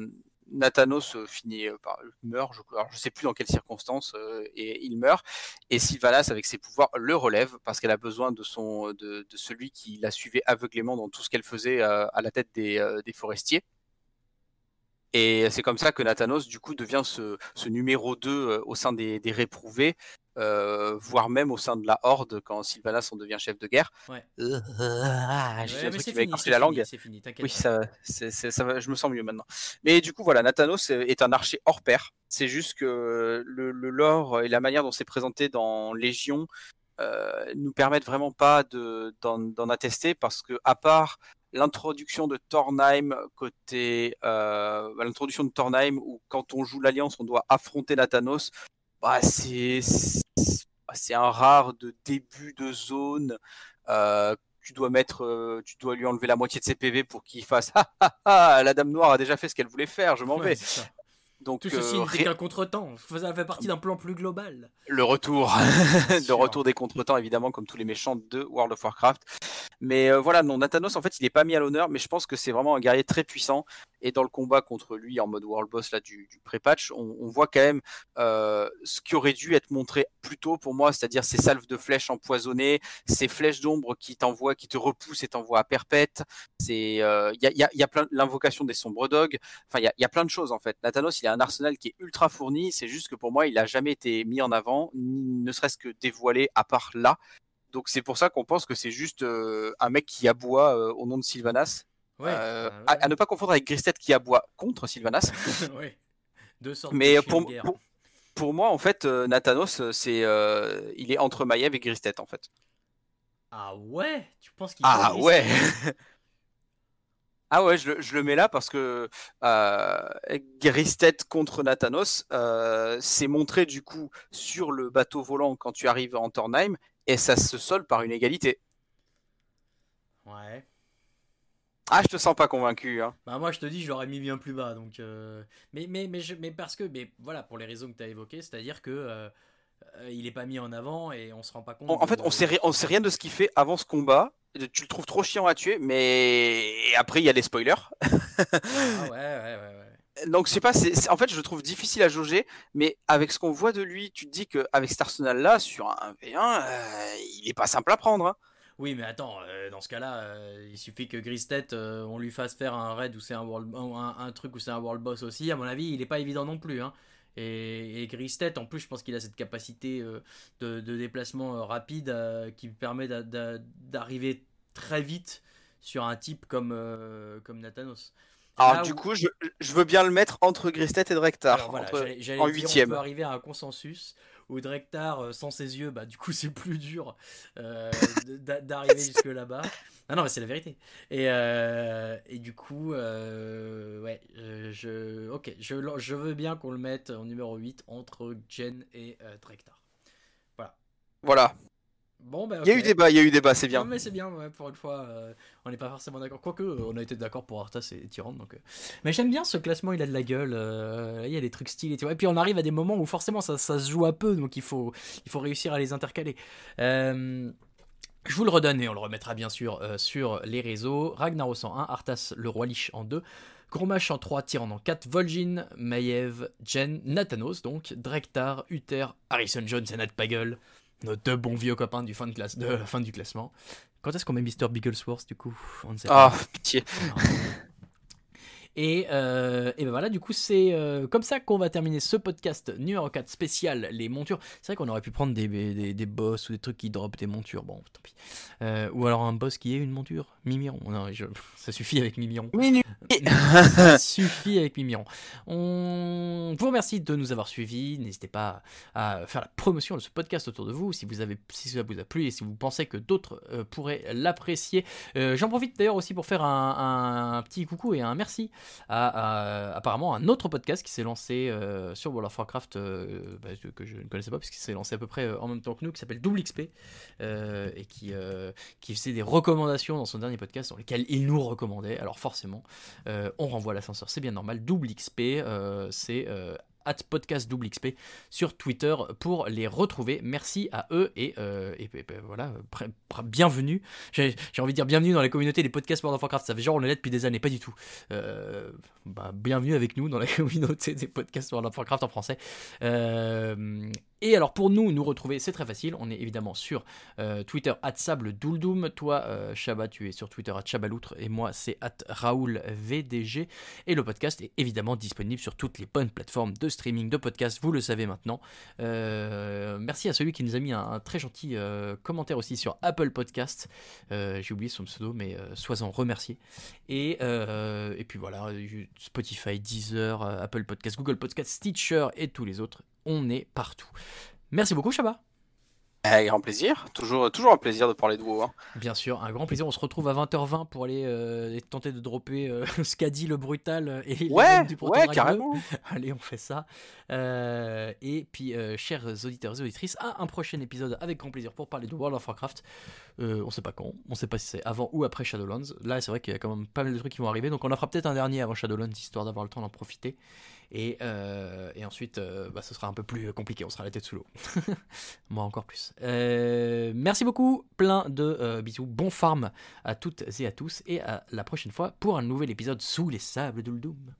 Nathanos euh, finit euh, par meurt, je, alors, je sais plus dans quelles circonstances, euh, et il meurt. Et Sylvanas, avec ses pouvoirs, le relève parce qu'elle a besoin de son, de, celui qui la suivait aveuglément dans tout ce qu'elle faisait euh, à la tête des, euh, forestiers. Et c'est comme ça que Nathanos, du coup, devient ce, numéro 2 euh, au sein des réprouvés, euh, voire même au sein de la Horde quand Sylvanas en devient chef de guerre. Ouais. [laughs] Euh, ah, Ouais, mais c'est fini, la langue. Fini. Oui, ça va, je me sens mieux maintenant. Mais du coup, voilà, Nathanos est un archer hors pair. C'est juste que le, le lore et la manière dont c'est présenté dans Légion euh, nous permettent vraiment pas de- d'en attester parce que, à part l'introduction de Tornheim côté euh, l'introduction de Tornheim où quand on joue l'Alliance on doit affronter Nathanos bah, c'est c'est- un rare de début de zone euh, tu dois mettre euh, tu dois lui enlever la moitié de ses PV pour qu'il fasse [laughs] ah, ah, ah, la dame noire a déjà fait ce qu'elle voulait faire je m'en Ouais, vais. Donc Tout ceci euh, n'était qu'un contretemps. Ça fait partie d'un plan plus global. le retour, [laughs] le retour des contretemps évidemment comme tous les méchants de World of Warcraft. Mais euh, voilà, non, Nathanos en fait il est pas mis à l'honneur, mais je pense que c'est vraiment un guerrier très puissant. Et dans le combat contre lui en mode World Boss là du, du pré-patch, on, on voit quand même euh, ce qui aurait dû être montré plus tôt pour moi, c'est-à-dire ces salves de flèches empoisonnées, ces flèches d'ombre qui t'envoient, qui te repoussent et t'envoient à perpète. Euh, il y, a, il y a- il y a plein l'invocation des sombres dogs. Enfin, il y a, y a plein de choses en fait. Nathanos, il a un arsenal qui est ultra fourni. C'est juste que pour moi, il a jamais été mis en avant, ni ne serait-ce que dévoilé à part là. Donc c'est pour ça qu'on pense que c'est juste euh, un mec qui aboie euh, au nom de Sylvanas. Ouais. Euh, euh, à, à ne pas confondre avec Gristet qui aboie contre Sylvanas. [laughs] ouais. Deux sortes Mais de pour, moi, en fait, Nathanos, c'est, il est entre Maiev et Gristet en fait. Ah ouais? Tu penses qu'il Ah ouais [laughs] Ah ouais, je, le- je le mets là parce que euh, Gristet contre Nathanos, euh, c'est montré du coup sur le bateau volant quand tu arrives en Tornheim et ça se solde par une égalité. Ouais. Ah, je te sens pas convaincu. Hein. Bah moi je te dis je l'aurais mis bien plus bas donc euh, mais mais mais je- mais parce que mais voilà pour les raisons que tu as évoquées c'est-à-dire que euh, euh, il est pas mis en avant et on se rend pas compte En, en fait, on sait, on sait rien de ce qu'il fait avant ce combat. Tu le trouves trop chiant à tuer, mais après il y a les spoilers. Ah [laughs] ouais ouais ouais ouais. Donc je sais pas, c'est, en fait je le trouve difficile à jauger, mais avec ce qu'on voit de lui, tu te dis qu'avec cet arsenal là, sur un 1v1, euh, il est pas simple à prendre. hein. Oui, mais attends, euh, dans ce cas-là, euh, il suffit que Gristet, on lui fasse faire un raid où c'est un, world, un, un truc où c'est un world boss aussi. À mon avis, il est pas évident non plus. Hein. Et, et Gristet, en plus, je pense qu'il a cette capacité euh, de, de déplacement euh, rapide euh, qui permet d'a- d'a- d'arriver très vite sur un type comme, comme Nathanos. Alors Là du où- coup, je, je veux bien le mettre entre Gristet et Drektar. Voilà, en huitième. On peut arriver à un consensus où Drektar, euh, sans ses yeux, bah du coup [laughs] c'est plus dur euh, d'a- d'arriver [laughs] jusque là-bas. Ah non, mais c'est la vérité. Et, euh, et du coup, euh, ouais, je, ok, je, je veux bien qu'on le mette en numéro 8 entre Jen et Drektar. Voilà. Bon, bah, Il y a eu débat, il y a eu débat, c'est Non, bien. mais c'est bien, ouais, pour une fois, euh, on n'est pas forcément d'accord. Quoique, euh, on a été d'accord pour Arthas et Tyrande. Donc, euh. Mais j'aime bien ce classement, il a de la gueule. euh, il y a des trucs stylés. Tu vois. Et puis on arrive à des moments où forcément ça, ça se joue à peu, donc il faut, il faut réussir à les intercaler. Je vous le redonne et on le remettra bien sûr sur les réseaux. Ragnaros en 1, Arthas le roi lich en 2. Grommash en 3, Tyrande en 4, Vol'jin, Maiev, Jen, Nathanos donc, Drektar, Uther, Harrison Jones et Nat Pagel, nos deux bons vieux copains du fin, de classe, de la fin du classement. Quand est-ce qu'on met Mr. Bigglesworth du coup? On ne sait Ah, pas. pitié. Et, euh, et ben voilà, du coup, c'est euh, comme ça qu'on va terminer ce podcast numéro 4 spécial les montures. C'est vrai qu'on aurait pu prendre des, des, des boss ou des trucs qui drop des montures. Bon, tant pis. Euh, ou alors un boss qui est une monture. Mimiron. Non, je- [laughs] ça suffit avec Mimiron. Ça suffit avec Mimiron. On vous remercie de nous avoir suivis. N'hésitez pas à faire la promotion de ce podcast autour de vous si vous avez si ça vous a plu et si vous pensez que d'autres pourraient l'apprécier. J'en profite d'ailleurs aussi pour faire un, un petit coucou et un merci apparemment un autre podcast qui s'est lancé euh, sur World of Warcraft euh, bah, que- je ne connaissais pas parce qu'il s'est lancé à peu près euh, en même temps que nous qui s'appelle Double XP et qui, qui faisait des recommandations dans son dernier podcast dans lesquelles il nous recommandait. Alors forcément on renvoie l'ascenseur c'est bien normal. Double XP c'est at podcast double XP sur Twitter pour les retrouver. Merci à eux et, euh, et voilà, bienvenue. J'ai j'ai envie de dire bienvenue dans la communauté des podcasts World of Warcraft. Ça fait genre on est là depuis des années, pas du tout. Euh, bah, bienvenue avec nous dans la [laughs] communauté des podcasts World of Warcraft en français. Euh, et alors pour nous, nous retrouver, c'est très facile. On est évidemment sur euh, Twitter at sable douldoum. Toi, euh, tu es sur Twitter at chabaloutre et moi c'est at Raoul VDG. Et le podcast est évidemment disponible sur toutes les bonnes plateformes de streaming de podcasts, vous le savez maintenant. Euh, merci à celui qui nous a mis un, un très gentil euh, commentaire aussi sur Apple Podcast. Euh, J'ai oublié son pseudo, mais sois-en remercié. Et, et puis voilà, Spotify, Deezer, Apple Podcast, Google Podcast, Stitcher et tous les autres. On est partout. Merci beaucoup, Shabba. Avec grand plaisir. Toujours, toujours un plaisir de parler de WoW. hein. Bien sûr, un grand plaisir. On se retrouve à 20h20 pour aller euh, tenter de dropper euh, [laughs] ce qu'a dit le brutal et Ouais, l'event du ouais, Dragon 2. carrément. [laughs] Allez, on fait ça. Euh, et puis, euh, chers auditeurs et auditrices, à un prochain épisode avec grand plaisir pour parler de World of Warcraft. Euh, on sait pas quand, on sait pas si c'est avant ou après Shadowlands. Là, c'est vrai qu'il y a quand même pas mal de trucs qui vont arriver, donc on en fera peut-être un dernier avant Shadowlands histoire d'avoir le temps d'en profiter. Et, euh, et ensuite, euh, bah, ce sera un peu plus compliqué, on sera la tête sous l'eau. [laughs] Moi encore plus. Euh, merci beaucoup, plein de bisous, bon farm à toutes et à tous, et à la prochaine fois pour un nouvel épisode sous les sables d'Uldum.